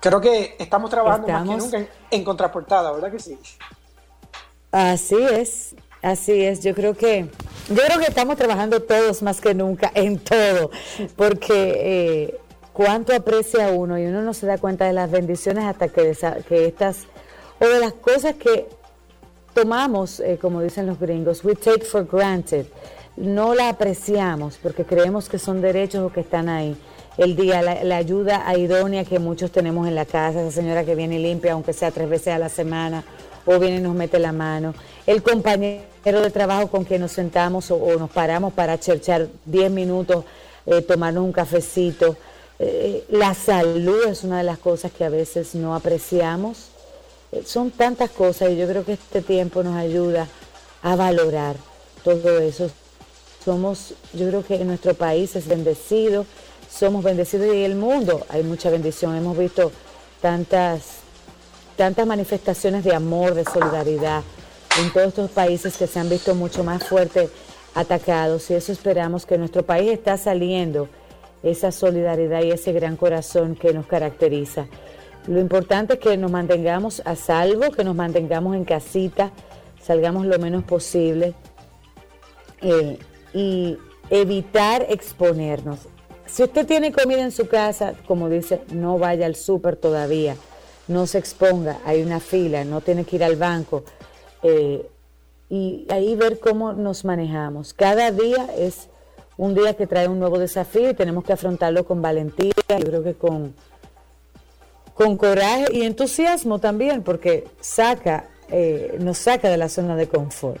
Creo que estamos trabajando más que nunca en, contraportada, ¿verdad que sí? Así es, así es. Yo creo que yo creo que estamos trabajando todos más que nunca [laughs] en todo, porque eh, cuánto aprecia uno y uno no se da cuenta de las bendiciones hasta que, que estas o de las cosas que tomamos, eh, como dicen los gringos, we take for granted, no la apreciamos porque creemos que son derechos o que están ahí el día, la, ayuda idónea que muchos tenemos en la casa, esa señora que viene limpia, aunque sea tres veces a la semana, o viene y nos mete la mano, el compañero de trabajo con quien nos sentamos o, nos paramos para cherchar 10 minutos, eh, un cafecito. Eh, la salud es una de las cosas que a veces no apreciamos. Eh, son tantas cosas y yo creo que este tiempo nos ayuda a valorar todo eso. Somos, yo creo que nuestro país es bendecido somos bendecidos y el mundo hay mucha bendición. Hemos visto tantas, tantas manifestaciones de amor, de solidaridad en todos estos países que se han visto mucho más fuertes atacados y eso esperamos que nuestro país está saliendo esa solidaridad y ese gran corazón que nos caracteriza. Lo importante es que nos mantengamos a salvo, que nos mantengamos en casita, salgamos lo menos posible eh, y evitar exponernos. Si usted tiene comida en su casa, como dice, no vaya al súper todavía, no se exponga, hay una fila, no tiene que ir al banco. Eh, y ahí ver cómo nos manejamos. Cada día es un día que trae un nuevo desafío y tenemos que afrontarlo con valentía, yo creo que con, con coraje y entusiasmo también, porque saca, eh, nos saca de la zona de confort.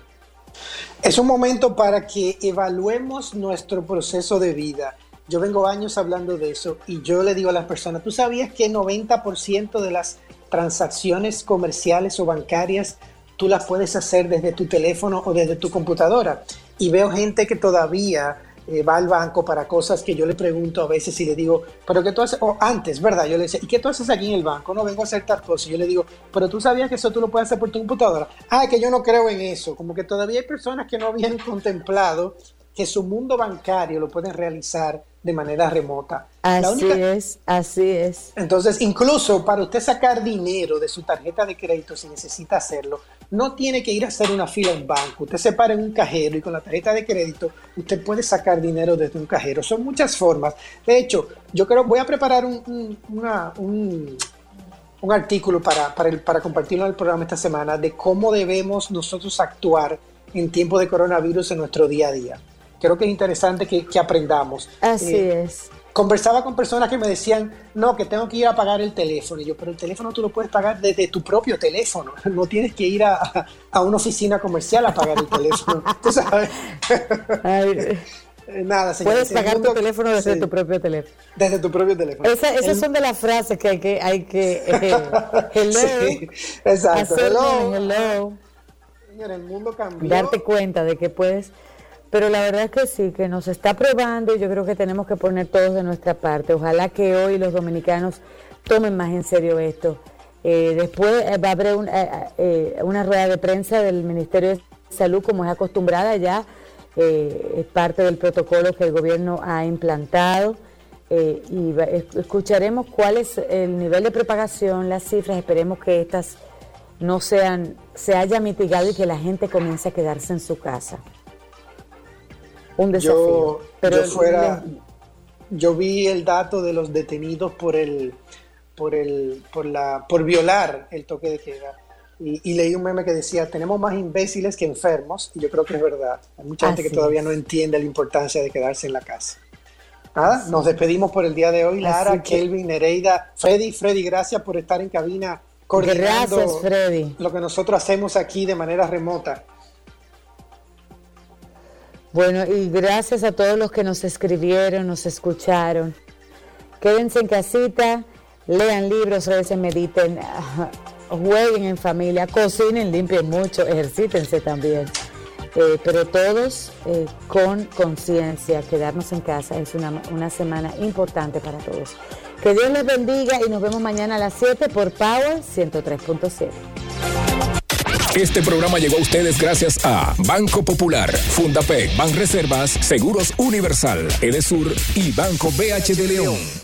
Es un momento para que evaluemos nuestro proceso de vida yo vengo años hablando de eso y yo le digo a las personas, ¿tú sabías que 90% de las transacciones comerciales o bancarias tú las puedes hacer desde tu teléfono o desde tu computadora? Y veo gente que todavía eh, va al banco para cosas que yo le pregunto a veces y le digo, pero ¿qué tú haces? O antes, ¿verdad? Yo le decía, ¿y qué tú haces aquí en el banco? No vengo a hacer tal cosa. Y yo le digo, pero tú sabías que eso tú lo puedes hacer por tu computadora. Ah, que yo no creo en eso. Como que todavía hay personas que no habían [laughs] contemplado que su mundo bancario lo pueden realizar de manera remota. Así es, así es. Entonces, incluso para usted sacar dinero de su tarjeta de crédito, si necesita hacerlo, no tiene que ir a hacer una fila en banco. Usted se para en un cajero y con la tarjeta de crédito usted puede sacar dinero desde un cajero. Son muchas formas. De hecho, yo creo, voy a preparar un, un, artículo para, para, para compartirlo en el programa esta semana de cómo debemos nosotros actuar en tiempo de coronavirus en nuestro día a día creo que es interesante que, aprendamos. Así eh, es. Conversaba con personas que me decían, no, que tengo que ir a pagar el teléfono. Y yo, pero el teléfono tú lo puedes pagar desde tu propio teléfono. [laughs] No tienes que ir a, una oficina comercial a pagar el teléfono. [laughs] Tú sabes. [laughs] Eh, nada, Puedes pagar tu teléfono desde tu propio teléfono. Desde tu propio teléfono. esas son de las frases que hay que... Hay que eh, hello. Sí, exacto. hello. hello. Señor, el mundo cambió. Darte cuenta de que puedes pero la verdad es que sí, que nos está probando y yo creo que tenemos que poner todos de nuestra parte. Ojalá que hoy los dominicanos tomen más en serio esto. Eh, después eh, va a haber eh, una rueda de prensa del Ministerio de Salud, como es acostumbrada ya, eh, es parte del protocolo que el gobierno ha implantado. Eh, y escucharemos cuál es el nivel de propagación, las cifras, esperemos que estas no sean, se haya mitigado y que la gente comience a quedarse en su casa. Un desafío. Pero yo fuera, yo vi el dato de los detenidos por el, por el, por la, por violar el toque de queda. Y, leí un meme que decía, tenemos más imbéciles que enfermos, y yo creo que es verdad. Hay mucha gente que todavía no entiende la importancia de quedarse en la casa. Nada, nos despedimos por el día de hoy, Lara, Kelvin, Nereida, Freddy, Freddy, gracias por estar en cabina coordinando gracias, Freddy. lo que nosotros hacemos aquí de manera remota. Bueno, y gracias a todos los que nos escribieron, nos escucharon. Quédense en casita, lean libros, veces mediten, [laughs] jueguen en familia, cocinen, limpien mucho, ejercítense también. Eh, pero todos eh, con conciencia, quedarnos en casa es una, una semana importante para todos. Que Dios les bendiga y nos vemos mañana a las 7 por Power 103.7. Este programa llegó a ustedes gracias a Banco Popular, Fundapec, Reservas, Seguros Universal, Edesur y Banco BH de León.